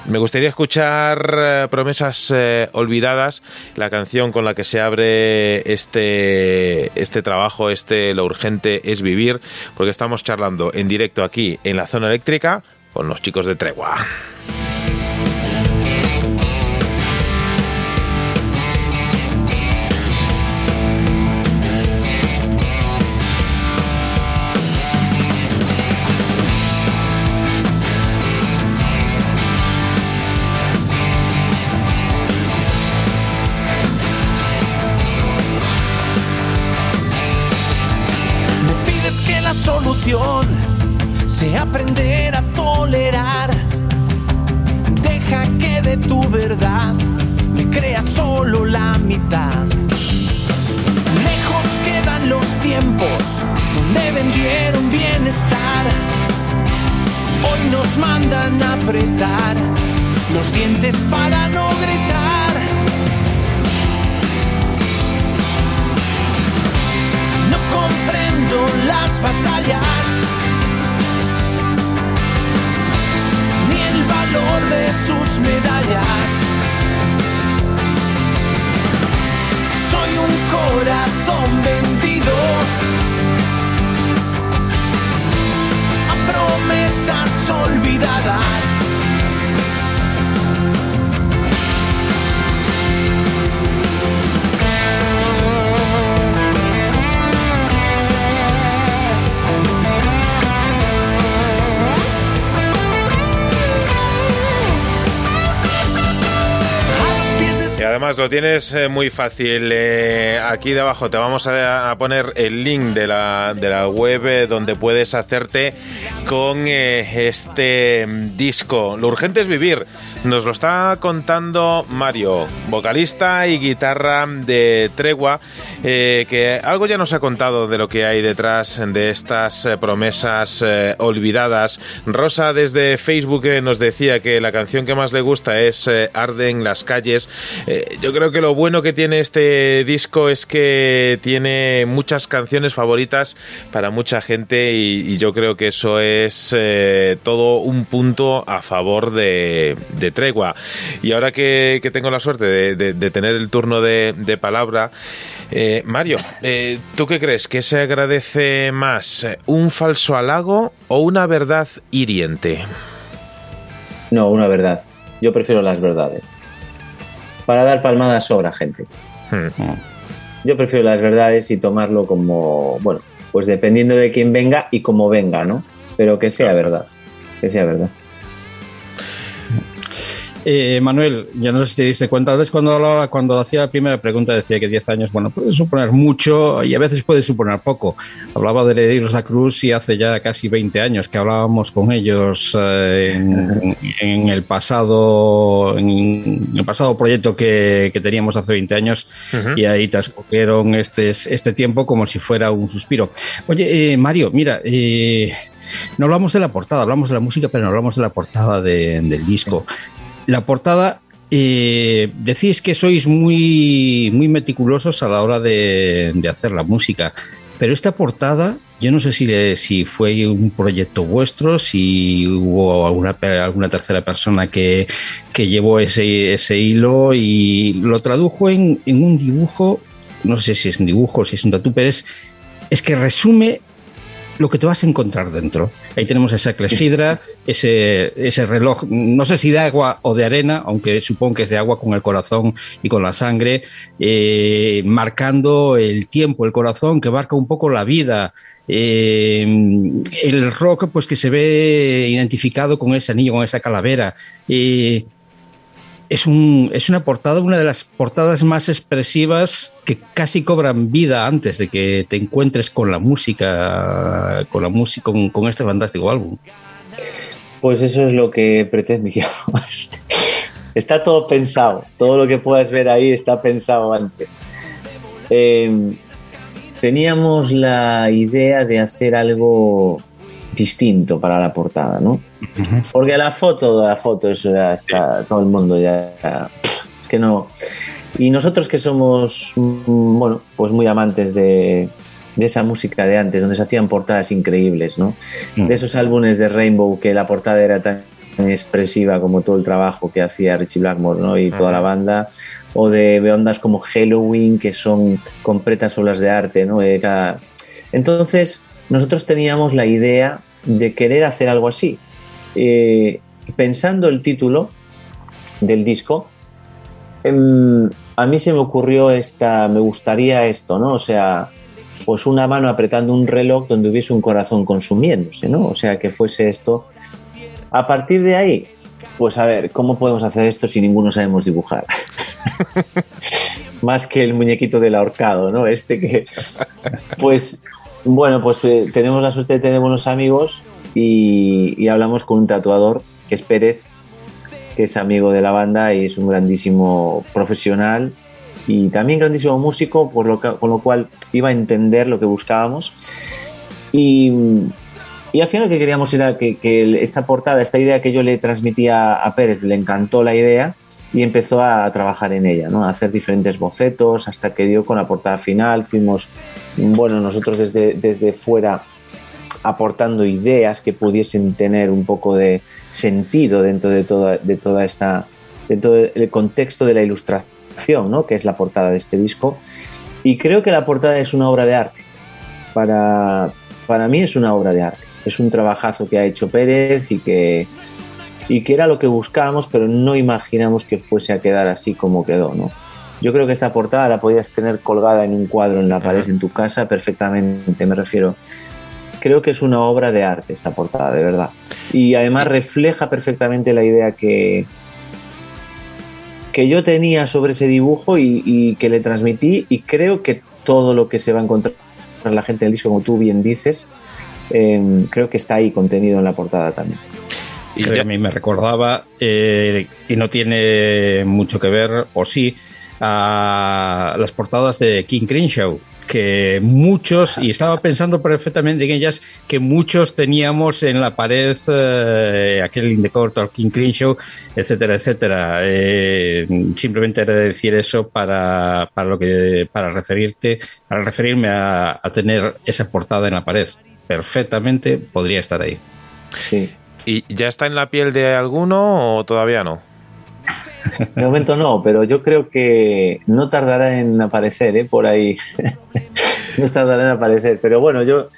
Me gustaría escuchar Promesas Olvidadas, la canción con la que se abre este, este trabajo, este Lo Urgente es Vivir, porque estamos charlando en directo aquí en la zona eléctrica con los chicos de Tregua. Lejos quedan los tiempos donde vendieron bienestar. Hoy nos mandan a apretar los dientes para no gritar. No comprendo las batallas, ni el valor de sus medallas. corazón vendido a promesas olvidadas. Tomás, lo tienes eh, muy fácil. Eh, aquí debajo te vamos a, poner el link de la, de la web eh, donde puedes hacerte con este mm, disco. Lo urgente es vivir. Nos lo está contando Mario, vocalista y guitarra de Tregua, eh, que algo ya nos ha contado de lo que hay detrás de estas eh, promesas eh, olvidadas. Rosa desde Facebook nos decía que la canción que más le gusta es eh, Arde en las calles. Yo creo que lo bueno que tiene este disco es que tiene muchas canciones favoritas para mucha gente y, yo creo que eso es todo un punto a favor de Tregua. Y ahora que, que tengo la suerte de, de- de tener el turno de, de palabra, eh, Mario, eh, ¿tú qué crees? ¿Que se agradece más eh, un falso halago o una verdad hiriente? No, una verdad. Yo prefiero las verdades. Para dar palmadas sobra gente. Hmm. Yo prefiero las verdades y tomarlo como, bueno, pues dependiendo de quién venga y cómo venga, ¿no? Pero que sea verdad. Que sea verdad. Eh, Manuel, ya no sé si te diste cuenta, antes cuando hablaba, cuando hacía la primera pregunta decía que 10 años, bueno, puede suponer mucho y a veces puede suponer poco. Hablaba de Herederos a Cruz y hace ya casi 20 años que hablábamos con ellos eh, en, en el pasado en el pasado proyecto que, que teníamos hace 20 años y ahí transcurrieron este, este tiempo como si fuera un suspiro. Oye, eh, Mario, mira, eh, no hablamos de la portada, hablamos de la música, pero no hablamos de la portada de- del disco. La portada, eh, decís que sois muy, muy meticulosos a la hora de, de hacer la música, pero esta portada, yo no sé si, le- si fue un proyecto vuestro, si hubo alguna, alguna tercera persona que, que llevó ese, ese hilo y lo tradujo en, en un dibujo, no sé si es un dibujo si es un tatu, pero es, es que resume lo que te vas a encontrar dentro. Ahí tenemos esa clesfidra, ese, ese reloj, no sé si de agua o de arena, aunque supongo que es de agua con el corazón y con la sangre, eh, marcando el tiempo, el corazón, que marca un poco la vida. Eh, el rock, pues que se ve identificado con ese anillo, con esa calavera. Eh, es, un, es una portada, una de las portadas más expresivas que casi cobran vida antes de que te encuentres con la música, con la música, con, este fantástico álbum. Pues eso es lo que pretendíamos. Está todo pensado. Todo lo que puedas ver ahí está pensado antes. Eh, teníamos la idea de hacer algo distinto para la portada, ¿no? Porque la foto, la foto, eso ya está, todo el mundo ya, es que no. Y nosotros que somos, mm, bueno, pues muy amantes de, de esa música de antes, donde se hacían portadas increíbles, ¿no? De esos álbumes de Rainbow que la portada era tan expresiva como todo el trabajo que hacía Richie Blackmore, ¿no? Y toda la banda, o de ondas como Halloween que son completas obras de arte, ¿no? Entonces, nosotros teníamos la idea de querer hacer algo así. Eh, pensando el título del disco, em, a mí se me ocurrió esta, me gustaría esto, ¿no? O sea, pues una mano apretando un reloj donde hubiese un corazón consumiéndose, ¿no? O sea, que fuese esto. A partir de ahí, pues a ver, ¿cómo podemos hacer esto si ninguno sabemos dibujar? Más que el muñequito del ahorcado, ¿no? Este que... Pues bueno, pues eh, tenemos la suerte de tener buenos amigos y, hablamos con un tatuador, que es Pérez, que es amigo de la banda y es un grandísimo profesional y también grandísimo músico, por lo que- con lo cual iba a entender lo que buscábamos. Y, y al final que queríamos era que, que el- esta portada, esta idea que yo le transmitía a Pérez, le encantó la idea y empezó a trabajar en ella, ¿no? a hacer diferentes bocetos hasta que dio con la portada final. Fuimos, bueno, nosotros desde, desde fuera aportando ideas que pudiesen tener un poco de sentido dentro de toda, de toda esta, dentro del contexto de la ilustración, ¿no? que es la portada de este disco. Y creo que la portada es una obra de arte. Para, para mí es una obra de arte. Es un trabajazo que ha hecho Pérez y que, y que era lo que buscábamos, pero no imaginamos que fuese a quedar así como quedó, ¿no? Yo creo que esta portada la podías tener colgada en un cuadro en la pared en tu casa perfectamente, me refiero. Creo que es una obra de arte esta portada, de verdad. Y además refleja perfectamente la idea que, que yo tenía sobre ese dibujo y, y que le transmití y creo que todo lo que se va a encontrar la gente en el disco, como tú bien dices, eh, creo que está ahí contenido en la portada también. Y que a mí me recordaba, eh, y no tiene mucho que ver, o sí, a las portadas de King Crenshaw, que muchos, y estaba pensando perfectamente en ellas, que muchos teníamos en la pared eh, aquel In the Court King Crenshaw, etcétera, etcétera. Eh, simplemente era decir eso para, para, lo que, para referirte, para referirme a, a tener esa portada en la pared. Perfectamente podría estar ahí. Sí. ¿Y ya está en la piel de alguno o todavía no? De momento no, pero yo creo que no tardará en aparecer, ¿eh? Por ahí. no tardará en aparecer. Pero bueno, yo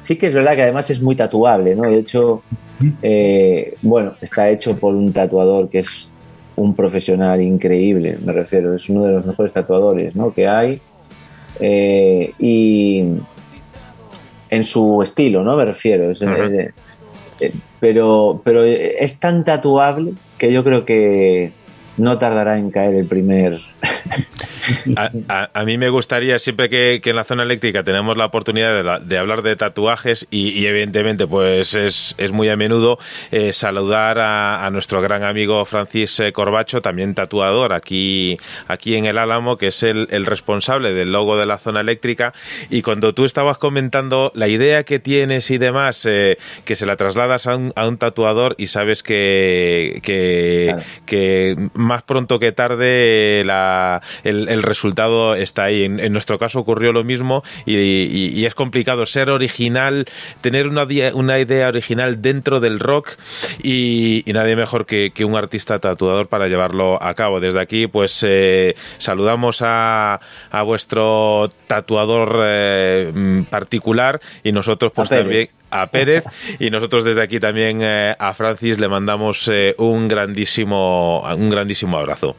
sí que es verdad que además es muy tatuable, ¿no? De hecho, eh, bueno, está hecho por un tatuador que es un profesional increíble, me refiero. Es uno de los mejores tatuadores, ¿no? Que hay. Eh, y en su estilo, ¿no? Me refiero. Es- pero, pero es tan tatuable que yo creo que no tardará en caer el primer. A, a- a mí me gustaría, siempre que, que en la zona eléctrica tenemos la oportunidad de, la- de hablar de tatuajes y, y evidentemente pues es, es muy a menudo eh, saludar a, a nuestro gran amigo Francis eh, Corbacho, también tatuador aquí, aquí en el Álamo, que es el, el responsable del logo de la zona eléctrica. Y cuando tú estabas comentando la idea que tienes y demás, eh, que se la trasladas a un, a un tatuador y sabes que, que, que más pronto que tarde la, el, el resultado está ahí. En, en nuestro caso ocurrió lo mismo y, y- y es complicado ser original, tener una, una idea original dentro del rock y, y nadie mejor que, que un artista tatuador para llevarlo a cabo. Desde aquí, pues eh, saludamos a, a vuestro tatuador eh, mm, particular y nosotros pues Pérez. también a Pérez y nosotros desde aquí también eh, a Francis le mandamos eh, un grandísimo un grandísimo abrazo.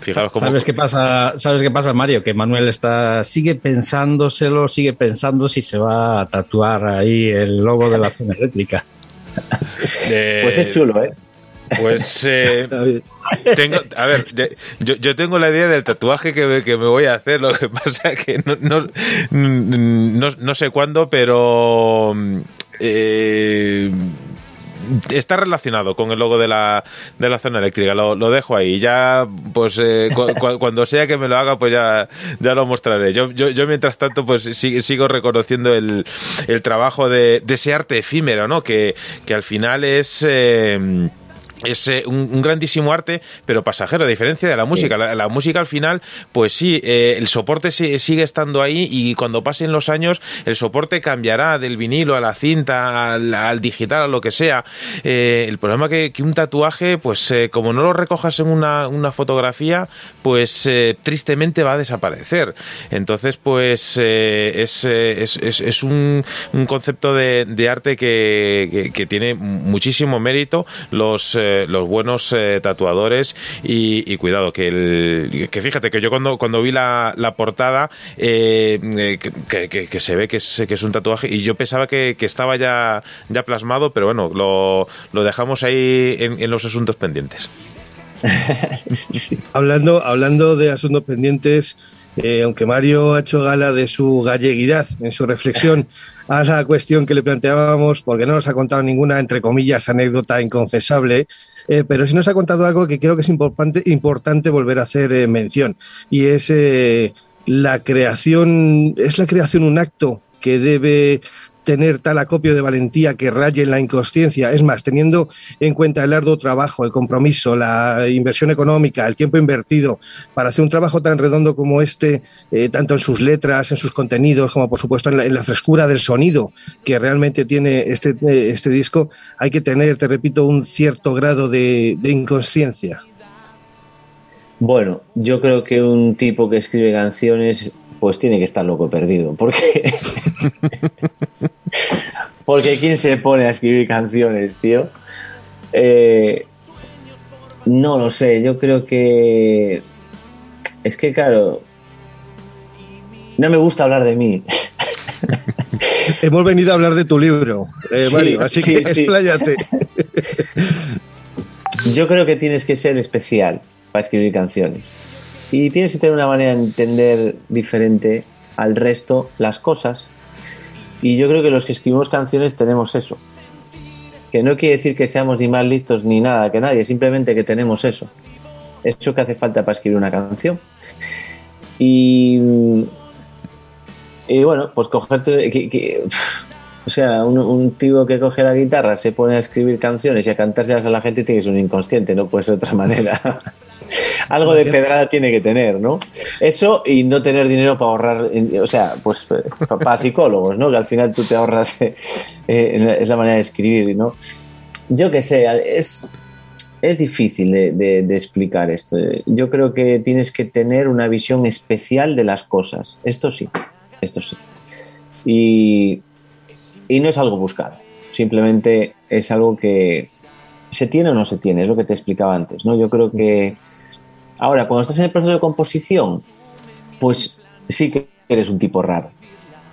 Fijaros cómo ¿Sabes qué pasa? ¿Sabes qué pasa, Mario? Que Manuel está sigue pensándoselo, sigue pensando si se va a tatuar ahí el logo de la zona eléctrica. Eh, Pues es chulo, ¿eh? Pues eh, tengo, a ver, de- yo, yo tengo la idea del tatuaje que, me- que me voy a hacer, lo que pasa que no, no, no, no sé cuándo, pero eh, está relacionado con el logo de la, de la zona eléctrica, lo, lo dejo ahí, ya pues eh, cu- cu- cuando sea que me lo haga pues ya, ya lo mostraré. Yo, yo, yo mientras tanto pues si- sigo reconociendo el, el trabajo de, de ese arte efímero, ¿no? Que, que al final es... eh, es eh, un, un grandísimo arte, pero pasajero, a diferencia de la música. La, la música al final, pues sí, eh, el soporte si- sigue estando ahí y cuando pasen los años, el soporte cambiará del vinilo a la cinta, al, al digital, a lo que sea. Eh, el problema que, que un tatuaje, pues como no lo recojas en una, una fotografía, pues tristemente va a desaparecer. Entonces, pues es, es, es- es un, un concepto de, de arte que, que- que tiene muchísimo mérito. Los, eh, los buenos eh, tatuadores y, y cuidado, que, el, que fíjate que yo cuando, cuando vi la, la portada, eh, que, que- que se ve que es, que es un tatuaje y yo pensaba que, que estaba ya, ya plasmado, pero bueno, lo, lo dejamos ahí en, en los asuntos pendientes. Hablando, hablando de asuntos pendientes, eh, aunque Mario ha hecho gala de su galleguidad en su reflexión a la cuestión que le planteábamos, porque no nos ha contado ninguna, entre comillas, anécdota inconfesable, eh, pero sí nos ha contado algo que creo que es importante, volver a hacer eh, mención, y es la creación, es la creación un acto que debe tener tal acopio de valentía que raye en la inconsciencia. Es más, teniendo en cuenta el arduo trabajo, el compromiso, la inversión económica, el tiempo invertido para hacer un trabajo tan redondo como este, eh, tanto en sus letras, en sus contenidos, como por supuesto en la, en la frescura del sonido que realmente tiene este, eh, este disco, hay que tener, te repito, un cierto grado de, de inconsciencia. Bueno, yo creo que un tipo que escribe canciones, pues tiene que estar loco perdido, porque porque quién se pone a escribir canciones, tío. Eh, no lo sé, yo creo que es que claro, no me gusta hablar de mí. Hemos venido a hablar de tu libro, eh, Sí, Mario, así sí, que sí. expláyate. Yo creo que tienes que ser especial para escribir canciones. Y tienes que tener una manera de entender diferente al resto las cosas. Y yo creo que los que escribimos canciones tenemos eso. Que no quiere decir que seamos ni más listos ni nada que nadie, simplemente que tenemos eso. Eso que hace falta para escribir una canción. Y, y bueno, pues cogerte. que- o sea, un, tío que coge la guitarra, se pone a escribir canciones y a cantárselas a la gente, tiene que ser un inconsciente, no puede ser de otra manera. Algo de pedrada tiene que tener, ¿no? Eso y no tener dinero para ahorrar, o sea, pues eh, pa- para psicólogos, ¿no? Que al final tú te ahorras, eh, eh, es la manera de escribir, ¿no? Yo qué sé, es, es difícil de, de- de explicar esto. Yo creo que tienes que tener una visión especial de las cosas. Esto sí, esto sí. Y, y no es algo buscado. Simplemente es algo que se tiene o no se tiene. Es lo que te explicaba antes. ¿no? Yo creo que ahora, cuando estás en el proceso de composición, pues sí que eres un tipo raro.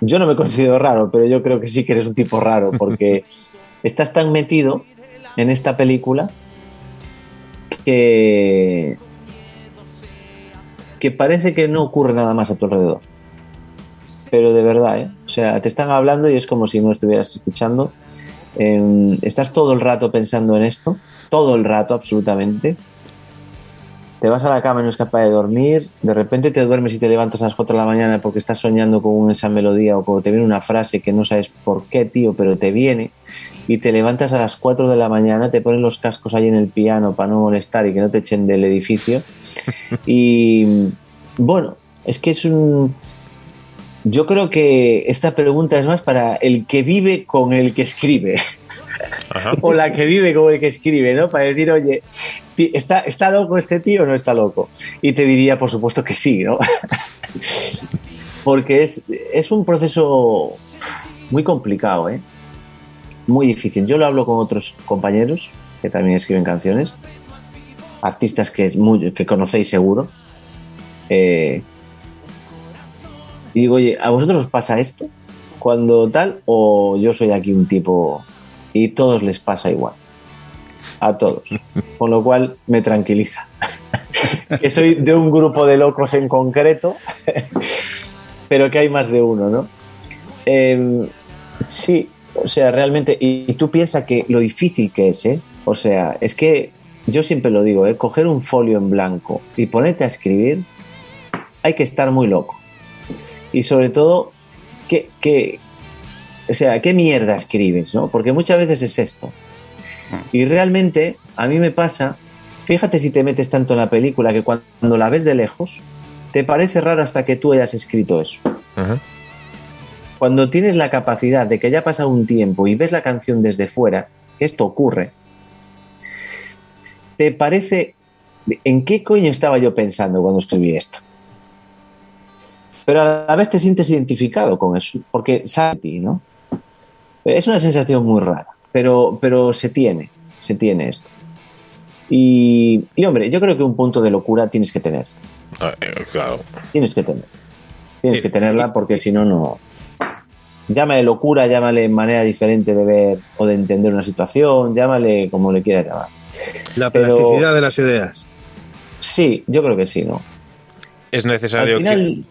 Yo no me considero raro, pero yo creo que sí que eres un tipo raro porque estás tan metido en esta película que, que parece que no ocurre nada más a tu alrededor. Pero de verdad, ¿eh? O sea, te están hablando y es como si no estuvieras escuchando. Eh, estás todo el rato pensando en esto, todo el rato absolutamente. Te vas a la cama y no es capaz de dormir, de repente te duermes y te levantas a las 4 de la mañana porque estás soñando con esa melodía o porque te viene una frase que no sabes por qué, tío, pero te viene y te levantas a las 4 de la mañana, te pones los cascos ahí en el piano para no molestar y que no te echen del edificio. Y bueno, es que es un... Yo creo que esta pregunta es más para el que vive con el que escribe. o la que vive con el que escribe, ¿no? Para decir, oye, ¿está, ¿está loco este tío o no está loco? Y te diría, por supuesto, que sí, ¿no? Porque es, es un proceso muy complicado, ¿eh? Muy difícil. Yo lo hablo con otros compañeros que también escriben canciones, artistas que, es muy, que conocéis seguro. Eh, y digo, oye, ¿a vosotros os pasa esto? Cuando tal, o yo soy aquí un tipo y todos les pasa igual. A todos. Con lo cual me tranquiliza. que soy de un grupo de locos en concreto, pero que hay más de uno, ¿no? Eh, sí, o sea, realmente, y, tú piensas que lo difícil que es, ¿eh? O sea, es que yo siempre lo digo, ¿eh? Coger un folio en blanco y ponerte a escribir, hay que estar muy loco. Y sobre todo, ¿qué, qué, o sea, ¿qué mierda escribes? ¿no? Porque muchas veces es esto. Y realmente, a mí me pasa, fíjate si te metes tanto en la película que cuando la ves de lejos, te parece raro hasta que tú hayas escrito eso. Cuando tienes la capacidad de que haya pasado un tiempo y ves la canción desde fuera, que esto ocurre, te parece, ¿en qué coño estaba yo pensando cuando escribí esto? Pero a la vez te sientes identificado con eso, porque sabe ¿no? Es una sensación muy rara, pero, pero se tiene, se tiene esto. Y, y, hombre, yo creo que un punto de locura tienes que tener. Ah, eh, claro. Tienes que tener. Tienes que tenerla porque si no, no. Llámale locura, llámale manera diferente de ver o de entender una situación, llámale como le quieras llamar. La Pero- plasticidad de las ideas. Sí, yo creo que sí, ¿no? Es Al necesario final.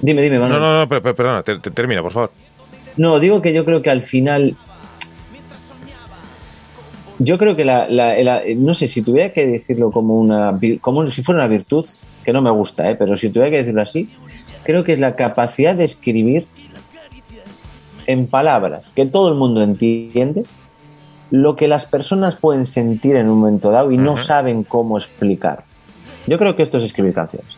Dime, dime, que... Manuel. No, no, no, per- per- perdona, te- te- termina, por favor. No, digo que yo creo que al final. Yo creo que la, la- la- no sé si tuviera que decirlo como una como si fuera una virtud, que no me gusta, ¿eh? pero si tuviera que decirlo así, creo que es la capacidad de escribir en palabras que todo el mundo entiende lo que las personas pueden sentir en un momento dado y no saben cómo explicar. Yo creo que esto es escribir canciones.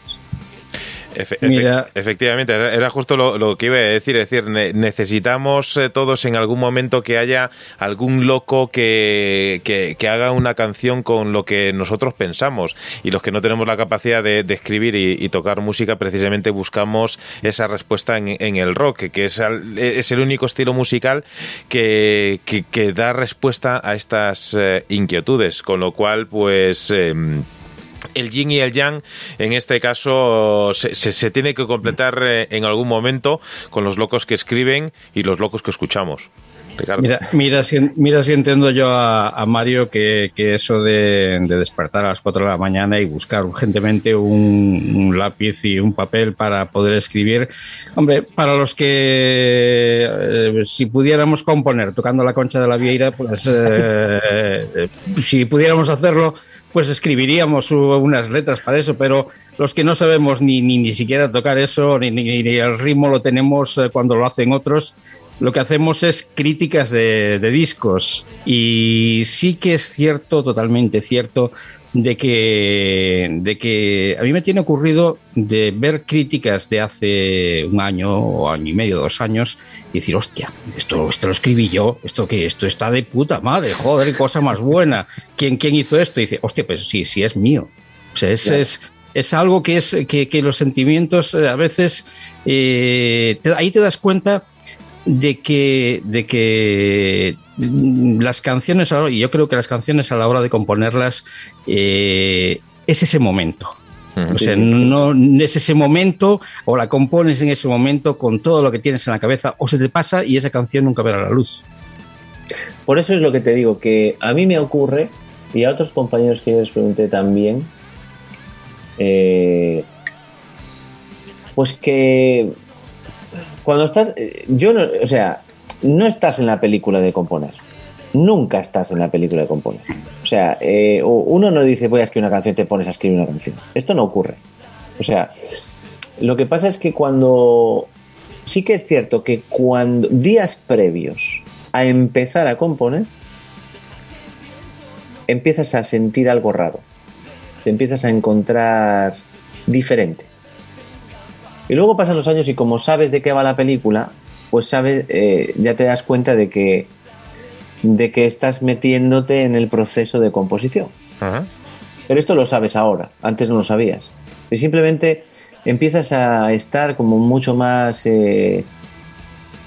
Efe- Mira. efectivamente, era, justo lo, lo que iba a decir. Es decir, ne- necesitamos eh, todos en algún momento que haya algún loco que, que, que haga una canción con lo que nosotros pensamos. Y los que no tenemos la capacidad de, de escribir y, y tocar música, precisamente buscamos esa respuesta en, en el rock, que es, al- es el único estilo musical que, que, da respuesta a estas eh, inquietudes. Con lo cual, pues. em, el yin y el yang, en este caso, se, se- tiene que completar eh, en algún momento con los locos que escriben y los locos que escuchamos. Mira, mira, si, mira si entiendo yo a, Mario que, eso de, de despertar a las 4 de la mañana y buscar urgentemente un, lápiz y un papel para poder escribir. Hombre, para los que eh, si pudiéramos componer tocando la concha de la vieira, pues eh, si pudiéramos hacerlo, pues escribiríamos unas letras para eso, pero los que no sabemos ni, ni, siquiera tocar eso, ni, ni, ni el ritmo lo tenemos eh, cuando lo hacen otros, lo que hacemos es críticas de discos. Y sí que es cierto, totalmente cierto, de que, de que a mí me tiene ocurrido de ver críticas de hace un año o año y medio, dos años, y decir, hostia, esto, esto lo escribí yo, esto que esto está de puta madre, joder, cosa más buena. ¿Quién, quién hizo esto? Y dice, hostia, pues sí, sí es mío. O sea, es, Claro. es, es algo que es que, que los sentimientos eh, a veces eh, te- ahí te das cuenta de que de que las canciones y yo creo que las canciones a la hora de componerlas eh, es ese momento. O sea, no es ese momento o la compones en ese momento con todo lo que tienes en la cabeza o se te pasa y esa canción nunca verá la luz. Por eso es lo que te digo, que a mí me ocurre, y a otros compañeros que yo les pregunté también, eh, pues que cuando estás, eh, yo no, o sea, no estás en la película de componer. Nunca estás en la película de componer. O sea, eh, uno no dice voy a escribir una canción te pones a escribir una canción. Esto no ocurre. O sea, lo que pasa es que cuando... Sí que es cierto que cuando días previos a empezar a componer, empiezas a sentir algo raro. Te empiezas a encontrar diferente. Y luego pasan los años y como sabes de qué va la película, pues sabes, eh, ya te das cuenta de que, de que estás metiéndote en el proceso de composición. Ajá. Pero esto lo sabes ahora, antes no lo sabías. Y simplemente empiezas a estar como mucho más eh,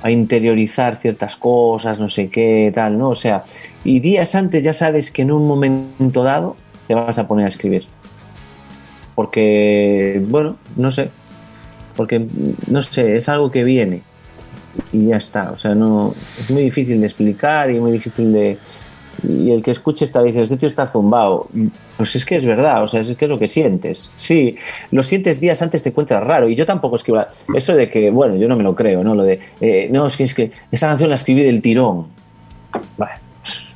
a interiorizar ciertas cosas, no sé qué, tal, ¿no? O sea, y días antes ya sabes que en un momento dado te vas a poner a escribir. Porque, bueno, no sé. Porque, no sé, es algo que viene. Y ya está. O sea, no. Es muy difícil de explicar y muy difícil de. Y el que escuche esta dice, este tío está zumbado. Pues es que es verdad, o sea, es que es lo que sientes. Sí, lo sientes días antes, te encuentras raro. Y yo tampoco escribo. Eso de que, bueno, yo no me lo creo, ¿no? Lo de, eh, no, es que, es que esta canción la escribí del tirón. Bueno,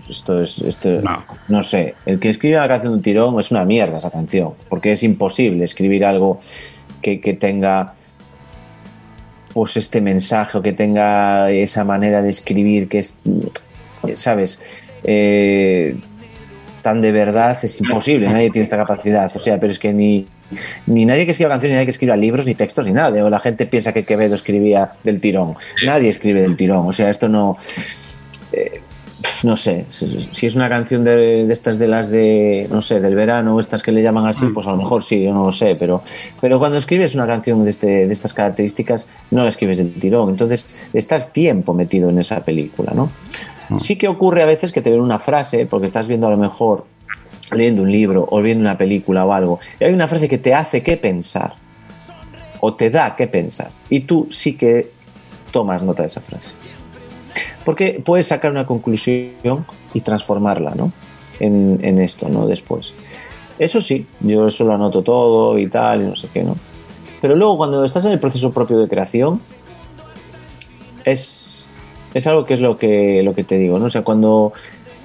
esto es. Esto, no. sé. El que escribe la canción del tirón es una mierda esa canción. Porque es imposible escribir algo que, que tenga pues este mensaje o que tenga esa manera de escribir que es, ¿sabes? Eh, tan de verdad es imposible, nadie tiene esta capacidad, o sea, pero es que ni, ni nadie que escriba canciones, ni nadie que escriba libros, ni textos, ni nada, o la gente piensa que Quevedo escribía del tirón, nadie escribe del tirón, o sea, esto no... eh, no sé, si es una canción de, de estas de las de, no sé, del verano, estas que le llaman así, pues a lo mejor sí, yo no lo sé, pero, pero cuando escribes una canción de, este, de estas características, no la escribes del tirón, entonces estás tiempo metido en esa película, ¿no? Sí que ocurre a veces que te ven una frase, porque estás viendo a lo mejor, leyendo un libro o viendo una película o algo, y hay una frase que te hace que pensar, o te da que pensar, y tú sí que tomas nota de esa frase. Porque puedes sacar una conclusión y transformarla, ¿no? En, en esto, ¿no? Después. Eso sí, yo eso lo anoto todo y tal, y no sé qué, ¿no? Pero luego cuando estás en el proceso propio de creación, es, es algo que es lo que, lo que te digo, ¿no? O sea, cuando,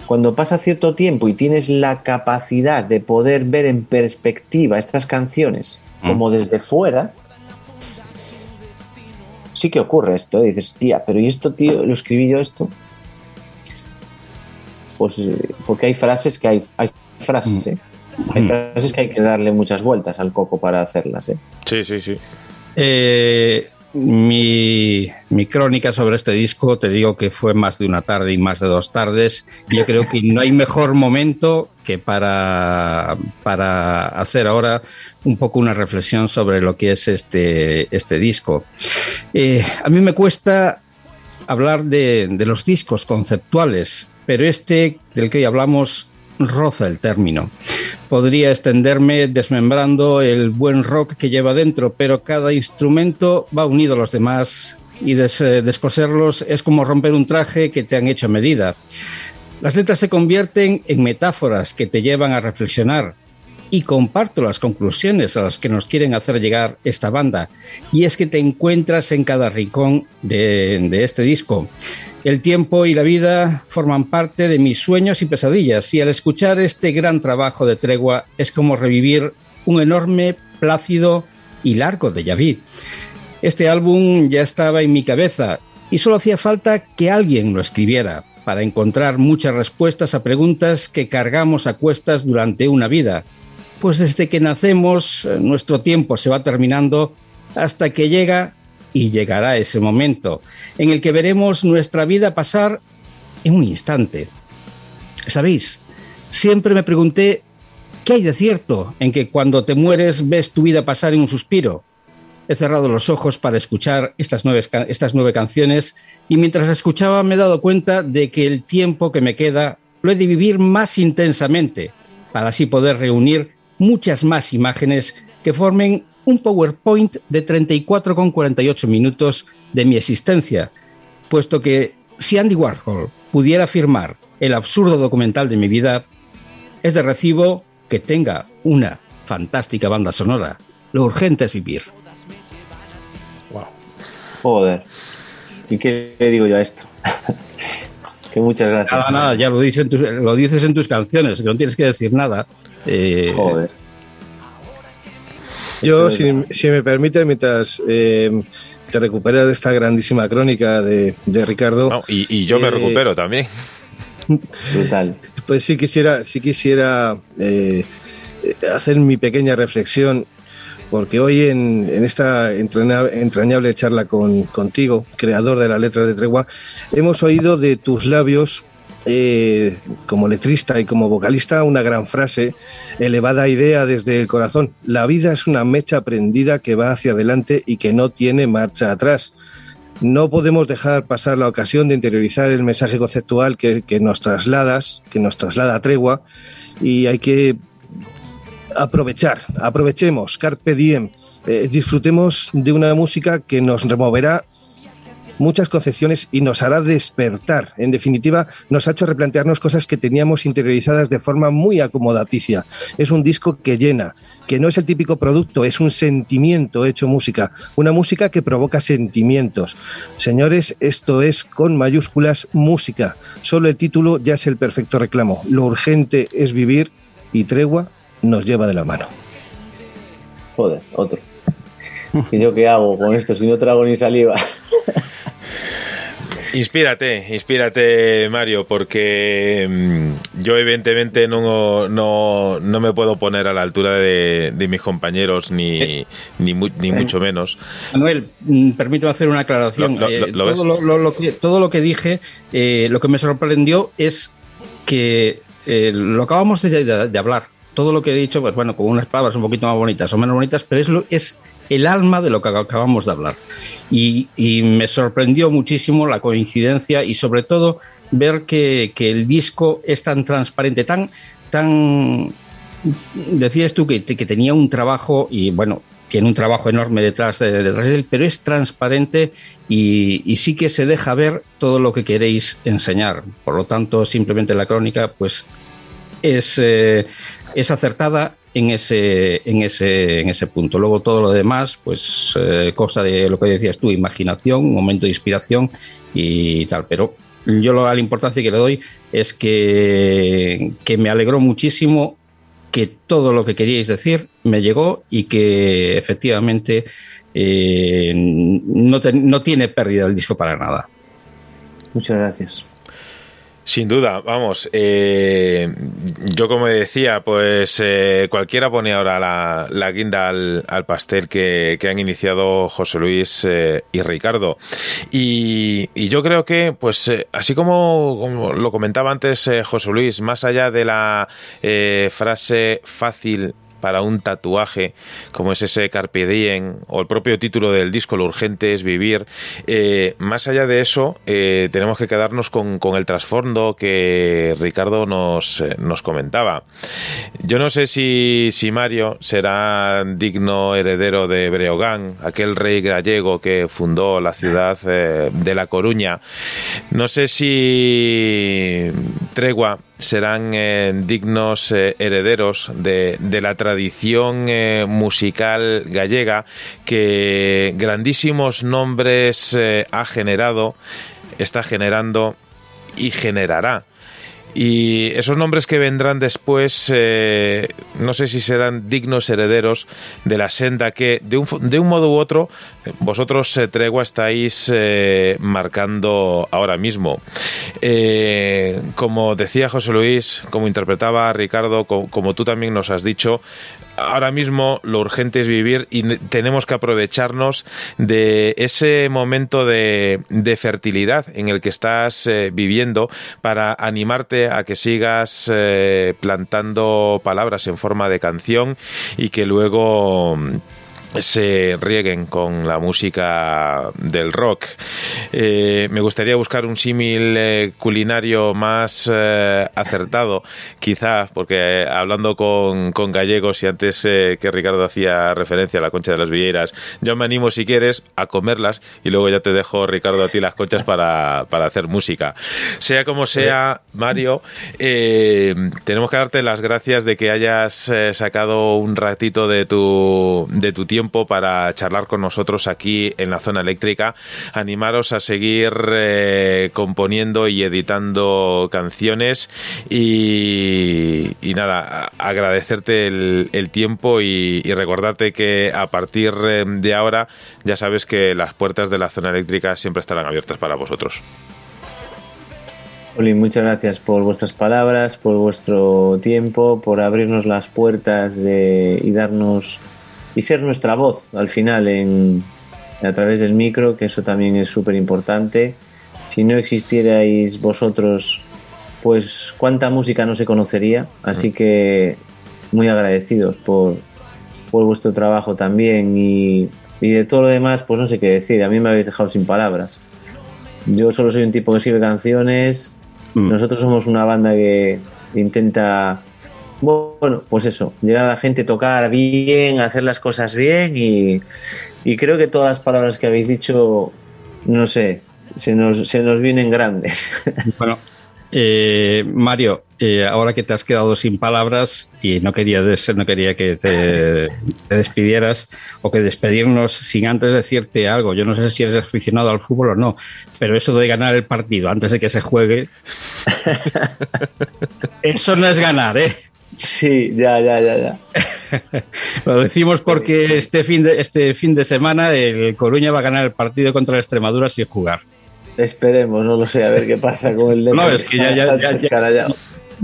cuando pasa cierto tiempo y tienes la capacidad de poder ver en perspectiva estas canciones como desde fuera, sí que ocurre esto. ¿eh? Dices, tía, pero ¿y esto, tío? ¿Lo escribí yo esto? Pues eh, porque hay frases que hay, hay frases, ¿eh? Hay Mm. frases que hay que darle muchas vueltas al coco para hacerlas, ¿eh? Sí, sí, sí. Eh, mi, mi crónica sobre este disco, te digo que fue más de una tarde y más de dos tardes. Yo creo que no hay mejor momento que para, para hacer ahora un poco una reflexión sobre lo que es este, este disco. Eh, a mí me cuesta hablar de, de los discos conceptuales, pero este del que hoy hablamos roza el término. Podría extenderme desmembrando el buen rock que lleva dentro, pero cada instrumento va unido a los demás y eh, descoserlos es como romper un traje que te han hecho a medida. Las letras se convierten en metáforas que te llevan a reflexionar y comparto las conclusiones a las que nos quieren hacer llegar esta banda. Y es que te encuentras en cada rincón de este disco. El tiempo y la vida forman parte de mis sueños y pesadillas y al escuchar este gran trabajo de tregua es como revivir un enorme, plácido y largo de vu. Este álbum ya estaba en mi cabeza y solo hacía falta que alguien lo escribiera para encontrar muchas respuestas a preguntas que cargamos a cuestas durante una vida. Pues desde que nacemos nuestro tiempo se va terminando hasta que llega y llegará ese momento en el que veremos nuestra vida pasar en un instante. ¿Sabéis? Siempre me pregunté qué hay de cierto en que cuando te mueres ves tu vida pasar en un suspiro. He cerrado los ojos para escuchar estas nueve, estas nueve canciones y mientras escuchaba me he dado cuenta de que el tiempo que me queda lo he de vivir más intensamente para así poder reunir muchas más imágenes que formen un PowerPoint de 34,48 minutos de mi existencia, puesto que si Andy Warhol pudiera firmar el absurdo documental de mi vida, es de recibo que tenga una fantástica banda sonora. Lo urgente es vivir. Joder. ¿Y qué le digo yo a esto? que muchas gracias. Nada, nada, ya lo dices en tus, lo dices en tus canciones, que no tienes que decir nada. Eh, Joder. Yo, si, si me permite, mientras eh, te recuperas de esta grandísima crónica de, de Ricardo. No, y, y yo me eh, recupero también. Brutal. Pues sí quisiera, sí quisiera eh, hacer mi pequeña reflexión, porque hoy en, en esta entraña- entrañable charla con, contigo, creador de la letra de tregua, hemos oído de tus labios, como letrista y como vocalista, una gran frase, elevada idea desde el corazón. La vida es una mecha prendida que va hacia adelante y que no tiene marcha atrás. No podemos dejar pasar la ocasión de interiorizar el mensaje conceptual que, nos trasladas, que nos traslada tregua, y hay que aprovechar, aprovechemos, carpe diem, eh, disfrutemos de una música que nos removerá muchas concepciones y nos hará despertar. En definitiva, nos ha hecho replantearnos cosas que teníamos interiorizadas de forma muy acomodaticia. Es un disco que llena, que no es el típico producto, es un sentimiento hecho música, una música que provoca sentimientos. Señores, esto es con mayúsculas música. Solo el título ya es el perfecto reclamo. Lo urgente es vivir y tregua nos lleva de la mano. Joder, otro. ¿Y yo qué hago con esto si no trago ni saliva? Inspírate, inspírate, Mario, porque mm, yo evidentemente no, no, no me puedo poner a la altura de, de mis compañeros, ni, ni, mu- ni mucho menos. Manuel, mm, permíteme hacer una aclaración. Lo- lo- Eh, lo- ¿lo todo, lo, que, todo lo que dije, eh, lo que me sorprendió es que eh, lo acabamos de, de- de hablar. Todo lo que he dicho, pues bueno, con unas palabras un poquito más bonitas o menos bonitas, pero es, lo, es el alma de lo que acabamos de hablar. Y, me sorprendió muchísimo la coincidencia y sobre todo ver que, que el disco es tan transparente, tan, tan decías tú que, que tenía un trabajo y bueno, tiene un trabajo enorme detrás de, detrás de él, pero es transparente y, y sí que se deja ver todo lo que queréis enseñar. Por lo tanto, simplemente la crónica, pues es, eh, es acertada en ese, en, ese, en ese punto. Luego todo lo demás, pues eh, cosa de lo que decías tú, imaginación, momento de inspiración y tal. Pero yo lo, la importancia que le doy es que, que me alegró muchísimo que todo lo que queríais decir me llegó y que efectivamente eh, no, te- no tiene pérdida el disco para nada. Muchas gracias. Sin duda, vamos, eh, yo como decía, pues eh, cualquiera pone ahora la, la guinda al, al pastel que, que han iniciado José Luis eh, y Ricardo. Y, yo creo que, pues así como, como lo comentaba antes José Luis, más allá de la frase fácil para un tatuaje, como es ese Carpe Diem o el propio título del disco, Lo urgente es vivir. Eh, más allá de eso, eh, tenemos que quedarnos con, con el trasfondo que Ricardo nos, eh, nos comentaba. Yo no sé si, si Mario será digno heredero de Breogán, aquel rey gallego que fundó la ciudad de La Coruña. No sé si Tregua serán eh, dignos eh, herederos de, la tradición eh, musical gallega que grandísimos nombres ha generado, está generando y generará. Y esos nombres que vendrán después, eh, no sé si serán dignos herederos de la senda que, de un, de un modo u otro, vosotros, eh, Tregua, estáis eh, marcando ahora mismo. Como decía José Luis, como interpretaba Ricardo, co- como tú también nos has dicho, ahora mismo lo urgente es vivir y ne- tenemos que aprovecharnos de ese momento de, de fertilidad en el que estás eh, viviendo para animarte a que sigas eh, plantando palabras en forma de canción y que luego se rieguen con la música del rock. Eh, me gustaría buscar un símil eh, culinario más eh, acertado, quizá, porque hablando con, con gallegos y antes que Ricardo hacía referencia a la concha de las villeras, yo me animo si quieres a comerlas y luego ya te dejo, Ricardo, a ti las conchas para, para hacer música. Sea como sea, Mario, tenemos que darte las gracias de que hayas sacado un ratito de tu, de tu tiempo para charlar con nosotros aquí en la zona eléctrica. Animaros a seguir eh, componiendo y editando canciones y, nada, agradecerte el, tiempo y, recordarte que a partir eh, de ahora ya sabes que las puertas de la zona eléctrica siempre estarán abiertas para vosotros. Oli, muchas gracias por vuestras palabras, por vuestro tiempo, por abrirnos las puertas y darnos y ser nuestra voz al final en, a través del micro, que eso también es súper importante. Si no existierais vosotros, pues cuánta música no se conocería. Así que muy agradecidos por, por vuestro trabajo también y, y de todo lo demás, pues no sé qué decir. A mí me habéis dejado sin palabras. Yo solo soy un tipo que escribe canciones. Nosotros somos una banda que intenta, bueno, pues eso, llegar a la gente, tocar bien, hacer las cosas bien y, y creo que todas las palabras que habéis dicho, no sé, se nos, se nos vienen grandes. Bueno, eh, Mario, eh, ahora que te has quedado sin palabras y no quería, no quería que te, te despidieras o que despedirnos sin antes decirte algo. Yo no sé si eres aficionado al fútbol o no, pero eso de ganar el partido antes de que se juegue, eso no es ganar, ¿eh? Sí, ya, ya, ya, ya. Lo decimos porque este fin de, este fin de semana el Coruña va a ganar el partido contra la Extremadura sin jugar. Esperemos, no lo sé, a ver qué pasa con el No, Depor, es que ya, ya, ya-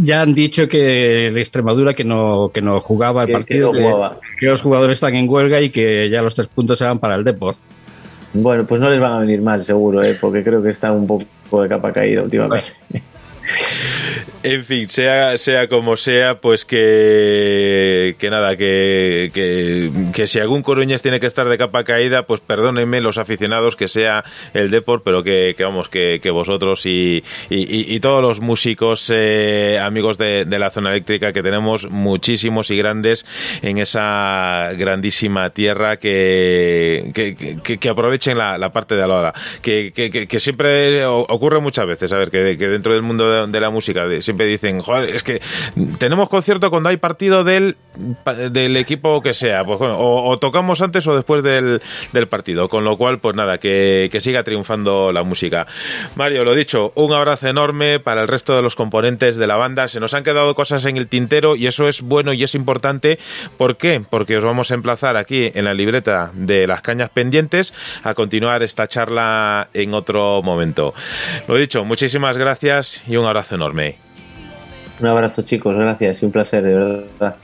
ya- han dicho que la Extremadura que no, que no jugaba el Que- que partido, no que, jugaba. que los jugadores están en huelga y que ya los tres puntos se van para el Deport. Bueno, pues no les van a venir mal, seguro, ¿eh? porque creo que está un poco de capa caída últimamente. En fin, sea, sea como sea, pues que, que nada, que, que, que si algún Coruñas tiene que estar de capa caída, pues perdónenme los aficionados que sea el Deport, pero que, que vamos, que, que vosotros y, y, y- todos los músicos, eh, amigos de, de la zona eléctrica, que tenemos muchísimos y grandes en esa grandísima tierra, que, que, que- aprovechen la, la parte de Alola, que, que, siempre ocurre muchas veces, a ver, que, dentro del mundo de, la música siempre dicen, joder, es que tenemos concierto cuando hay partido del, del equipo que sea, pues bueno, o, o tocamos antes o después del, del partido, con lo cual, pues nada, que, que siga triunfando la música. Mario, lo dicho, un abrazo enorme para el resto de los componentes de la banda, se nos han quedado cosas en el tintero y eso es bueno y es importante, ¿por qué? Porque os vamos a emplazar aquí en la libreta de las cañas pendientes a continuar esta charla en otro momento. Lo dicho, muchísimas gracias y un abrazo enorme. Un abrazo, chicos, gracias y un placer, de verdad.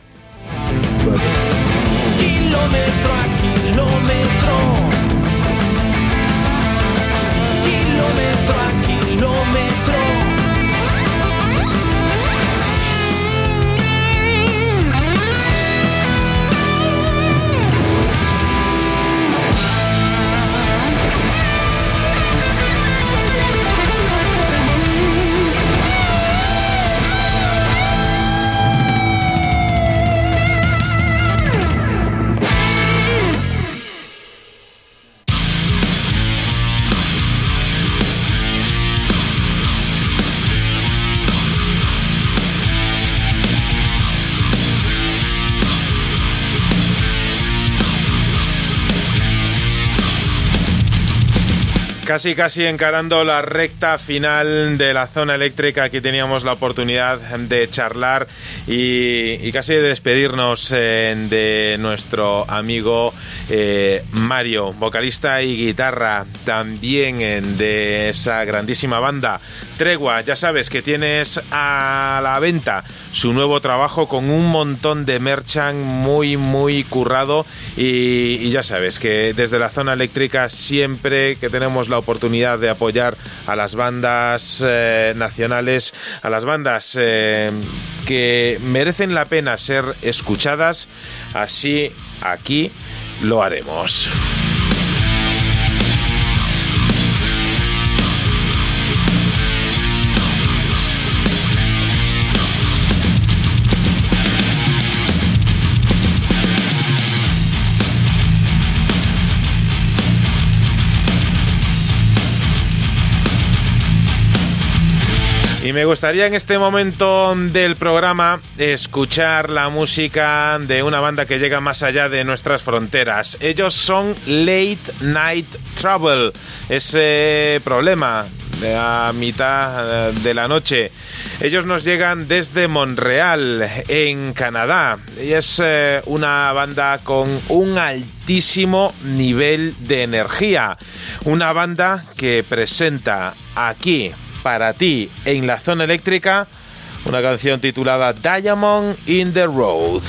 Casi, casi encarando la recta final de la zona eléctrica. Aquí teníamos la oportunidad de charlar y, casi de despedirnos eh, de nuestro amigo eh, Mario, vocalista y guitarra también eh, de esa grandísima banda. Tregua, ya sabes que tienes a la venta su nuevo trabajo con un montón de merchan muy, muy currado y, y ya sabes que desde la zona eléctrica siempre que tenemos la oportunidad de apoyar a las bandas eh, nacionales, a las bandas eh, que merecen la pena ser escuchadas, así aquí lo haremos. Y me gustaría en este momento del programa escuchar la música de una banda que llega más allá de nuestras fronteras. Ellos son Late Night Trouble, ese problema de a mitad eh, de la noche. Ellos nos llegan desde Montreal, en Canadá. Y es eh, una banda con un altísimo nivel de energía. Una banda que presenta aquí para ti en la zona eléctrica una canción titulada Diamond in the Road.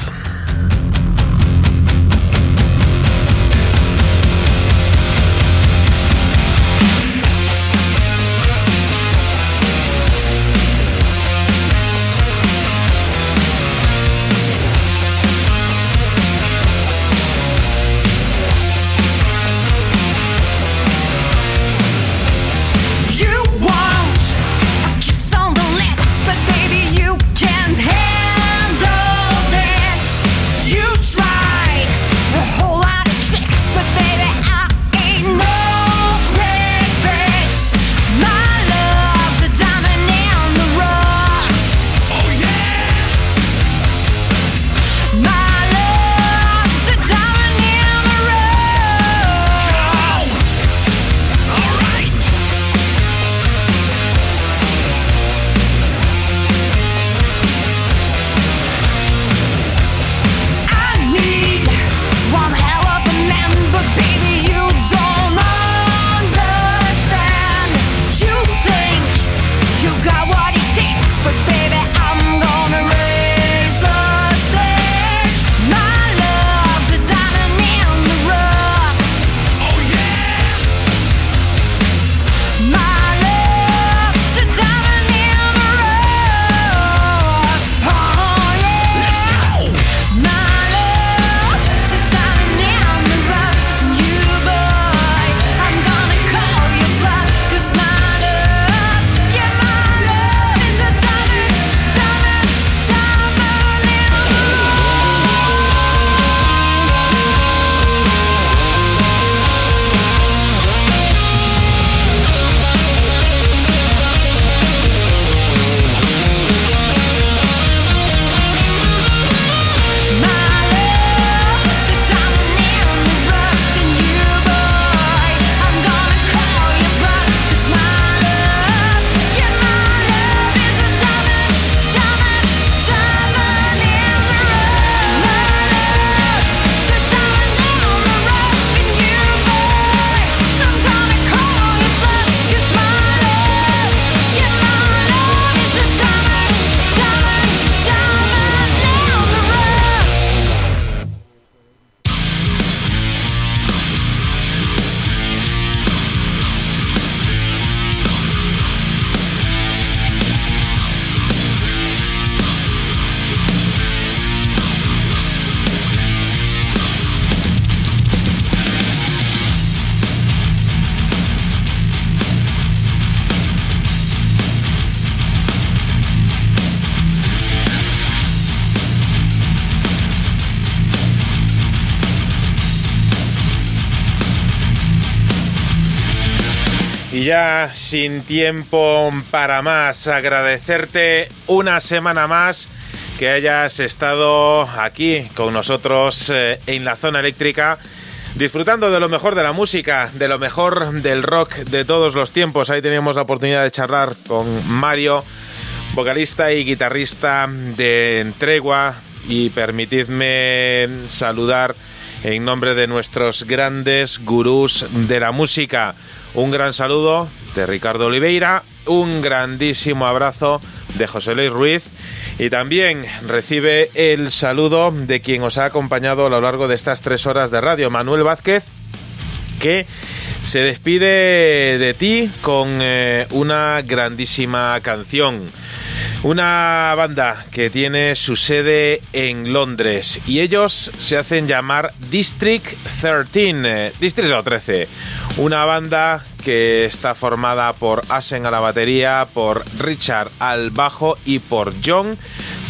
Sin tiempo para más, agradecerte una semana más que hayas estado aquí con nosotros eh, en la zona eléctrica disfrutando de lo mejor de la música, de lo mejor del rock de todos los tiempos. Ahí teníamos la oportunidad de charlar con Mario, vocalista y guitarrista de Tregua. Y permitidme saludar en nombre de nuestros grandes gurús de la música. Un gran saludo de Ricardo Oliveira, un grandísimo abrazo de José Luis Ruiz y también recibe el saludo de quien os ha acompañado a lo largo de estas tres horas de radio, Manuel Vázquez, que se despide de ti con eh, una grandísima canción. Una banda que tiene su sede en Londres y ellos se hacen llamar District 13, eh, Distrito 13. Una banda que está formada por Asen a la batería, por Richard al bajo y por John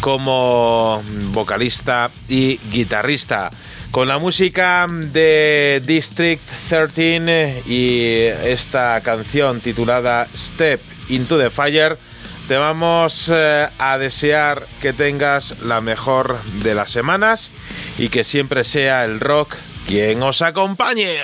como vocalista y guitarrista. Con la música de District 13 y esta canción titulada Step into the Fire, te vamos eh, a desear que tengas la mejor de las semanas y que siempre sea el rock quien os acompañe.